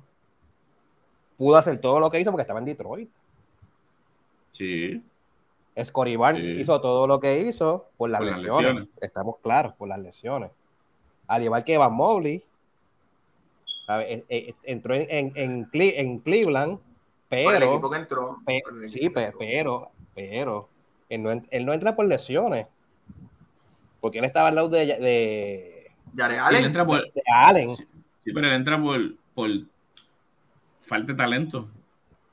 pudo hacer todo lo que hizo porque estaba en Detroit. Sí. Barnes Sí. hizo todo lo que hizo por las, Por las lesiones. Estamos claros, por las lesiones. Al igual que Evan Mobley, ¿sabe? Eh, eh, entró en, en, en en Cleveland, Por el pero, equipo que entró. pe- por el sí, que entró. pero, pero, él no, en- él no entra por lesiones. Porque él estaba al lado de, de, Jared Sí, Allen. él entra por, de Allen. Sí. sí, pero él entra por, por falta de talento.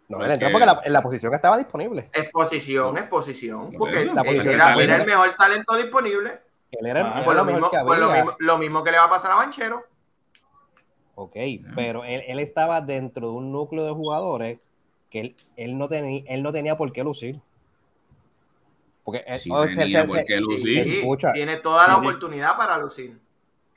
No, Porque- él entró porque la, en la posición estaba disponible. Exposición, exposición. Por Porque. La él posición era, el mejor talento disponible. Él era, Ah, era Por lo mismo, que por lo, mismo, lo mismo que le va a pasar a Banchero. Ok, pero él, él estaba dentro de un núcleo de jugadores que él, él no, tenía, él no tenía por qué lucir. Porque él- Sí, o sea, tenía se- por se- qué lucir. escucha. tiene toda la oportunidad para lucir.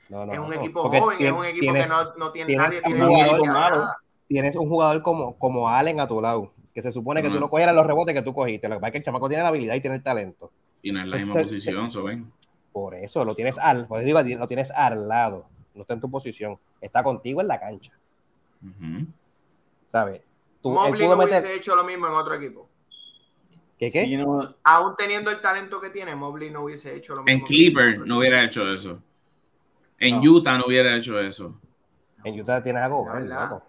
no, no, es un no, equipo joven, tien- es un equipo tienes, que no, no tiene nadie. un tiene jugador nada. Tienes un jugador como, como Allen a tu lado, que se supone que tú no cogieras los rebotes que tú cogiste. Lo que pasa es que el chamaco tiene la habilidad y tiene el talento. Y no es la Se- misma se- posición, so ven. Por eso lo tienes al, por eso digo, lo tienes al lado. No está en tu posición. Está contigo en la cancha. Ujú. ¿Sabes? Tú, Mobley no meter. hubiese hecho lo mismo en otro equipo. ¿Qué qué? Sí, no- Aún teniendo el talento que tiene, Mobley no hubiese hecho lo mismo. En Clipper no hubiera hecho eso. En No. Utah no hubiera hecho eso. En Utah tienes algo, verdad.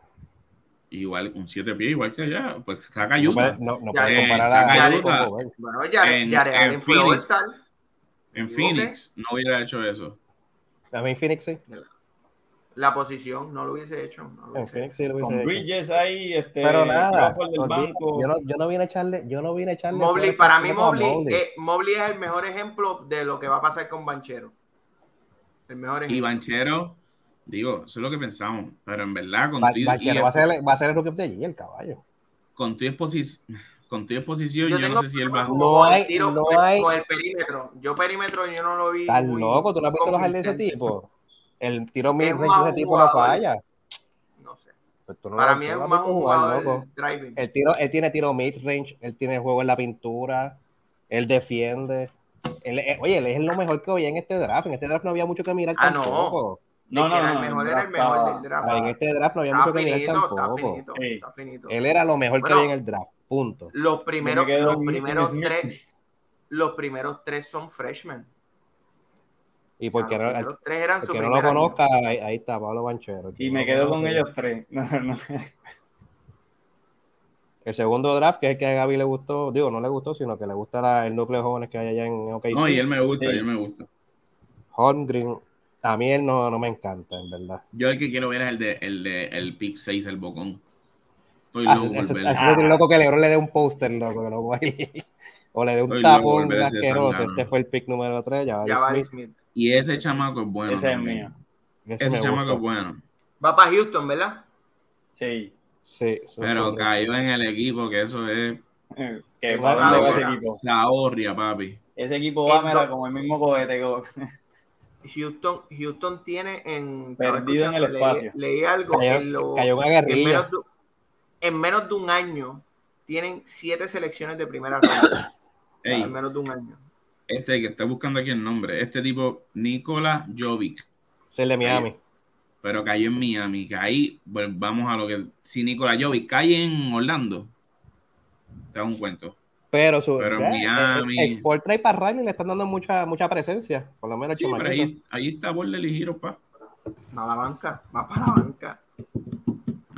Igual, un 7 pies, igual que allá. Pues saca No Utah. no, no Ya, puedes eh, comparar a Utah. Bueno, Jared, fue. All-Star. En ¿Me Phoenix no hubiera hecho eso. A mí en Phoenix sí. La posición no lo hubiese hecho. no lo En hubiese Phoenix sí lo hubiese con hecho. Bridges ahí, este, Pero nada, del banco. yo, no, yo no vine a echarle, yo no vine a echarle. Mobley, para mí a Mobley, eh, Mobley es el mejor ejemplo de lo que va a pasar con Banchero. El mejor Y ejemplo. Banchero, digo, eso es lo que pensamos. Pero en verdad, con tu, y- va a ser, va a ser el rookie of the year, el caballo. con tu exposición, con tu exposición, Yo yo, tengo no sé si él va a No hay- tiro no con, el, hay- con el perímetro. Yo perímetro yo no lo vi. Estás loco, tú no has visto los de ese tipo. El tiro mid de ese tipo no falla. No sé. Pues no Para mí es más un jugador driving. El tiro, él tiene tiro mid range, él tiene juego en la pintura, él defiende. Él, eh, oye, él es lo mejor que había en este draft. En este draft no había mucho que mirar Ah, tampoco. No, No, que era no, el mejor, el era el mejor estaba- del draft. En este draft no había Está mucho que mirar finito, está tampoco. finito, Sí. está finito. Él era lo mejor que había en el draft. Punto. Los primeros, los primeros tres, los primeros tres son freshmen. Y porque los no, primeros tres eran el su que no lo conozca, ahí, ahí está Pablo Banchero. Y me no quedo con ellos tres. No, no. El segundo draft, que es el que a Gaby le gustó, digo, no le gustó, sino que le gusta la- el núcleo de jóvenes que hay allá en OKC. No, y él me gusta, Sí. y él me gusta. Holmgren, a mí él no, no me encanta, en verdad. Yo el que quiero ver es el de el de el pick 6, el bocón. Estoy Ah, loco por verlo. loco que Lebron le dé un póster, loco, que lo voy O le dé un tapón asqueroso. Este fue el pick número 3, ya Ya va va Smith. Y ese chamaco es bueno. Ese es también. mío. Ese, Ese chamaco gusta. es bueno. Va para Houston, ¿verdad? Sí. Sí, Pero es cayó en el equipo, que eso es Que va es a la ese equipo. zahorria, papi. Ese equipo va, En mira, como el mismo cohete. Houston, Houston tiene en. Perdido en el espacio. Leí, leí algo. Cayó, en, lo- cayó una en, guerrilla. menos de, en menos de un año tienen siete selecciones de primera ronda. Ey, en menos de un año. este que está buscando aquí el nombre, este tipo, Nikola Jovic, Es el de Miami. pero cayó en Miami. Que ahí, pues, vamos a lo que. Si Nikola Jovic cae en Orlando, te hago un cuento. Pero su Pero eh, Miami- eh, Sport para Riley le están dando mucha, mucha presencia. Por lo menos Sí, pero ahí, ahí está Borley y Giro, pa. Va a la banca, va para la banca.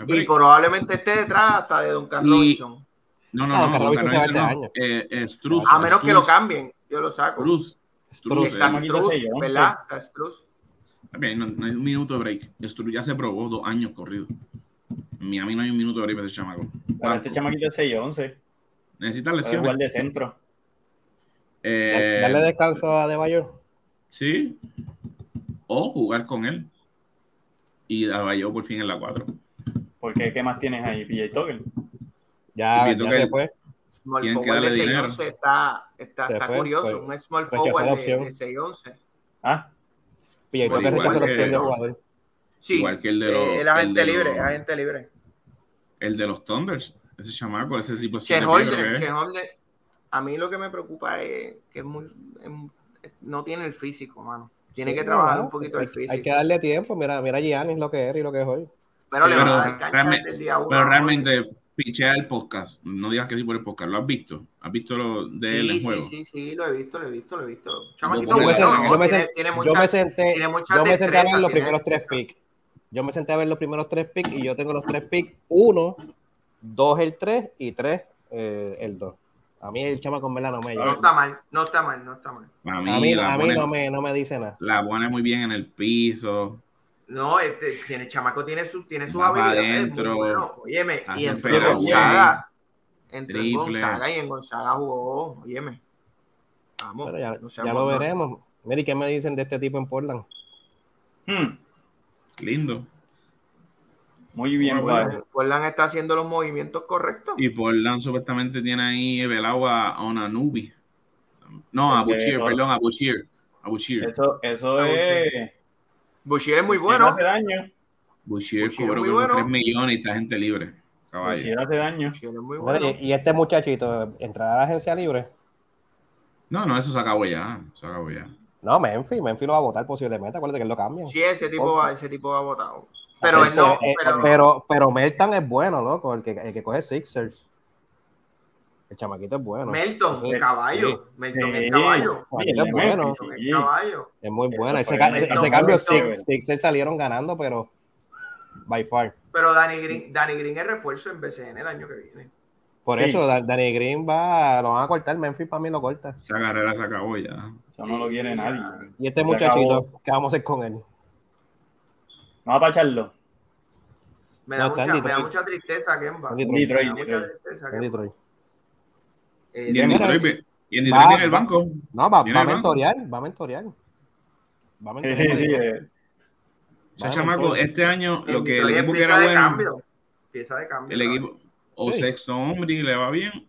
Y probablemente esté detrás hasta de Duncan Y- Robinson. no, no, Ah, no, Robinson este no. año. Eh, eh, Struz, A menos que lo cambien, yo lo saco. Struz. Struz. Struz, Está Struz. ¿verdad? Está Struz. Ok, no, no hay un minuto de break. Struz ya se probó dos años corridos. En Miami no hay un minuto de break para ese chamaco. Pero este chamaquito es 6-11. Necesita lesiones. de centro. Eh, Dale descanso a De Bayor. Sí. o jugar con él. Y Adebayo por fin en la 4. ¿Por qué? ¿Qué más tienes ahí, PJ Tucker? Ya, ya que se el- fue. Small Tienen forward de dinero. 6'11 está, está, está fue, curioso. fue- un small forward es la de, opción. de 6'11. Ah, PJ Igual Tucker rechazó la opción de jugador. Sí, Igual que el de los. eh, el agente el de libre, los- agente libre. El de los Thunders. Ese chamaco, ese tipo de Holder, que es. Che Holder, a mí lo que me preocupa es que es muy, es- no tiene el físico, mano. Tiene Sí, que trabajar no, un poquito hay, el físico. Hay que darle tiempo. Mira, mira Giannis lo que era y lo que es hoy. pero Sí, le pero a dar cancha día uno. Pero realmente, pichea el podcast. No digas que sí por el podcast. ¿Lo has visto? ¿Has visto lo de él sí, en sí, juego? sí, sí, lo he visto, lo he visto, lo he visto. Chamaquito Yo yo me tiene, senté- tiene Yo mucha- me senté, tiene mucha yo me senté a ver los tiene primeros tres picks. Yo me senté a ver los primeros tres picks y yo tengo los tres picks. Uno, dos el tres y tres eh, el dos. A mí el chama con no me No llega. está mal, no está mal, no está mal. A A mí, mí, la, a mí pone, no, me, no me dice nada. la pone muy bien en el piso. No, este, tiene, chamaco tiene, su, tiene sus habilidades. adentro, bueno. Óyeme, y entró en Gonzaga. Entró en. Gonzaga y en Gonzaga jugó. Óyeme. Vamos. Pero ya, no ya lo veremos. Mira, ¿y qué me dicen de este tipo en Portland? hmm, Lindo. muy bien, padre. Portland está haciendo los movimientos correctos. Y Portland supuestamente tiene ahí velado a Onanubi. No, a Porque- Buchier, perdón, a Buchier. A Buchier. Eso, eso es. Bouchier es muy eso bueno. hace daño. Buchier Buchier cobró muy como bueno. 3 millones y está gente libre. Caballo. Si hace daño. Bouchier es muy Mira, bueno. y, y este muchachito, ¿entrará a la agencia libre? No, no, eso se acabó ya. Se acabó ya. No, Memphis. Memphis lo va a votar posiblemente. Acuérdate que él lo cambia. Sí, ese tipo, va- ese tipo va votado. Pero él no, eh, pero, pero, pero Melton es bueno, loco. El que, el que coge Sixers. El chamaquito es bueno. Melton, Sí, caballo. Melton Sí. es caballo. Sí, es bueno. Melton sí. es caballo. Es muy bueno. Ese, ca- Melton, ese cambio. Six- Sixers salieron ganando, pero by far. Pero Danny Green, Danny Green es refuerzo en BCN el año que viene. Por Sí. eso Da- Danny Green va, lo van a cortar. Memphis para mí lo corta. Esa carrera se acabó ya. Eso no lo quiere nadie. Y este Se muchachito, acabó. ¿qué vamos a hacer con él? Vamos a pacharlo. Me No, da, en mucha, me da mucha tristeza, Kemba. En Me Detroit. Detroit, da mucha tristeza, En Kemba. Detroit. Eh, Y en Detroit, y en Detroit viene el banco. No, va, va a mentorear, va a mentorear. Va a Sí, mentorear. sí, sí. eh, Ese Bueno, chamaco, este año, lo que el equipo que pieza era de bueno, cambio. Pieza de cambio. el equipo, o Sí. sexto hombre y le va bien,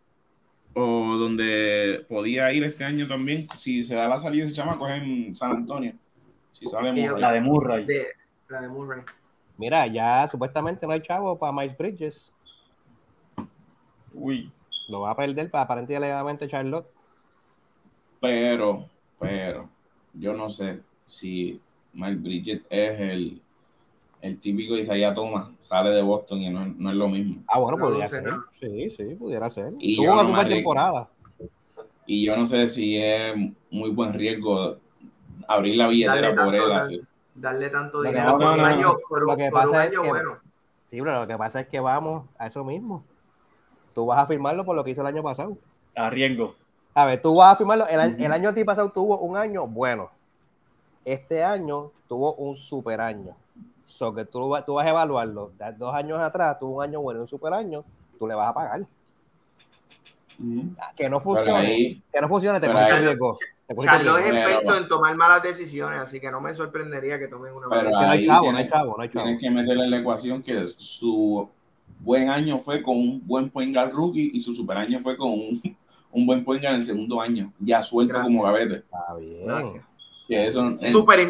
o donde podía ir este año también, si se da la salida ese chamaco es en San Antonio. Si sale Murray. La de Murray. De, la de Murray. Mira, ya supuestamente no hay chavo para Miles Bridges. Uy. Lo va a perder para aparentemente Charlotte. Pero, pero, yo no sé si Mike Bridget es el, el típico Isaiah Thomas, sale de Boston y no, es- no es lo mismo. Ah, bueno, No podría sé, ser. no. Sí, sí, pudiera ser. Y Tuvo yo una no super temporada. Y yo no sé si es muy buen riesgo abrir la billetera por él. así. Darle tanto Lo dinero pasa- por un año, Lo que por un pasa es año que- bueno. Sí, pero lo que pasa es que vamos a eso mismo. Tú vas a firmarlo por lo que hizo el año pasado. A riesgo. A ver, tú vas a firmarlo. El, año- el año pasado tuvo un año bueno. Este año tuvo un super año. So que tú, tú vas a evaluarlo. Dos años atrás tuvo un año bueno y un super año. Tú le vas a pagar. Que no funcione. ahí, que no funcione, te ahí- riesgo. Cogiste Charlo es experto en tomar malas decisiones, así que no me sorprendería que tomen una Pero mala Que no hay ahí chavo, no hay chavo, no hay chavo. tienes que meterle en la ecuación que su buen año fue con un buen point guard rookie y su super año fue con un, un buen point guard en el segundo año, ya suelto Gracias. como gavete. Está bien. Gracias. Que eso, en-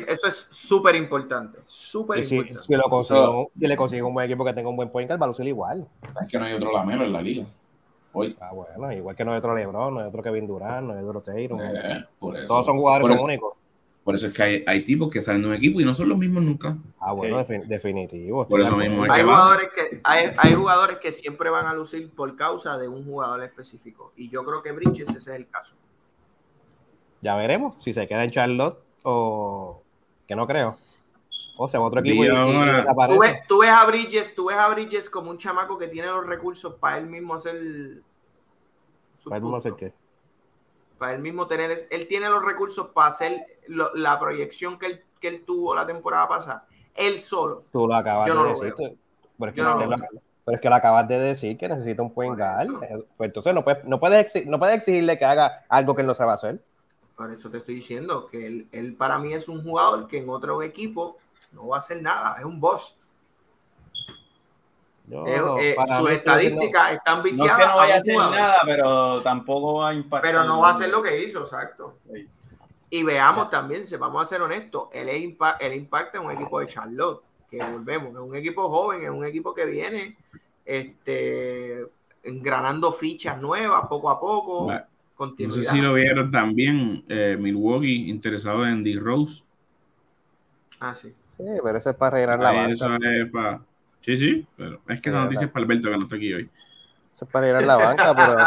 eso es súper importante. Súper si, importante. si lo consigo, si le consigo un buen equipo que tenga un buen point guard, va a lucir igual. es que no hay otro lamelo en la liga. Hoy, Ah, bueno, igual que no hay otro LeBron, no hay otro Kevin Durant, no hay otro Tatum. eh. Todos son jugadores por son eso, únicos. por eso es que hay, hay tipos que salen de un equipo y no son los mismos nunca. Ah, bueno, Sí. defin- definitivo. Por eso mismo Hay jugadores que hay, hay jugadores que siempre van a lucir por causa de un jugador específico. Y yo creo que Bridges ese es el caso. Ya veremos si se queda en Charlotte o que no creo. O se va a otro equipo y, Y y- y ahora- Tú ves, tú ves a Bridges, tú ves a Bridges como un chamaco que tiene los recursos para él mismo hacer su Para él mismo hacer qué. para él mismo tener, él tiene los recursos para hacer lo- la proyección que él, que él tuvo la temporada pasada. Él solo. Tú lo acabas Yo no de lo decir. veo. Pero es, que Yo no usted lo lo, pero es que lo acabas de decir que necesita un eso. Eh, Pues entonces no puedes, no, puedes exi- no puedes exigirle que haga algo que él no sabe hacer. Por eso te estoy diciendo que él, él para mí es un jugador que en otro equipo no va a hacer nada, es un boss. Yo, Eh, eh, para sus estadísticas están No es viciadas. que no vaya a hacer jugador, nada, pero tampoco va a impactar. Pero no va a hacer lo que hizo, exacto. Sí. Y veamos también, si vamos a ser honestos, él, es impa- él impacta en un equipo de Charlotte, que volvemos, es un equipo joven, es un equipo que viene este, engranando fichas nuevas poco a poco, No sé si lo vieron también, eh, Milwaukee interesado en D. Rose. Ah, sí. Sí, pero ese es para rellenar la banca. eso es pa- Sí, sí, pero es que Sí, esa noticia es para Alberto que no está aquí hoy. Eso es para rellenar la banca, pero,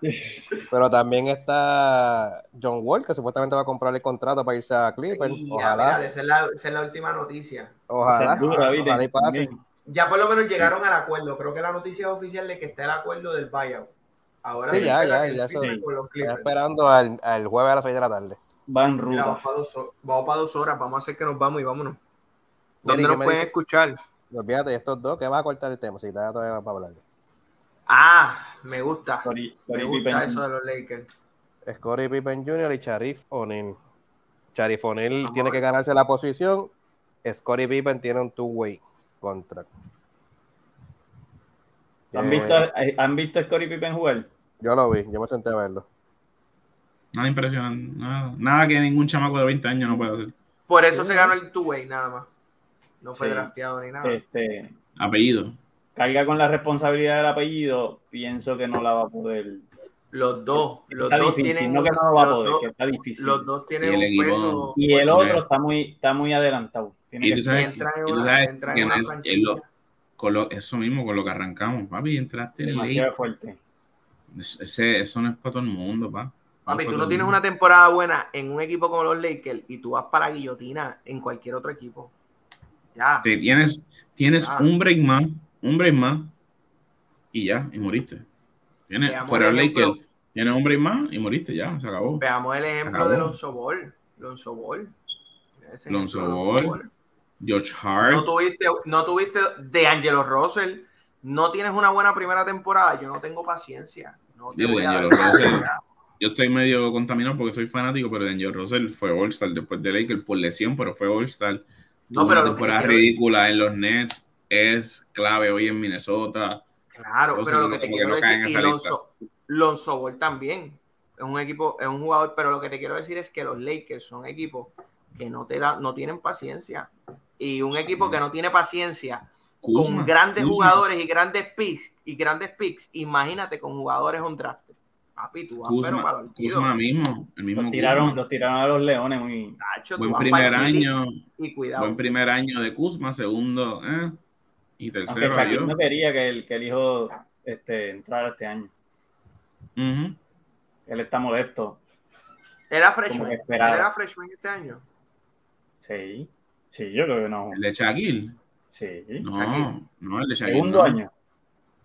pero también está John Wall, que supuestamente va a comprarle el contrato para irse a Clippers. Ya, Ojalá, mira, esa, es la, esa es la última noticia. ojalá, ojalá y pase. Ya por lo menos llegaron al acuerdo. Creo que la noticia es oficial de que está el acuerdo del buyout. Ahora Sí, ya, ya, ya eso- los Estoy esperando al, al jueves a las 6 de la tarde. Va en Mira, vamos, para dos, ho- vamos para dos horas, vamos a hacer que nos vamos y vámonos. ¿Dónde ¿y qué nos pueden dice? escuchar? Olvídate de estos dos, que va a cortar el tema, si está todavía para hablar. Ah, me gusta. Me gusta Pippen. eso de los Lakers. Scottie Pippen Jr. y Sharif O'Neal. Sharif O'Neal tiene que ganarse la posición. Scottie Pippen tiene un two-way contract. ¿Han Eh, visto, ¿Han visto a Scottie Pippen jugar? Yo lo vi, yo me senté a verlo. Nada impresionante, nada, nada que ningún chamaco de 20 años no pueda hacer. Por eso se ganó el two-way nada más. No fue Sí. drafteado ni nada. Este, Apellido. carga con la responsabilidad del apellido, pienso que no la va a poder. Los dos, los Está dos difícil, tienen, no que no lo va a los poder, dos- que está difícil. los dos tienen Y el un equipo- peso. Y el otro está muy, está muy adelantado. Tiene Y que tú sabes, entra en y tú una- sabes entra en que una es- es franquicia. lo- con lo- eso mismo con lo que arrancamos, papi, entraste en el fuerte. Ese- eso no es para todo el mundo, pa. Papi, tú no tienes una temporada buena en un equipo como los Lakers y tú vas para la guillotina en cualquier otro equipo. Ya. Te tienes tienes Ah. un break más, un break más y ya, y moriste. Tienes, Veamos fuera. Lakers, tienes un break más y moriste ya, se acabó. Veamos el ejemplo de Lonzo Ball. Lonzo Ball. Lonzo Ball. George Hart, No tuviste, no tuviste de Angelo Russell. No tienes una buena primera temporada. Yo no tengo paciencia. No te Digo, voy a yo estoy medio contaminado porque soy fanático, pero Daniel Russell fue All-Star después de Lakers por lesión, pero fue All-Star. No, pero una temporada te quiero- ridícula en los Nets, es clave hoy en Minnesota. Claro, Russell pero lo que te quiero no decir, y Lonzo, Lonzo Ball también es un equipo, es un jugador, pero lo que te quiero decir es que los Lakers son equipos que no te da, no tienen paciencia. Y un equipo que no tiene paciencia Kuzma, con grandes Kuzma. jugadores y grandes picks y grandes picks, imagínate con jugadores on draft. Papi, tú vas pero para Kuzma. Kuzma mismo, el mismo Los tiraron, Kuzma. los tiraron a los leones muy. Tacho, Buen primer año, y cuidado. buen primer año de Kuzma, segundo, eh, y tercero yo. no quería que el, que el hijo este, entrara este año. Ujú. Él está molesto. Era freshman. era freshman este año. Sí, sí, yo creo que no. El de Shaquille, Sí. no, Shaquille. no, el de Shaquille Segundo no. año.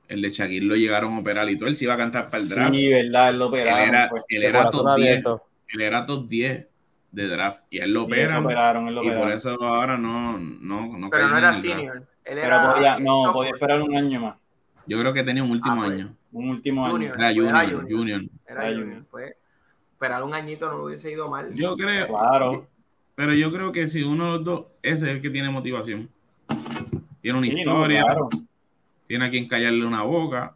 El de Shaquille lo llegaron a operar y todo, él se iba a cantar para el draft. Sí, verdad, él lo él operaron. era, pues. él era corazón top 10, abierto. él era top 10 de draft y él lo Sí, él lo operan operaron, él lo y por operaron. eso ahora no, no, no Pero no era senior. Él Pero era podía, no, podía esperar un año más. Yo creo que tenía un último Ah, pues. año. Un último Junior. año. Era Era junior, junior. junior. Era Era junior. junior. Pues, esperar un añito no le hubiese ido mal. Yo creo, Claro. pero yo creo que si uno de los dos, ese es el que tiene motivación. Tiene una Sí, no, historia, claro. Tiene a quien callarle una boca,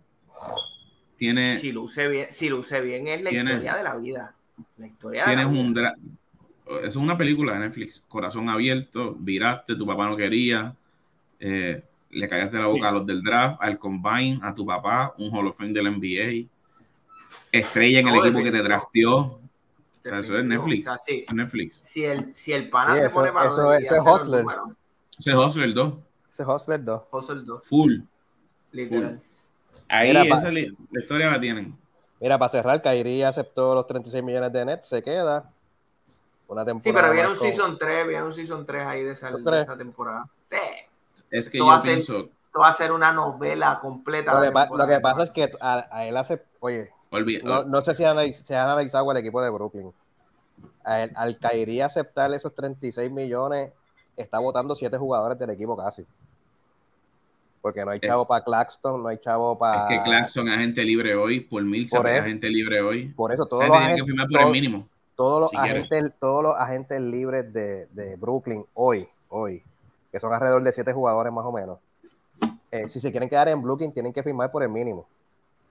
tiene, Si luce bien, si luce bien es la Tiene- historia de la vida. La historia de tienes la vida. un Eso es una película de Netflix. Corazón abierto, viraste, tu papá no quería, eh, le callaste la boca Sí. a los del draft, al combine, a tu papá, un Hall of Fame del NBA, estrella en el equipo que te drafteó. O sea, eso es. Netflix. O sea, sí. Netflix. Si el, si el pana Sí, se eso- pone para eso- eso es Hustler. Ese es Hustler 2, Ese Hustler 2. Hustle 2, full. Literal. Ahí Mira, pa- esa li- la historia la tienen. Mira, para cerrar, Kyrie aceptó los 36 millones de net, se queda. Una temporada. Sí, pero viene un con- Season 3, viene un Season 3 ahí de esa, temporada. Sí, Es que Esto yo va a ser- esto va a ser una novela completa. Lo que, pa- lo temporada. que pasa es que a, a él hace. Oye, no, no sé si analiz- se ha analizado el equipo de Brooklyn. A él- al Kyrie aceptar esos 36 millones, está votando 7 jugadores del equipo casi. Porque no hay Es- chavo para Claxton, no hay chavo para. es que Clarkson es agente libre hoy, por mil Por es eso. agente libre hoy. Por eso, O todos sea, los que agentes- firmar por el todos- mínimo. todos los, Si quieres. agentes, todos los agentes libres de, de Brooklyn hoy, hoy, que son alrededor de siete jugadores más o menos, eh, si se quieren quedar en Brooklyn, tienen que firmar por el mínimo.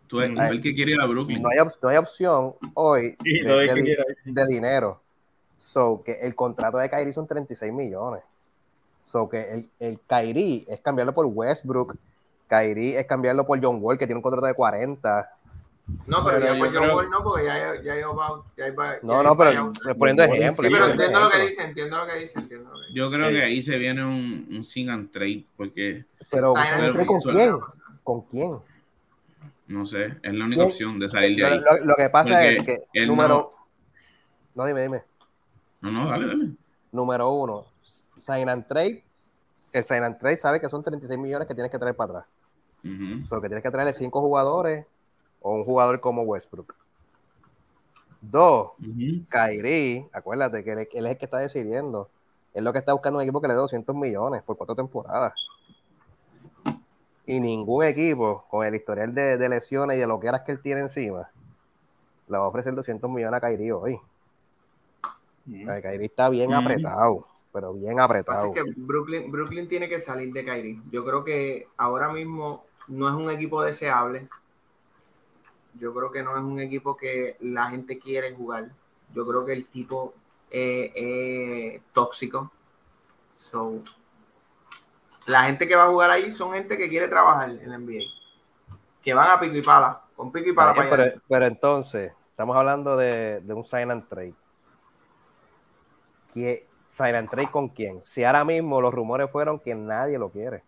Tú eres el que quiere ir a Brooklyn. No hay, op- no hay opción hoy Sí, de dinero. So que el contrato de Kyrie son 36 millones. So que el, el Kyrie es cambiarlo por Westbrook. Kyrie es cambiarlo por John Wall, que tiene un contrato de 40. No, pero, Pero ya pues John creo- Wall no, porque ya, ya, hay va- ya, va- No, ya no, pero poniendo ejemplo. Sí, pero entiendo lo que dice, entiendo lo que dice, entiendo lo que dice. Yo creo Sí. que ahí se viene un, un sing and trade, porque Pero, Sign and ¿entre trade ¿con quién? ¿Con quién? no sé, es la única ¿Quién? opción de salir de ahí. lo- lo que pasa Porque es que, número. No, dime, dime. No, no, dale, dale. Número uno, sign and trade. El sign and trade sabe que son 36 millones que tienes que traer para atrás. Ujú. So que tienes que traerle cinco jugadores o un jugador como Westbrook. Dos, Ujú. Kyrie, acuérdate que él, él es el que está decidiendo. Es lo que está buscando un equipo que le dé 200 millones por cuatro temporadas. Y ningún equipo con el historial de, de lesiones y de lo que que él tiene encima le va a ofrecer 200 millones a Kyrie hoy. Sea, Kyrie está bien apretado, pero bien que apretado. es que Brooklyn, Brooklyn tiene que salir de Kyrie. Yo creo que ahora mismo no es un equipo deseable. Yo creo que no es un equipo que la gente quiere jugar. Yo creo que el tipo eh, es tóxico. So, la gente que va a jugar ahí son gente que quiere trabajar en la NBA. Que van a pico y pala. Con pico y pala bien, para pero, pero entonces, estamos hablando de, de un sign and trade. ¿Qué, ¿Sign and trade con quién? Si ahora mismo los rumores fueron que nadie lo quiere.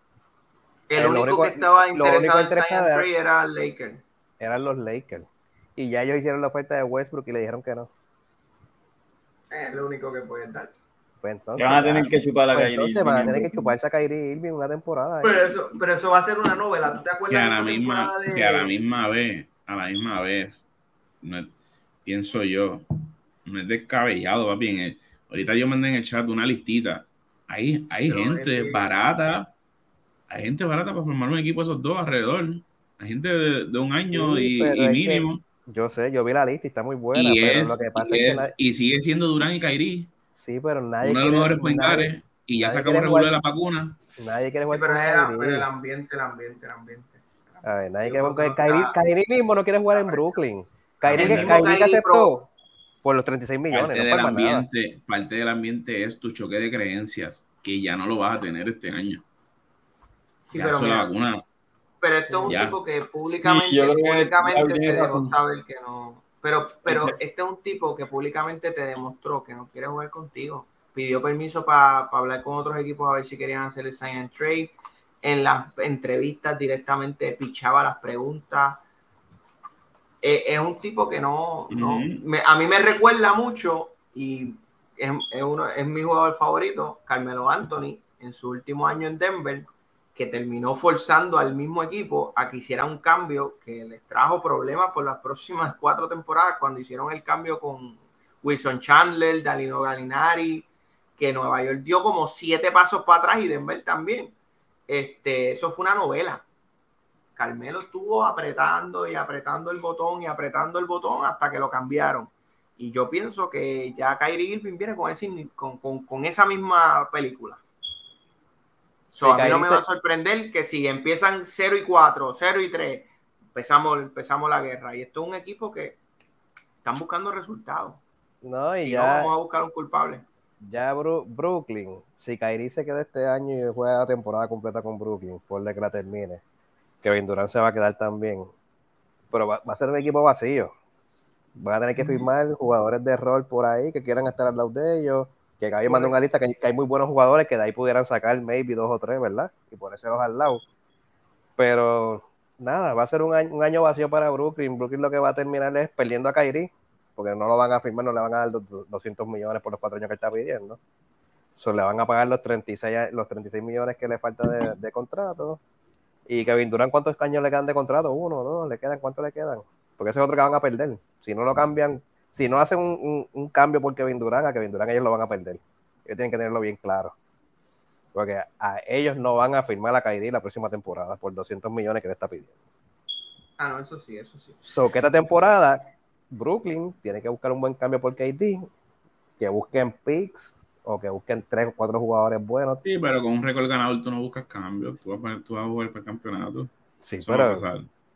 El lo único, único- que estaba único interesado en interesado sign and era- trade era el Lakers. Eran los Lakers. Y ya ellos hicieron la oferta de Westbrook y le dijeron que no. Es lo único que pueden dar. Pues entonces, Se van a tener que chupar la pues Kyrie entonces van a tener que chuparse a Kyrie Irving una temporada. Pero eso, pero eso va a ser una novela. ¿Tú te Que acuerdas a de la esa misma, de- que a la misma vez, a la misma vez, no es- pienso yo, no es descabellado, papi. En el- ahorita yo mandé en el chat una listita. Hay, hay Pero gente es que- barata, hay gente barata para formar un equipo de esos dos alrededor. Hay gente de, de un año Sí, y, mínimo. Yo sé, yo vi la lista y está muy buena, y, pero es, lo que pasa y, es que y sigue siendo Durán y Kairi, sí, pero nadie uno de los mejores guards, y ya sacamos regular jugar- la vacuna. Nadie quiere Sí, jugar pero, con era- Kyrie. pero el ambiente, el ambiente, el ambiente. A ver, nadie Yo quiere jugar con está- Kyrie mismo no quiere jugar en Brooklyn. El que, Kyrie aceptó por los 36 millones, Parte no del nada. ambiente, parte del ambiente es tu choque de creencias, que ya no lo vas a tener este año. Sí, ya pero, la vacuna. pero esto es un Ya. tipo que públicamente, Sí, públicamente te dejó saber que no. Pero, pero este es un tipo que públicamente te demostró que no quiere jugar contigo. Pidió permiso para hablar con otros equipos a ver si querían hacer el sign and trade. En las entrevistas directamente pichaba las preguntas. Eh, es un tipo que no, me- a mí me recuerda mucho y es, es uno, es mi jugador favorito, Carmelo Anthony, en su último año en Denver, que terminó forzando al mismo equipo a que hiciera un cambio que les trajo problemas por las próximas cuatro temporadas cuando hicieron el cambio con Wilson Chandler, Dalino Galinari, que Nueva York dio como siete pasos para atrás y Denver también. Este, eso fue una novela. Carmelo estuvo apretando y apretando el botón y apretando el botón hasta que lo cambiaron. Y yo pienso que ya Kyrie Irving viene con, ese, con, con, con esa misma película. So, Sí, a mí no me se- va a sorprender que si empiezan 0 y 4, 0 y 3, empezamos, empezamos la guerra. Y esto es un equipo que están buscando resultados. No, y Si ya, no, vamos a buscar un culpable. ya Bru- Brooklyn, si Kyrie se queda este año y juega la temporada completa con Brooklyn, por que la termine, Kevin Durant se va a quedar también. Pero va, va a ser un equipo vacío. Van a tener que firmar jugadores de rol por ahí que quieran estar al lado de ellos. Que Gaby mandó una lista que, hay- que hay muy buenos jugadores que de ahí pudieran sacar maybe dos o tres, ¿verdad? Y ponérselos al lado. Pero nada, va a ser un año, un año vacío para Brooklyn. Brooklyn lo que va a terminar es perdiendo a Kyrie, porque no lo van a firmar, no le van a dar los 200 millones por los cuatro años que está pidiendo. Solo le van a pagar los 36, a- los 36 millones que le falta de, de contrato. Y Kevin Durant, ¿cuántos años le quedan de contrato? Uno, dos, le quedan, ¿cuántos le quedan? Porque ese es otro que van a perder. Si no lo cambian, si no hacen un, un- un cambio por Kevin Durant, a Kevin Durant ellos lo van a perder. Ellos tienen que tenerlo bien claro. Porque a ellos no van a firmar a Kyrie la próxima temporada por 200 millones que le está pidiendo. Ah, no, eso sí, eso sí. So, que esta temporada Brooklyn tiene que buscar un buen cambio por KD, que busquen picks o que busquen tres o cuatro jugadores buenos. Sí, pero con un récord ganador tú no buscas cambios, tú vas a, tú vas a jugar para el campeonato. Sí, Eso pero,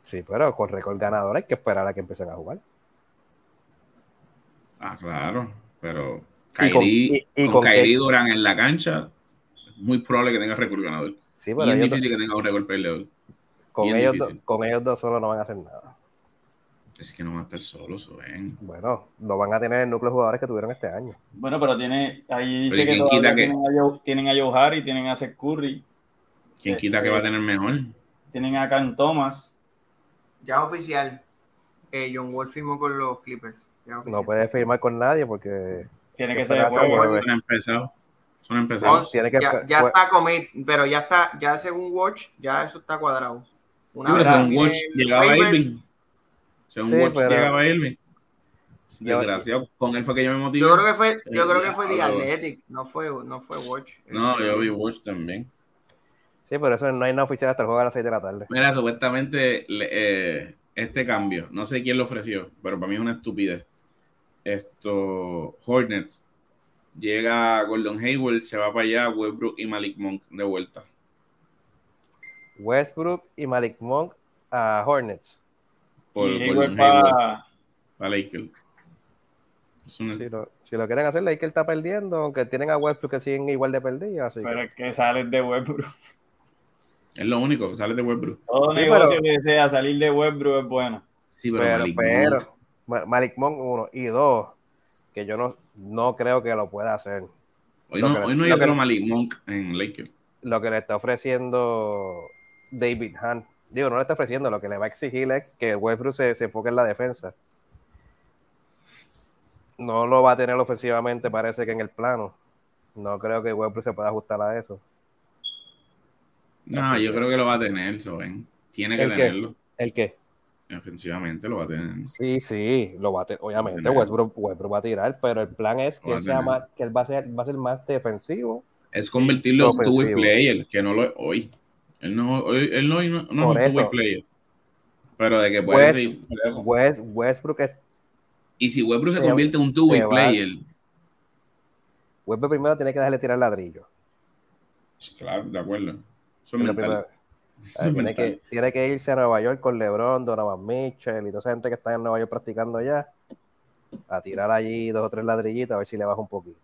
sí, pero con récord ganador hay que esperar a que empiecen a jugar. Ah, claro, pero Y con- Kyrie, y- y con, con Kyrie qué- Durant en la cancha, es muy probable que tenga récord ganador. Sí, Y pero es ellos, difícil que tenga un récord perdedor. con, ellos, con ellos dos solo no van a hacer nada. Es que no van a estar solos, ven. Bueno, no van a tener el núcleo de jugadores que tuvieron este año. Bueno, pero tiene, ahí dice Pero ¿y que todavía que- tienen, a Joe, tienen a Joe Harry, tienen a Seth Curry, ¿Quién Eh, quita que va a tener mejor? tienen a Cam Thomas. Ya es oficial. Eh, John Wall firmó con los Clippers. No puede firmar con nadie porque Tiene que Yo ser juego. que- Son empezados. Son empezados. Tiene que- ya, está commit, pero ya está, ya según Watch, ya eso está cuadrado. Una vez Watch llegaba Irving. Según Sí, Watch pero- llegaba Irving. Yo- Desgraciado. Con él fue que yo me motivé. Yo creo que fue, yo creo que fue The. Athletic, no fue, no fue Watch. No, yo vi Watch también. sí, pero eso no hay nada oficial hasta el juego a las 6 de la tarde. Mira, supuestamente eh, este cambio, no sé quién lo ofreció, pero para mí es una estupidez. Esto, Hornets, llega Gordon Hayward, se va para allá, Westbrook y Malik Monk de vuelta. Westbrook y Malik Monk a Hornets. Por y pa- para Lakers. Es una- Si lo, si lo quieren hacer, que está perdiendo, aunque tienen a Westbrook que siguen igual de perdidos. Así que- pero es que sales de Westbrook. es lo único, sale de Westbrook. Todo Sí, negocio que sea salir de Westbrook es bueno. Sí, pero, pero, Malik pero, Monk, Ma- Malik Monk, uno. Y dos, que yo no, no creo que lo pueda hacer. hoy no, que- hoy no hay lo que- otro Malik Monk en Lakers. Lo que le está ofreciendo David Hunt. Digo, no le está ofreciendo, lo que le va a exigir es que Westbrook se, se enfoque en la defensa. No lo va a tener ofensivamente, parece que en el plano. No creo que Westbrook se pueda ajustar a eso. No, Así yo que- creo que lo va a tener, Soben. Tiene que ¿El qué? tenerlo. ¿El qué? Ofensivamente lo va a tener. Sí, sí, lo va a tener. Obviamente. Westbrook, Westbrook va a tirar, pero el plan es que, él sea más, que él va a ser, va a ser más defensivo. Es convertirlo en un two-way player, que no lo es hoy. Él no, él no, no, no Por es un eso. player. Pero de que puede West- seguir. West, Westbrook, es- Y si Westbrook se se- convierte en un two-way player, Westbrook primero tiene que dejarle tirar ladrillo. claro, de acuerdo. Eso es mental. es tiene, que, tiene que irse a Nueva York con LeBron, Donovan Mitchell y toda esa gente que está en Nueva York practicando ya. A tirar allí dos o tres ladrillitos a ver si le baja un poquito.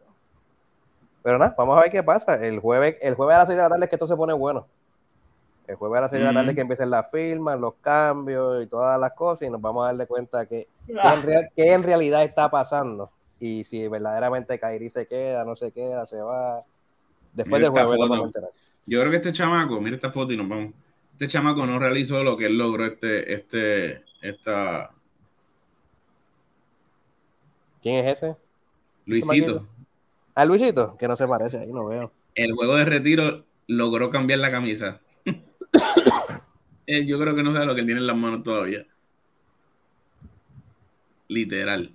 Pero nada, vamos a ver qué pasa. El jueves, el jueves a las 6 de la tarde es que esto se pone bueno. El jueves a las 6 de la tarde que empiecen las firmas, los cambios y todas las cosas y nos vamos a darle cuenta que, que en, real- que en realidad está pasando. Y si verdaderamente Kairi se queda, no se queda, se va. Después Mira del jueves vamos a enterar. Yo creo que este chamaco, mira esta foto y nos vamos. Este chamaco no realizó lo que él logró este, este, esta ¿Quién es ese? Luisito. Ah, Luisito, que no se parece, ahí no veo. El juego de retiro logró cambiar la camisa. Él, yo creo que no sabe lo que él tiene en las manos todavía. Literal.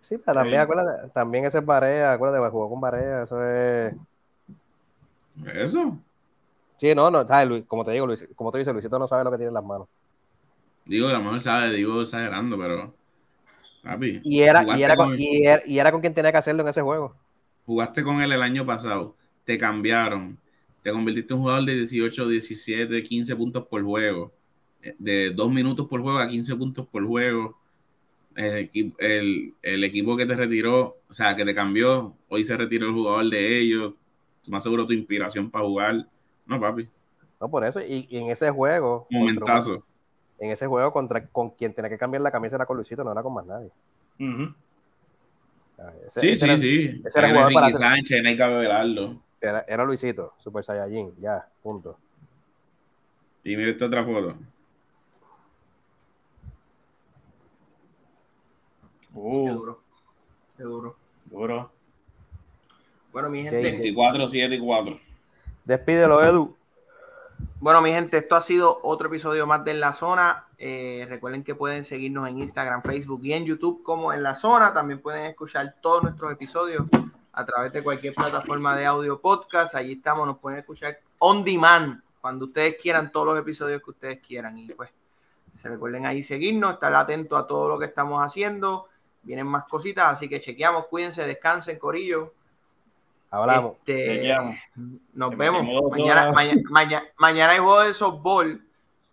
Sí, pero también, acuérdate, también ese es Barea, acuérdate, pues, jugó con Barea, eso es... Eso. Sí, no, no, como te digo, Luis, como te dices, Luisito no sabe lo que tiene en las manos. Digo, a lo mejor sabe, digo exagerando, pero. Papi. Y era, y, era con- con, y, era, y era con quien tenía que hacerlo en ese juego. jugaste con él el año pasado, te cambiaron, te convertiste en un jugador de 18, 17, 15 puntos por juego, eh, de 2 minutos por juego a 15 puntos por juego. El, equi- el- el equipo que te retiró, o sea, que te cambió, hoy se retiró el jugador de ellos, más seguro tu inspiración para jugar. No, papi, No, por eso, y, y en ese juego, contra- momentazo. en ese juego contra con quien tenía que cambiar la camisa era con Luisito, no era con más nadie. Ah, Ese, Sí, ese sí, era, sí. ese era Era jugador para Enrique hacer- Sánchez, no hay que. Era, era Luisito, Super Saiyajin, ya, punto. Y mira esta otra foto. Qué Uh, duro. Qué duro. duro. Bueno, mi Qué- gente. 24, 7 y 4. Despídelo, Edu. Bueno, mi gente, esto ha sido otro episodio más de En la Zona. Eh, recuerden que pueden seguirnos en Instagram, Facebook y en YouTube como En la Zona. También pueden escuchar todos nuestros episodios a través de cualquier plataforma de audio podcast. Allí estamos, nos pueden escuchar on demand cuando ustedes quieran, todos los episodios que ustedes quieran. Y pues, Se recuerden ahí seguirnos, estar atentos a todo lo que estamos haciendo. Vienen más cositas, así que chequeamos, cuídense, descansen, Corillo. Hablamos. Este, nos vemos. Mañana, mañana, mañana, hay juego de softball.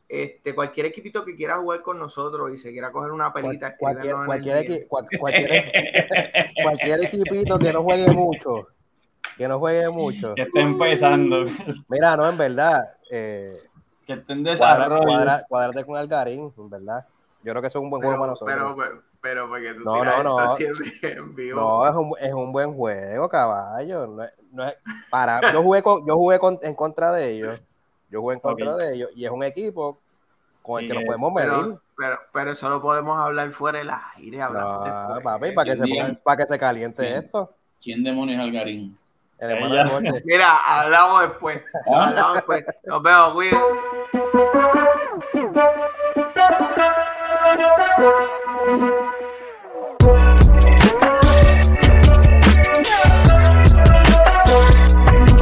Este, cualquier equipito que quiera jugar con nosotros y se quiera coger una pelita. cualquier, cualquier, cualquier, equipito que no juegue mucho. Que no juegue mucho. Que esté empezando. Mira, no, en verdad. Eh, que estén desarrollo. Cuadrate con Algarín, en verdad. Yo creo que eso es un buen juego para nosotros. Pero, pero, porque tú no, no, no. En vivo. No, es un, es un buen juego, caballo. No no es, para, yo jugué, con, yo jugué con, en contra de ellos. Yo jugué en contra de ellos. Y es un equipo con el que nos podemos medir. Pero, pero, eso lo podemos hablar fuera del aire. No, papi, para que, se, para que se caliente esto. ¿Quién demonios es Algarín? Mira, hablamos después. ¿Ah? Hablamos después. Nos vemos, cuídense.